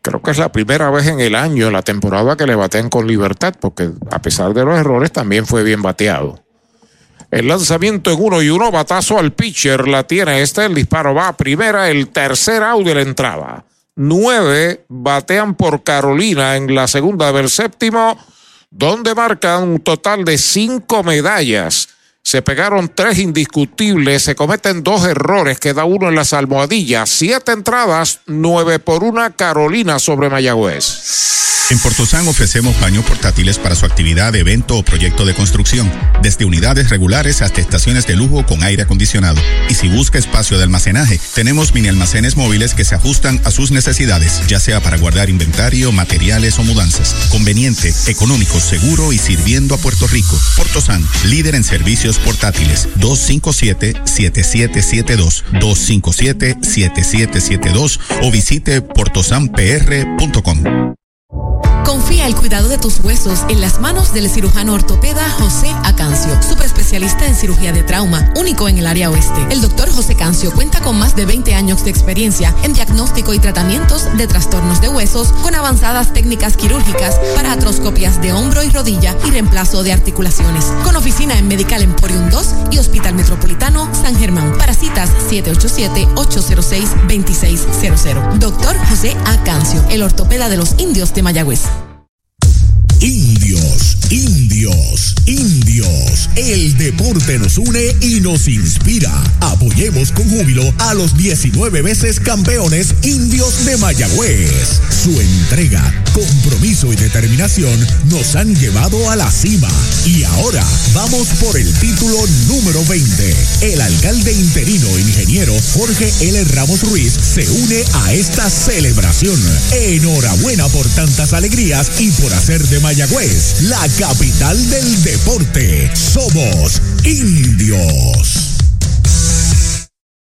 Speaker 2: Creo que es la primera vez en el año, en la temporada, que le batean con libertad, porque a pesar de los errores también fue bien bateado. El lanzamiento en uno y uno, batazo al pitcher, la tiene este, el disparo va a primera, el tercer out de la entrada nueve batean por Carolina en la segunda del séptimo, donde marcan un total de cinco medallas. Se pegaron tres indiscutibles, se cometen dos errores, queda uno en las almohadillas, siete entradas, nueve por una Carolina sobre Mayagüez.
Speaker 28: En Portosan ofrecemos baños portátiles para su actividad, evento o proyecto de construcción, desde unidades regulares hasta estaciones de lujo con aire acondicionado. Y si busca espacio de almacenaje, tenemos mini almacenes móviles que se ajustan a sus necesidades, ya sea para guardar inventario, materiales o mudanzas. Conveniente, económico, seguro y sirviendo a Puerto Rico. Portosan, líder en servicios portátiles. 257-7772, 257-7772 o visite portosanpr.com.
Speaker 12: Confía el cuidado de tus huesos en las manos del cirujano ortopeda José Acancio, especialista en cirugía de trauma, único en el área oeste. El doctor José Cancio cuenta con más de 20 años de experiencia en diagnóstico y tratamientos de trastornos de huesos con avanzadas técnicas quirúrgicas para atroscopias de hombro y rodilla y reemplazo de articulaciones. Con oficina en Medical Emporium 2 y Hospital Metropolitano San Germán. Para citas 787-806-2600. Doctor José Acancio, el ortopeda de los indios de Mayagüez.
Speaker 1: Indios, indios, indios. El deporte nos une y nos inspira. Apoyemos con júbilo a los 19 veces campeones indios de Mayagüez. Su entrega, compromiso y determinación nos han llevado a la cima. Y ahora vamos por el título número 20. El alcalde interino ingeniero Jorge L. Ramos Ruiz se une a esta celebración. Enhorabuena por tantas alegrías y por hacer de Mayagüez, la capital del deporte. Somos indios.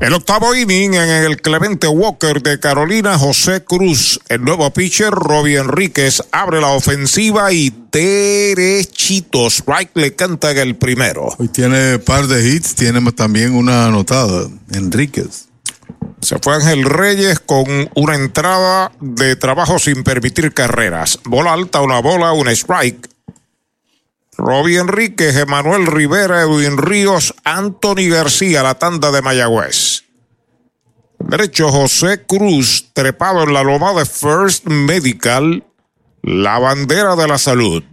Speaker 2: El octavo inning en el Clemente Walker de Carolina, José Cruz. El nuevo pitcher, Robbie Enríquez, abre la ofensiva y derechito. Strike le canta en el primero.
Speaker 3: Hoy tiene par de hits, tiene también una anotada, Enríquez.
Speaker 2: Se fue Ángel Reyes con una entrada de trabajo sin permitir carreras. Bola alta, una bola, un strike. Robbie Enríquez, Emanuel Rivera, Edwin Ríos, Anthony García, la tanda de Mayagüez. Derecho José Cruz, trepado en la loma de First Medical, la bandera de la salud.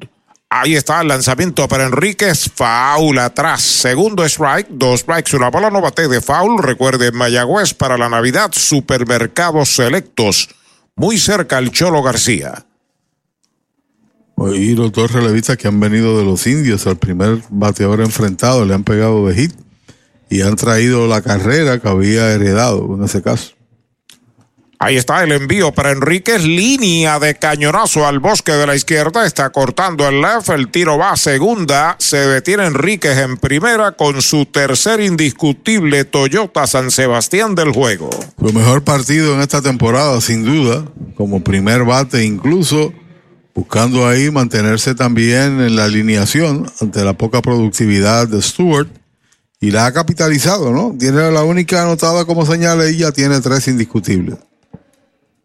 Speaker 2: Ahí está el lanzamiento para Enríquez, foul atrás. Segundo strike, dos strikes, una bola no bate de foul. Recuerde, Mayagüez para la Navidad, supermercados selectos. Muy cerca el Cholo García.
Speaker 3: Y los dos relevistas que han venido de los indios, al primer bateador enfrentado, le han pegado de hit y han traído la carrera que había heredado en ese caso.
Speaker 2: Ahí está el envío para Enríquez, línea de cañonazo al bosque de la izquierda, está cortando el left, el tiro va a segunda, se detiene Enríquez en primera con su tercer indiscutible Toyota San Sebastián del juego.
Speaker 3: Su mejor partido en esta temporada, sin duda, como primer bate incluso, buscando ahí mantenerse también en la alineación ante la poca productividad de Stewart y la ha capitalizado, ¿no? Tiene la única anotada como señal y ya tiene tres indiscutibles.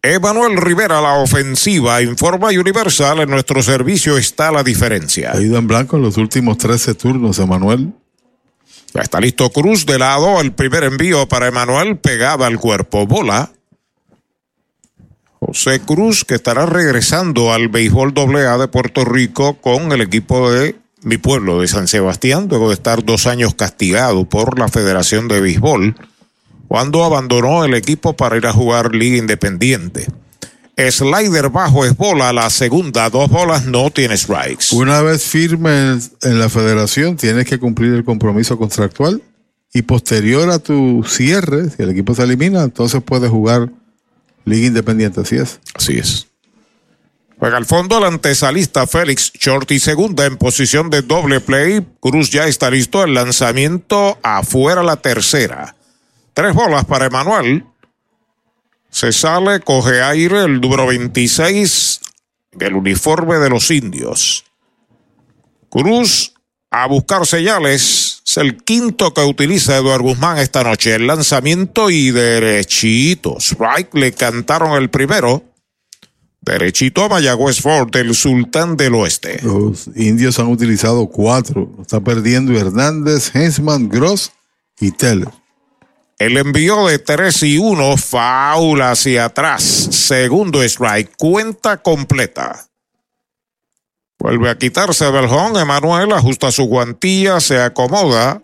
Speaker 2: Emanuel Rivera, la ofensiva, informa Universal, en nuestro servicio está la diferencia.
Speaker 3: Ha ido en blanco en los últimos 13 turnos, Emanuel.
Speaker 2: Ya está listo Cruz de lado, el primer envío para Emanuel, pegada al cuerpo, bola. José Cruz, que estará regresando al béisbol AA de Puerto Rico con el equipo de mi pueblo de San Sebastián, luego de estar dos años castigado por la Federación de Béisbol cuando abandonó el equipo para ir a jugar Liga Independiente. Slider bajo es bola, la segunda, dos bolas, no tiene strikes.
Speaker 3: Una vez firme en la federación, tienes que cumplir el compromiso contractual y posterior a tu cierre, si el equipo se elimina, entonces puedes jugar Liga Independiente, así es.
Speaker 2: Así es. Juega al fondo el antesalista Félix Shorty segunda en posición de doble play. Cruz ya está listo. El lanzamiento afuera la tercera. Tres bolas para Emanuel. Se sale, coge aire el número 26 del uniforme de los indios. Cruz a buscar señales. Es el quinto que utiliza Eduardo Guzmán esta noche. El lanzamiento y derechito. Strike le cantaron el primero. Derechito a Mayagüez Ford, el sultán del oeste.
Speaker 3: Los indios han utilizado cuatro. Está perdiendo Hernández, Hensman, Gross y Teller.
Speaker 2: El envío de 3 y 1, faula hacia atrás. Segundo strike, cuenta completa. Vuelve a quitarse home. Emanuel ajusta su guantilla, se acomoda.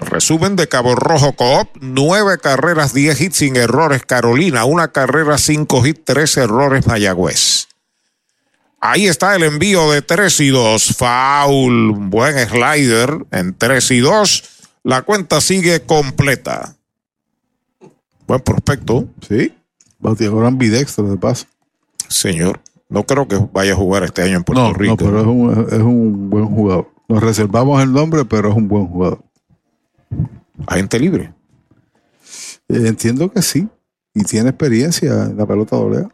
Speaker 2: Resumen de Cabo Rojo Coop, nueve carreras, diez hits sin errores Carolina, una carrera, cinco hits, tres errores Mayagüez. Ahí está el envío de 3 y 2, foul, buen slider en 3 y 2. La cuenta sigue completa. Buen prospecto.
Speaker 3: Sí. Bateador ambidextro de paso.
Speaker 2: Señor, no creo que vaya a jugar este año en Puerto
Speaker 3: no,
Speaker 2: Rico.
Speaker 3: No, pero es un, es un buen jugador. Nos reservamos el nombre, pero es un buen jugador.
Speaker 2: Agente libre.
Speaker 3: Eh, entiendo que sí. Y tiene experiencia en la pelota doblea.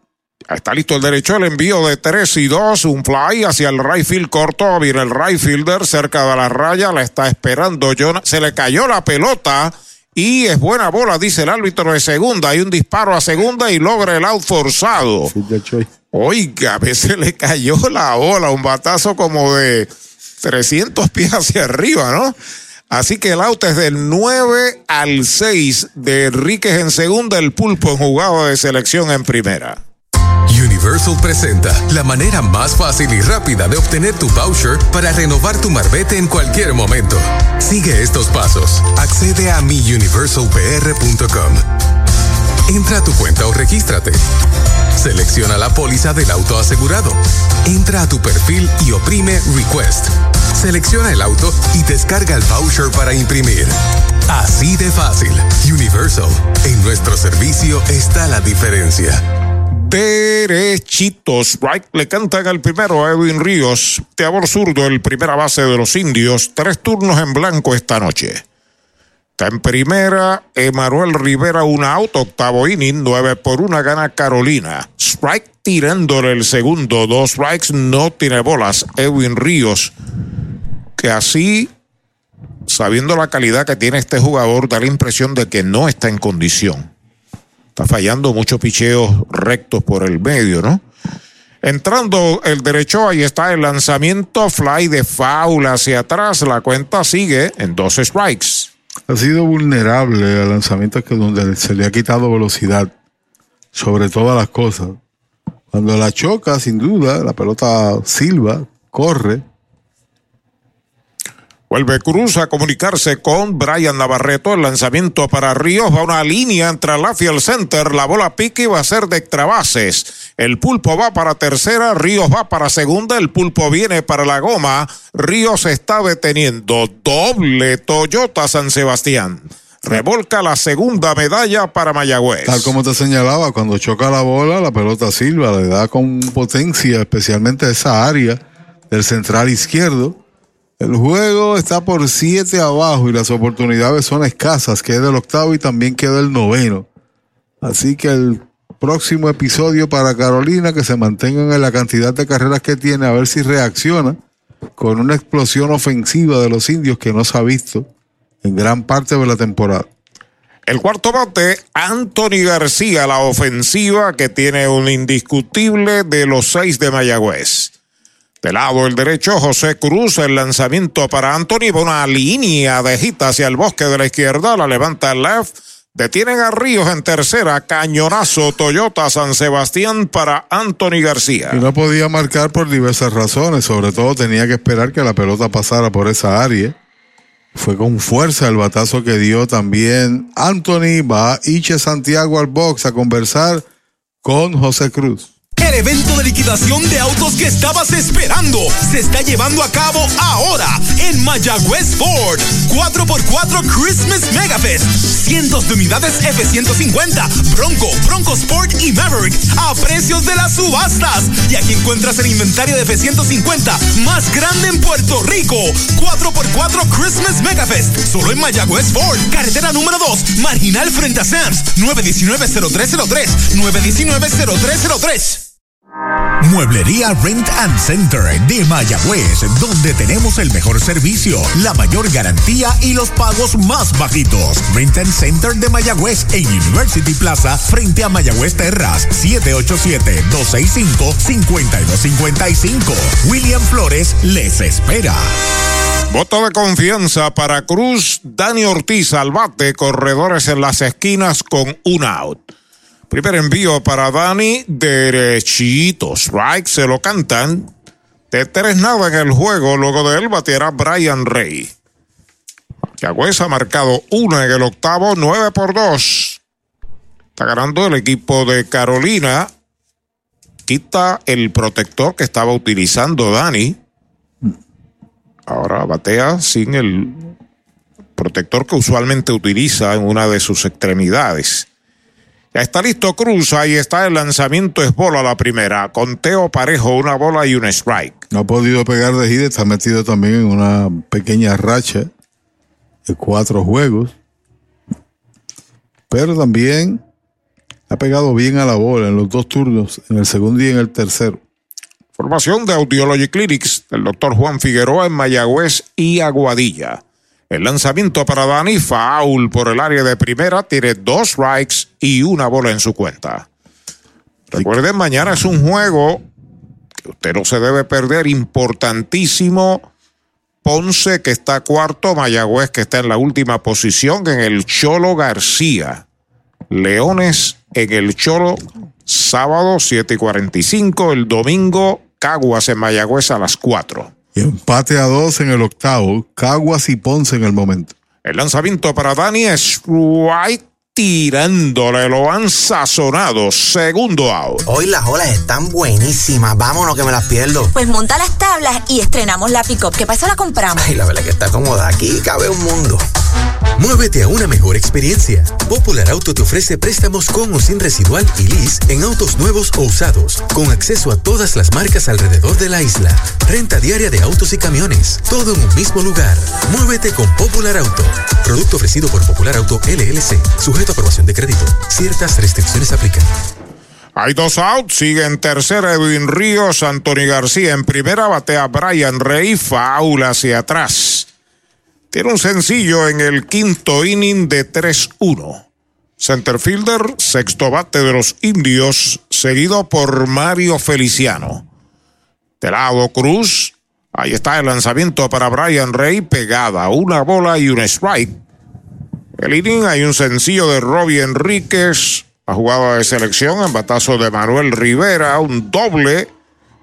Speaker 2: Está listo el derecho, el envío de 3 y 2, un fly hacia el right field corto, viene el right fielder cerca de la raya, la está esperando Jonah, se le cayó la pelota y es buena bola, dice el árbitro de segunda, hay un disparo a segunda y logra el out forzado. Oiga, a veces le cayó la bola, un batazo como de 300 pies hacia arriba, ¿no? Así que el out es del 9 al 6 de Enríquez en segunda, el pulpo en jugado de selección en primera.
Speaker 29: Universal presenta la manera más fácil y rápida de obtener tu voucher para renovar tu marbete en cualquier momento. Sigue estos pasos. Accede a miuniversalpr.com. Entra a tu cuenta o regístrate. Selecciona la póliza del auto asegurado. Entra a tu perfil y oprime Request. Selecciona el auto y descarga el voucher para imprimir. Así de fácil. Universal. En nuestro servicio está la diferencia
Speaker 2: derechitos. Right le cantan al primero a Edwin Ríos, teabor zurdo, el primera base de los indios. Tres turnos en blanco esta noche. Está en primera, Emanuel Rivera, un auto, octavo inning, nueve por una gana Carolina. Strike tirándole el segundo. Dos strikes, no tiene bolas. Edwin Ríos, que así, sabiendo la calidad que tiene este jugador, da la impresión de que no está en condición. Está fallando muchos picheos rectos por el medio, ¿no? Entrando el derecho, ahí está el lanzamiento fly de foul hacia atrás. La cuenta sigue en dos strikes.
Speaker 3: Ha sido vulnerable al lanzamiento que donde se le ha quitado velocidad sobre todas las cosas. Cuando la choca, sin duda, la pelota silba, corre.
Speaker 2: Vuelve Cruz a comunicarse con Brian Navarreto. El lanzamiento para Ríos va una línea entre la Field Center. La bola pique y va a ser de extrabases. El pulpo va para tercera, Ríos va para segunda, el pulpo viene para la goma. Ríos está deteniendo. Doble Toyota San Sebastián. Revolca la segunda medalla para Mayagüez.
Speaker 3: Tal como te señalaba, cuando choca la bola, la pelota silba, le da con potencia, especialmente a esa área del central izquierdo. El juego está por siete abajo y las oportunidades son escasas. Queda el octavo y también queda el noveno. Así que el próximo episodio para Carolina, que se mantengan en la cantidad de carreras que tiene, a ver si reacciona con una explosión ofensiva de los indios que no se ha visto en gran parte de la temporada.
Speaker 2: El cuarto bote, Anthony García, la ofensiva que tiene un indiscutible de los seis de Mayagüez. Del lado el derecho, José Cruz, el lanzamiento para Anthony, una línea de gita hacia el bosque de la izquierda, la levanta el left, detienen a Ríos en tercera, cañonazo Toyota San Sebastián para Anthony García.
Speaker 3: Y no podía marcar por diversas razones, sobre todo tenía que esperar que la pelota pasara por esa área. Fue con fuerza el batazo que dio también Anthony, va Iche Santiago al box a conversar con José Cruz.
Speaker 6: El evento de liquidación de autos que estabas esperando se está llevando a cabo ahora en Mayagüez Ford. 4x4 Christmas Megafest. Cientos de unidades F-150, Bronco, Bronco Sport y Maverick a precios de las subastas. Y aquí encuentras el inventario de F-150 más grande en Puerto Rico. 4x4 Christmas Megafest. Solo en Mayagüez Ford. Carretera número 2. Marginal frente a Sams. 919-0303. 919-0303.
Speaker 10: Mueblería Rent and Center de Mayagüez, donde tenemos el mejor servicio, la mayor garantía y los pagos más bajitos. Rent and Center de Mayagüez en University Plaza, frente a Mayagüez Terras, 787-265-5255. William Flores les espera.
Speaker 2: Voto de confianza para Cruz, Dani Ortiz al bate, corredores en las esquinas con un out. Primer envío para Dani, derechito. Strike, se lo cantan. De tres nada en el juego, luego de él bateará Brian Rey. Yagüez ha marcado uno en el octavo, nueve por dos. Está ganando el equipo de Carolina. Quita el protector que estaba utilizando Dani. Ahora batea sin el protector que usualmente utiliza en una de sus extremidades. Ya está listo Cruz, ahí está el lanzamiento, es bola la primera. Conteo parejo, una bola y un strike.
Speaker 3: No ha podido pegar de gira, está metido también en una pequeña racha de cuatro juegos. Pero también ha pegado bien a la bola en los dos turnos, en el segundo y en el tercero.
Speaker 2: Formación de Audiology Clinics del doctor Juan Figueroa en Mayagüez y Aguadilla. El lanzamiento para Dani, foul por el área de primera, tiene dos strikes y una bola en su cuenta. Recuerden, mañana es un juego que usted no se debe perder, importantísimo. Ponce que está cuarto, Mayagüez que está en la última posición en el Cholo García. Leones en el Cholo, sábado 7 y 45, el domingo Caguas en Mayagüez a las 4.
Speaker 3: Y empate a dos en el octavo, Caguas y Ponce en el momento.
Speaker 2: El lanzamiento para Dani es right tirándole, lo han sazonado. Segundo out.
Speaker 30: Hoy las olas están buenísimas. Vámonos que me las pierdo.
Speaker 31: Pues monta las tablas y estrenamos la pick-up. ¿Qué pasa? La compramos.
Speaker 30: Ay, la verdad que está cómoda. Aquí cabe un mundo.
Speaker 10: Muévete a una mejor experiencia. Popular Auto te ofrece préstamos con o sin residual y lease en autos nuevos o usados, con acceso a todas las marcas alrededor de la isla. Renta diaria de autos y camiones, todo en un mismo lugar. Muévete con Popular Auto. Producto ofrecido por Popular Auto LLC, sujeto a aprobación de crédito. Ciertas restricciones aplican.
Speaker 2: Hay dos outs, sigue en tercera Edwin Ríos, Anthony García en primera, batea Brian Rey, faula hacia atrás. Tiene un sencillo en el quinto inning de 3-1. Centerfielder, sexto bate de los indios, seguido por Mario Feliciano. De lado Cruz, ahí está el lanzamiento para Brian Rey, pegada, una bola y un strike. El inning hay un sencillo de Robbie Enríquez, la jugada de selección, en batazo de Manuel Rivera, un doble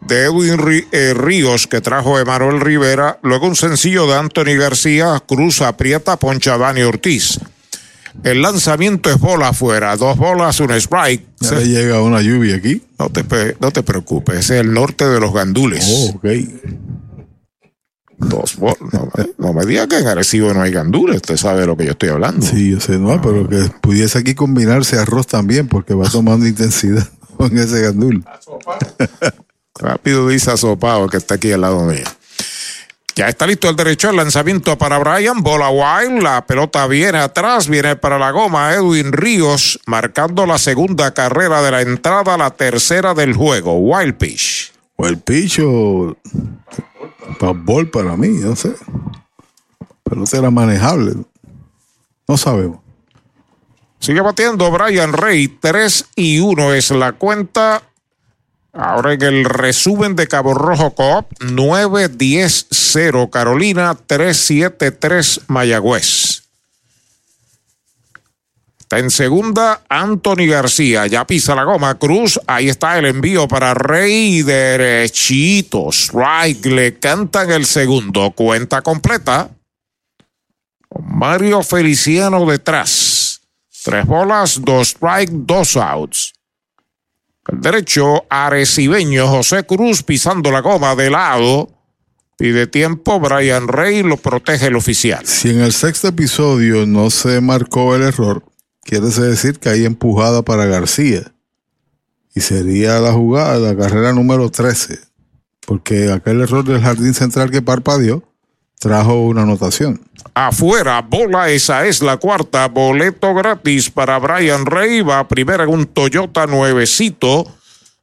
Speaker 2: de Edwin eh, Ríos que trajo Emanuel Rivera, luego un sencillo de Anthony García, Cruz aprieta, poncha Dani Ortiz. El lanzamiento es bola afuera, dos bolas, un strike.
Speaker 3: Ya le llega una lluvia aquí.
Speaker 2: No te, no te preocupes, ese es el norte de los gandules.
Speaker 3: Oh, ok.
Speaker 2: Dos bolas. No, me diga que en Arecibo no hay gandules, usted sabe de lo que yo estoy hablando.
Speaker 3: Sí, yo sé, no, pero que pudiese aquí combinarse arroz también, porque va tomando intensidad con ese gandul.
Speaker 2: Rápido dice asopado que está aquí al lado mío. Ya está listo el derecho al lanzamiento para Brian. Bola wild. La pelota viene atrás. Viene para la goma. Edwin Ríos marcando la segunda carrera de la entrada, la tercera del juego. Wild pitch.
Speaker 3: Wild pitch o. Ball para mí, no sé. Pero será manejable. No sabemos.
Speaker 2: Sigue batiendo Brian Rey. 3 y 1 es la cuenta. Ahora en el resumen de Cabo Rojo Coop, 9-10-0 Carolina, 3-7-3 Mayagüez. Está en segunda Anthony García, ya pisa la goma Cruz, ahí está el envío para Rey derechito, strike, le cantan el segundo, cuenta completa. Mario Feliciano detrás, tres bolas, dos strike, dos outs. Derecho arecibeño José Cruz pisando la goma de lado. Pide tiempo, Brian Rey lo protege el oficial.
Speaker 3: Si en el sexto episodio no se marcó el error, quiere decir que hay empujada para García. Y sería la jugada, la carrera número 13. Porque aquel error del jardín central que parpadeó trajo una anotación.
Speaker 2: Afuera, bola, esa es la cuarta. Boleto gratis para Brian Rey. Va primero un Toyota nuevecito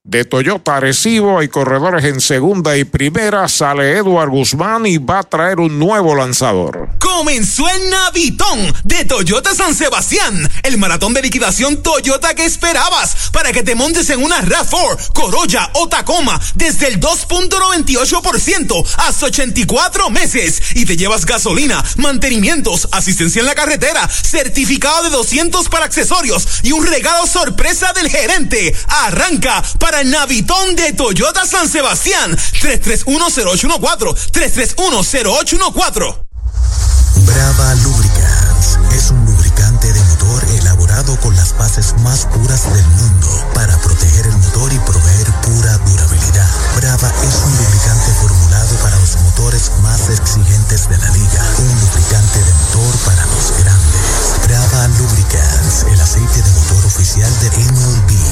Speaker 2: de Toyota Arecibo. Hay corredores en segunda y primera. Sale Eduard Guzmán y va a traer un nuevo lanzador.
Speaker 6: Comenzó el Navitón de Toyota San Sebastián. El maratón de liquidación Toyota que esperabas para que te montes en una RAV4, Corolla o Tacoma desde el 2.98% hasta 84 meses. Y te llevas gasolina, mantenimientos, asistencia en la carretera, certificado de 200 para accesorios y un regalo sorpresa del gerente. Arranca para el Navitón de Toyota San Sebastián. 3310814. 3310814.
Speaker 13: Brava Lubricants es un lubricante de motor elaborado con las bases más puras del mundo para proteger el motor y proveer pura durabilidad. Brava es un lubricante formulado para los motores más exigentes de la liga. Un lubricante de motor para los grandes. Brava Lubricants, el aceite de motor oficial de MLB.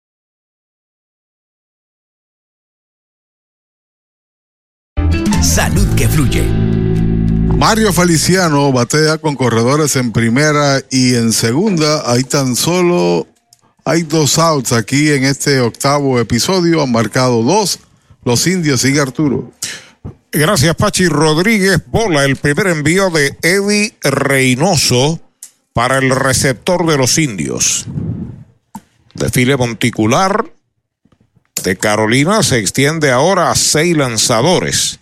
Speaker 3: Mario Feliciano batea con corredores en primera y en segunda. Hay tan solo, hay dos outs aquí en este octavo episodio. Han marcado dos. Los indios sigue Arturo.
Speaker 2: Gracias, Pachi Rodríguez. Bola el primer envío de Eddie Reynoso para el receptor de los indios. Desfile monticular de Carolina se extiende ahora a seis lanzadores.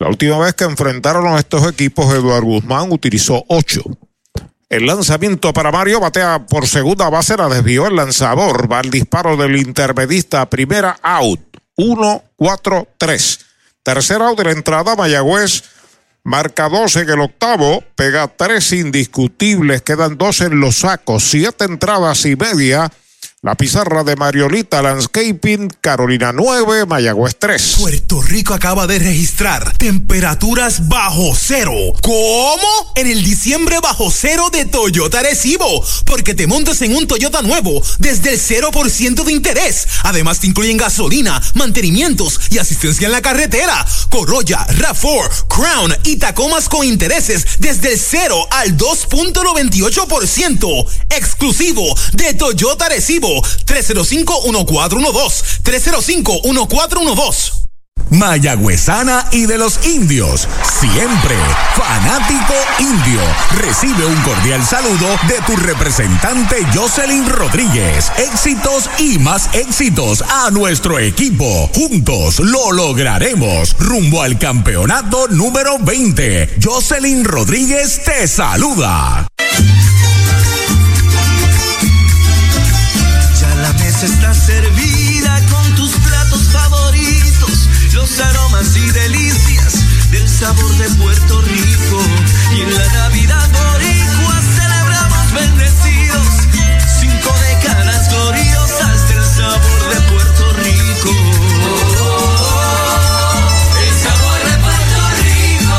Speaker 2: La última vez que enfrentaron a estos equipos, Eduardo Guzmán utilizó ocho. El lanzamiento para Mario batea por segunda base, la desvió el lanzador. Va el disparo del intermedista, primera out. 1, 4, 3. Tercera out de la entrada, Mayagüez marca dos en el octavo, pega tres indiscutibles, quedan dos en los sacos, siete entradas y media la pizarra de Mariolita Landscaping, Carolina 9, Mayagüez 3.
Speaker 6: Puerto Rico acaba de registrar temperaturas bajo cero. ¿Cómo? En el diciembre bajo cero de Toyota Recibo. Porque te montas en un Toyota nuevo desde el 0% de interés. Además te incluyen gasolina, mantenimientos y asistencia en la carretera. Corolla, RAV4, Crown y Tacomas con intereses desde el 0 al 2.98%. Exclusivo de Toyota Recibo 305-1412. 305-1412.
Speaker 1: Mayagüezana y de los indios. Siempre fanático indio. Recibe un cordial saludo de tu representante Jocelyn Rodríguez. Éxitos y más éxitos a nuestro equipo. Juntos lo lograremos. Rumbo al campeonato número 20. Jocelyn Rodríguez te saluda.
Speaker 32: Servida con tus platos favoritos, los aromas y delicias del sabor de Puerto Rico. Y en la Navidad boricua celebramos bendecidos, cinco décadas gloriosas del sabor de Puerto Rico. el sabor de Puerto Rico.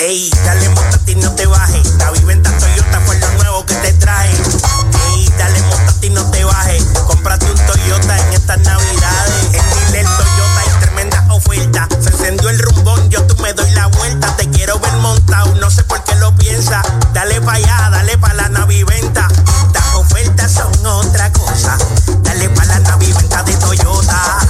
Speaker 8: Ey, dale montate y no te bajes. La viventa Toyota fue lo nuevo que te trae. Cómprate un Toyota en estas navidades. En Dile Toyota hay tremenda oferta. Se encendió el rumbón, yo tú me doy la vuelta. Te quiero ver montado, no sé por qué lo piensa. Dale pa' allá, dale pa' la naviventa. Estas ofertas son otra cosa. Dale pa' la naviventa de Toyota.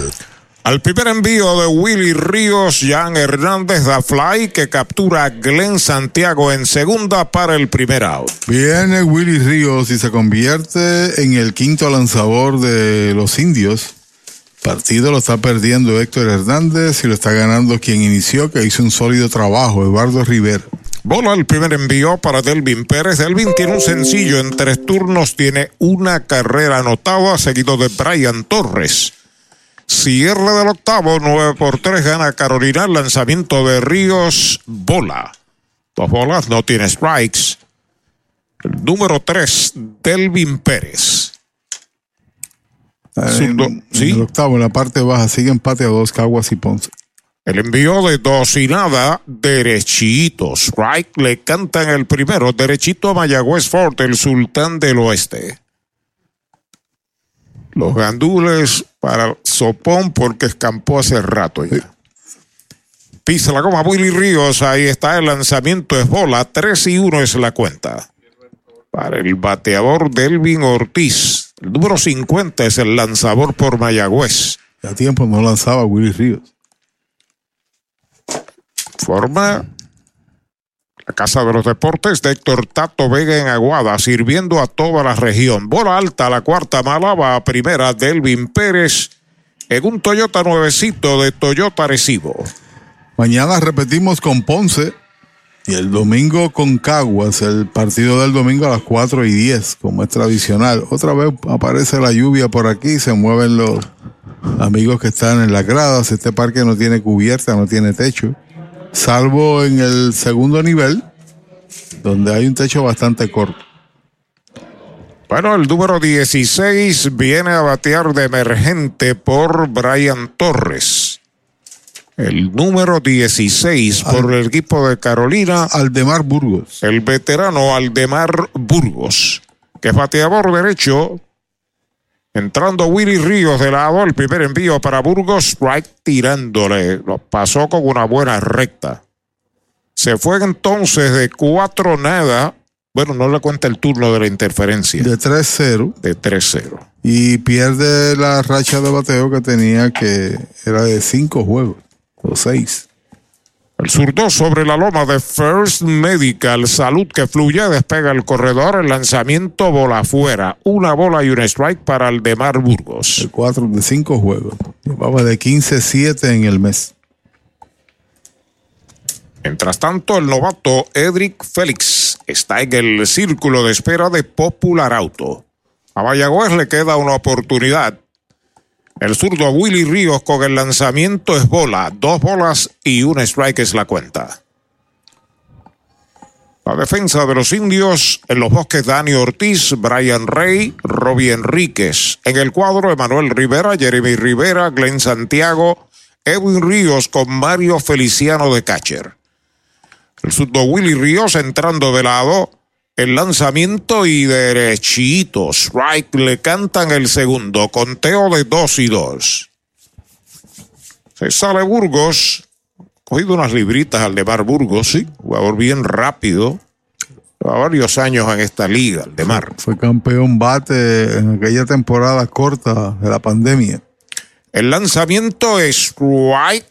Speaker 2: Al primer envío de Willy Ríos, Jan Hernández da fly que captura a Glenn Santiago en segunda para el primer out.
Speaker 3: Viene Willy Ríos y se convierte en el quinto lanzador de los indios. Partido lo está perdiendo Héctor Hernández y lo está ganando quien inició, que hizo un sólido trabajo, Eduardo Rivera.
Speaker 2: Bola el primer envío para Delvin Pérez. Delvin tiene un sencillo en tres turnos, tiene una carrera anotada, seguido de Brian Torres. Cierre del octavo, 9 por 3 gana Carolina. Lanzamiento de Ríos, bola. Dos bolas, no tiene strikes. El número 3, Delvin Pérez.
Speaker 3: En, en el octavo, en la parte baja, sigue empate a dos, Caguas y Ponce.
Speaker 2: El envío de dos y nada, derechito. Strike le cantan el primero, derechito a Mayagüez Fort, el sultán del oeste. Los gandules para Sopón porque escampó hace rato ya. Pisa la goma Willy Ríos, ahí está el lanzamiento, es bola, 3 y 1 es la cuenta. Para el bateador Delvin Ortiz, el número 50 es el lanzador por Mayagüez.
Speaker 3: Ya tiempo no lanzaba Willy Ríos.
Speaker 2: Forma la Casa de los Deportes de Héctor Tato Vega en Aguada, sirviendo a toda la región. Bola alta, la cuarta mala va a primera Delvin Pérez en un Toyota nuevecito de Toyota Recibo.
Speaker 3: Mañana repetimos con Ponce y el domingo con Caguas, el partido del domingo a las 4 y 10, como es tradicional. Otra vez aparece la lluvia por aquí, se mueven los, amigos que están en las gradas, este parque no tiene cubierta, no tiene techo, salvo en el segundo nivel, donde hay un techo bastante corto.
Speaker 2: Bueno, el número 16 viene a batear de emergente por Brian Torres. El número 16 por el equipo de Carolina.
Speaker 3: Aldemar Burgos.
Speaker 2: El veterano Aldemar Burgos, que es bateador derecho. Entrando Willy Ríos de lado, el primer envío para Burgos, strike tirándole. Lo pasó con una buena recta. Se fue entonces de cuatro nada bueno, no le cuenta el turno de la interferencia.
Speaker 3: De 3-0.
Speaker 2: De 3-0.
Speaker 3: Y pierde la racha de bateo que tenía, que era de 5 juegos, o 6.
Speaker 2: El zurdo sobre la loma de First Medical, salud que fluye, despega el corredor, el lanzamiento bola afuera, una bola y un strike para el de Mar Burgos.
Speaker 3: El 4 de 5 juegos, llevaba de 15-7 en el mes.
Speaker 2: Mientras tanto, el novato Edric Félix está en el círculo de espera de Popular Auto. A Mayagüez le queda una oportunidad. El zurdo Willy Ríos con el lanzamiento es bola, dos bolas y un strike es la cuenta. La defensa de los indios en los bosques Dani Ortiz, Brian Rey, Robbie Enríquez. En el cuadro Emanuel Rivera, Jeremy Rivera, Glenn Santiago, Edwin Ríos con Mario Feliciano de catcher. El zurdo Willy Ríos entrando de lado. El lanzamiento y derechito. Strike le cantan el segundo. Conteo de dos y dos. Se sale Burgos. Cogido unas libritas al de Mar Burgos, sí. Jugador bien rápido. Lleva varios años en esta liga, el de Mar.
Speaker 3: Fue campeón bate en aquella temporada corta de la pandemia.
Speaker 2: El lanzamiento es strike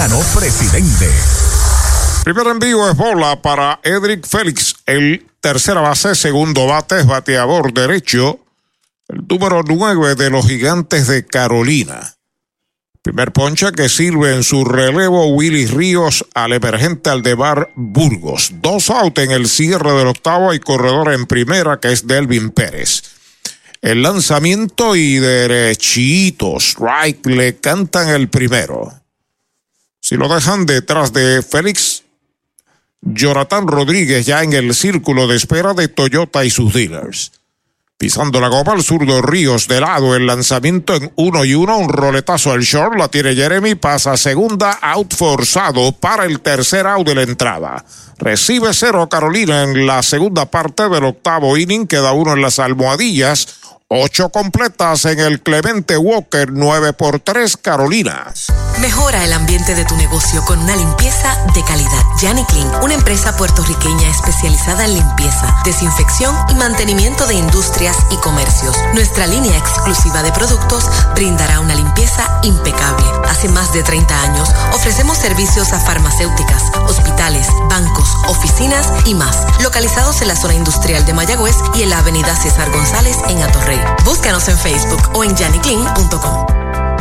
Speaker 10: Coriano presidente.
Speaker 2: Primer envío es bola para Edric Félix, el tercera base, segundo bate es bateador derecho, el número nueve de los gigantes de Carolina. Primer poncha que sirve en su relevo Willy Ríos al emergente Aldebar Burgos. Dos out en el cierre del octavo y corredor en primera que es Delvin Pérez. El lanzamiento y derechito, strike, le cantan el primero. Si lo dejan detrás de Félix, Jonathan Rodríguez ya en el círculo de espera de Toyota y sus dealers. Pisando la goma al zurdo Ríos de lado, el lanzamiento en uno y uno, un roletazo al short, la tiene Jeremy, pasa segunda, out forzado para el tercer out de la entrada. Recibe cero Carolina en la segunda parte del octavo inning, queda uno en las almohadillas. Ocho completas en el Clemente Walker 9 por 3 Carolina.
Speaker 12: Mejora el ambiente de tu negocio con una limpieza de calidad. Yanni Clean, una empresa puertorriqueña especializada en limpieza, desinfección y mantenimiento de industrias y comercios. Nuestra línea exclusiva de productos brindará una limpieza impecable. Hace más de 30 años ofrecemos servicios a farmacéuticas, hospitales, bancos, oficinas y más, localizados en la zona industrial de Mayagüez y en la avenida César González en Atorrey. Búscanos en Facebook o en janiclean.com.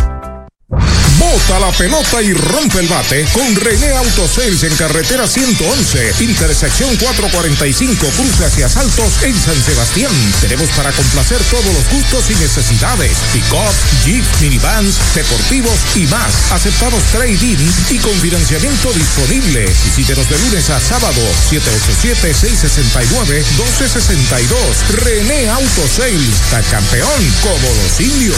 Speaker 2: Bota la pelota y rompe el bate con René Autosales en carretera 111, intersección 445, cruce hacia Saltos en San Sebastián. Tenemos para complacer todos los gustos y necesidades: pick-up, jeep, minivans, deportivos y más. Aceptamos trading y con financiamiento disponible. Visítenos de lunes a sábado, 787-669-1262. René Autosales, está campeón como los indios.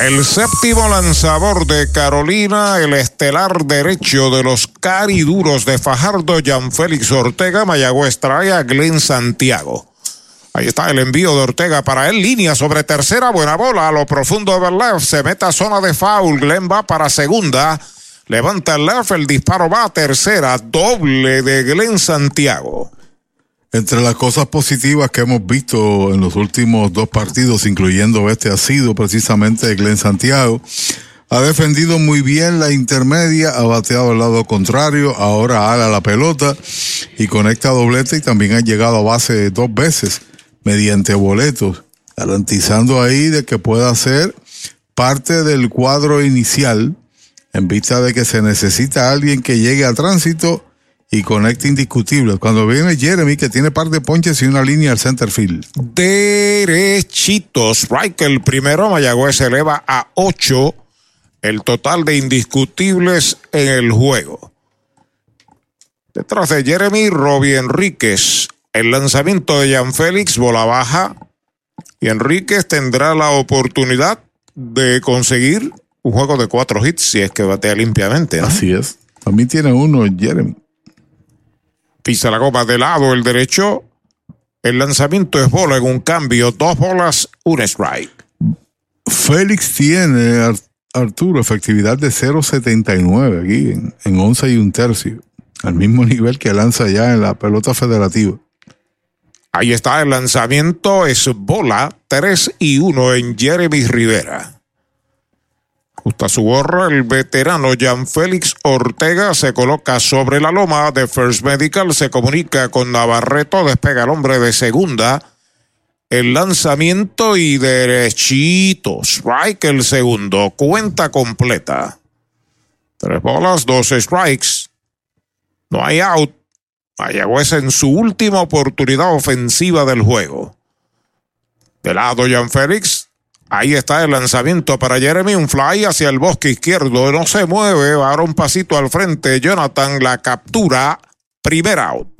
Speaker 2: El séptimo lanzador de Carolina, el estelar derecho de los cariduros de Fajardo, Jan Félix Ortega, Mayagüez trae a Glenn Santiago. Ahí está el envío de Ortega para él, línea sobre tercera, buena bola a lo profundo de left, se mete a zona de foul, Glenn va para segunda, levanta el left, el disparo va a tercera, doble de Glenn Santiago.
Speaker 3: Entre las cosas positivas que hemos visto en los últimos dos partidos, incluyendo este, ha sido precisamente Glenn Santiago. Ha defendido muy bien la intermedia, ha bateado al lado contrario, ahora ala la pelota y conecta doblete y también ha llegado a base dos veces mediante boletos, garantizando ahí de que pueda ser parte del cuadro inicial en vista de que se necesita alguien que llegue a tránsito y conecte indiscutible. Cuando viene Jeremy, que tiene par de ponches y una línea al center field.
Speaker 2: Derechito, strike el primero, Mayagüez se eleva a 8 el total de indiscutibles en el juego. Detrás de Jeremy, Robbie Enríquez. El lanzamiento de Jan Félix, bola baja. Y Enríquez tendrá la oportunidad de conseguir un juego de cuatro hits si es que batea limpiamente. ¿no?
Speaker 3: Así es. También tiene uno Jeremy.
Speaker 2: Pisa la goma de lado el derecho. El lanzamiento es bola en un cambio. Dos bolas, un strike.
Speaker 3: Félix tiene, Ar- Arturo, efectividad de 0.79 aquí en, en 11 y un tercio. Al mismo nivel que lanza ya en la pelota federativa.
Speaker 2: Ahí está el lanzamiento, es bola 3 y 1 en Jeremy Rivera. Su el veterano Jan Félix Ortega se coloca sobre la loma de First Medical, se comunica con Navarreto, despega el hombre de segunda. El lanzamiento y derechito, strike el segundo, cuenta completa. Tres bolas, dos strikes. No hay out. Mayagüez en su última oportunidad ofensiva del juego. De lado, Jan Félix. Ahí está el lanzamiento para Jeremy. Un fly hacia el bosque izquierdo. No se mueve. Va a dar un pasito al frente. Jonathan la captura. Primer out.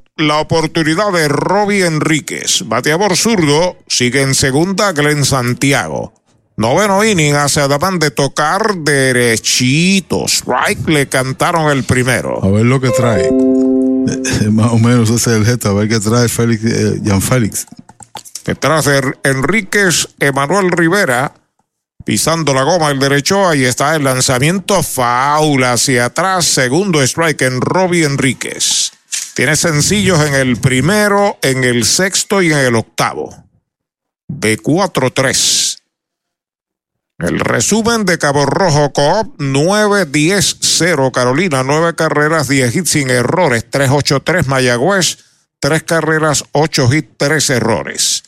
Speaker 2: la oportunidad de Robbie Enríquez. Bateador zurdo, sigue en segunda Glenn Santiago. Noveno inning hace además de tocar derechito. Strike le cantaron el primero.
Speaker 3: A ver lo que trae. Eh, Más o menos ese es el gesto. A ver qué trae Félix, eh, Jan Félix.
Speaker 2: Detrás de Enríquez, Emanuel Rivera. Pisando la goma el derecho, ahí está el lanzamiento faula hacia atrás, segundo strike en Robbie Enríquez. Tiene sencillos en el primero, en el sexto y en el octavo. De 4-3. El resumen de Cabo Rojo Coop 9-10-0 Carolina, 9 carreras, 10 hits sin errores, 3-8-3 Mayagüez, 3 carreras, 8 hits, 3 errores.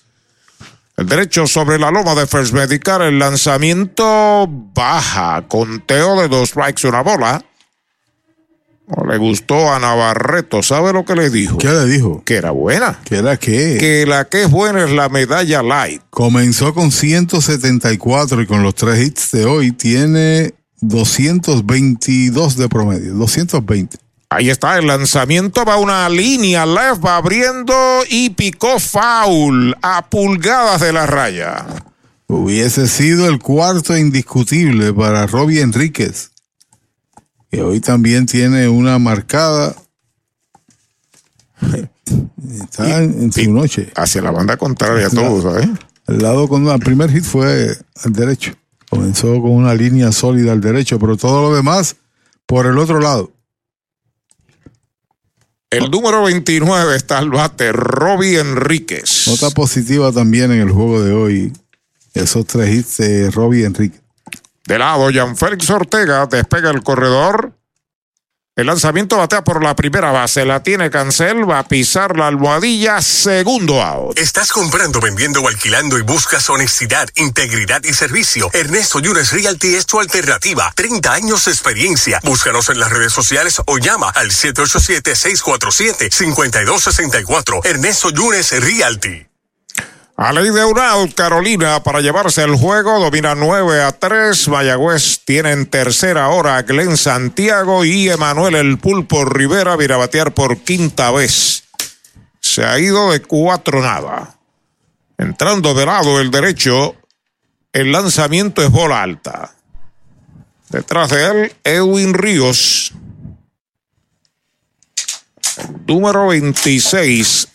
Speaker 2: El derecho sobre la loma de First Medical, el lanzamiento baja, conteo de dos strikes, una bola. No le gustó a Navarreto. ¿Sabe lo que le dijo?
Speaker 3: ¿Qué le dijo?
Speaker 2: Que era buena.
Speaker 3: ¿Que era qué?
Speaker 2: Que la que es buena es la medalla light.
Speaker 3: Comenzó con 174 y con los tres hits de hoy tiene 222 de promedio. 220.
Speaker 2: Ahí está el lanzamiento, va una línea left, va abriendo y picó foul a pulgadas de la raya.
Speaker 3: Hubiese sido el cuarto indiscutible para Robbie Enríquez, que hoy también tiene una marcada. Está en, su noche.
Speaker 2: Hacia la banda contraria, todo, ¿sabes?
Speaker 3: El lado con el primer hit fue al derecho. Comenzó con una línea sólida al derecho, pero todo lo demás por el otro lado.
Speaker 2: El número 29 está al bate, Robbie Enríquez.
Speaker 3: Nota positiva también en el juego de hoy. Esos tres hits de Robbie Enríquez.
Speaker 2: De lado, Jan Félix Ortega despega el corredor. El lanzamiento batea por la primera base, la tiene Cancel, va a pisar la almohadilla, segundo out.
Speaker 19: ¿Estás comprando, vendiendo o alquilando y buscas honestidad, integridad y servicio? Ernesto Yunes Realty es tu alternativa. 30 años de experiencia. Búscanos en las redes sociales o llama al 787-647-5264. Ernesto Yunes Realty.
Speaker 2: A ley de out, Carolina para llevarse el juego, domina 9 a 3. Mayagüez tiene en tercera hora a Glenn Santiago y Emanuel El Pulpo Rivera viene batear por quinta vez. Se ha ido de cuatro nada. Entrando de lado el derecho, el lanzamiento es bola alta. Detrás de él, Edwin Ríos. Número 26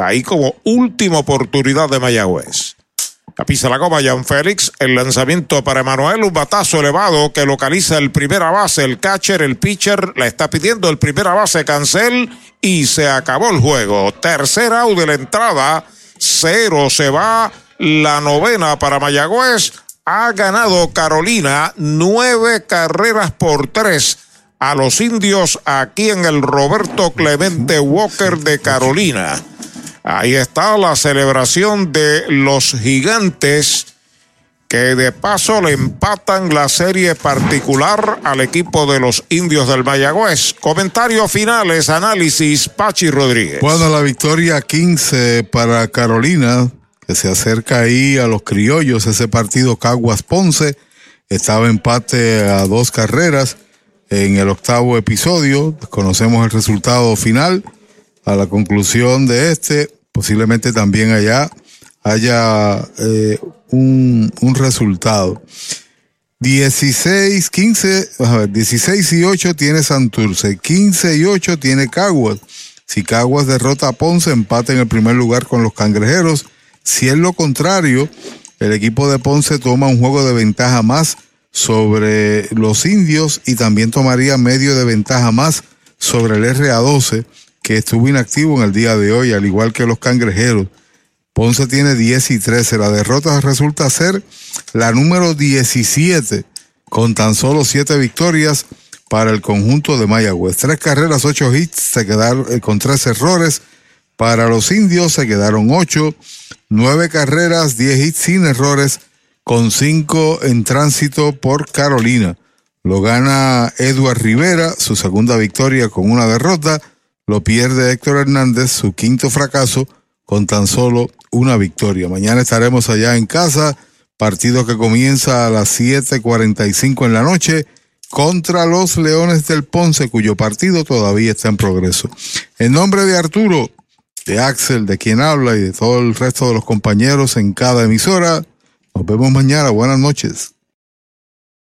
Speaker 2: ahí como última oportunidad de Mayagüez. La pisa la goma Jan Félix, el lanzamiento para Emanuel, un batazo elevado que localiza el primera base, el catcher, el pitcher, la está pidiendo el primera base Cancel y se acabó el juego. Tercer out de la entrada, cero se va la novena para Mayagüez. Ha ganado Carolina nueve carreras por tres a los indios aquí en el Roberto Clemente Walker de Carolina. Ahí está la celebración de los gigantes que de paso le empatan la serie particular al equipo de los indios del Mayagüez. Comentarios finales, análisis, Pachi Rodríguez.
Speaker 3: Bueno, la victoria 15 para Carolina, que se acerca ahí a los criollos, ese partido Caguas Ponce, estaba empate a dos carreras en el octavo episodio, conocemos el resultado final a la conclusión de este, posiblemente también allá haya eh, un, un, resultado. 16, 15, a ver, 16 y 8 tiene Santurce, 15 y 8 tiene Caguas. Si Caguas derrota a Ponce, empate en el primer lugar con los cangrejeros. Si es lo contrario, el equipo de Ponce toma un juego de ventaja más sobre los indios y también tomaría medio de ventaja más sobre el RA12 que estuvo inactivo en el día de hoy, al igual que los cangrejeros. Ponce tiene 10 y 13. La derrota resulta ser la número 17, con tan solo 7 victorias para el conjunto de Mayagüez. Tres carreras, 8 hits, se quedaron eh, con tres errores. Para los indios se quedaron 8, 9 carreras, 10 hits sin errores, con 5 en tránsito por Carolina. Lo gana Edward Rivera, su segunda victoria con una derrota lo pierde Héctor Hernández, su quinto fracaso, con tan solo una victoria. Mañana estaremos allá en casa, partido que comienza a las 7:45 en la noche contra los Leones del Ponce, cuyo partido todavía está en progreso. En nombre de Arturo, de Axel, de quien habla y de todo el resto de los compañeros en cada emisora, nos vemos mañana. Buenas noches.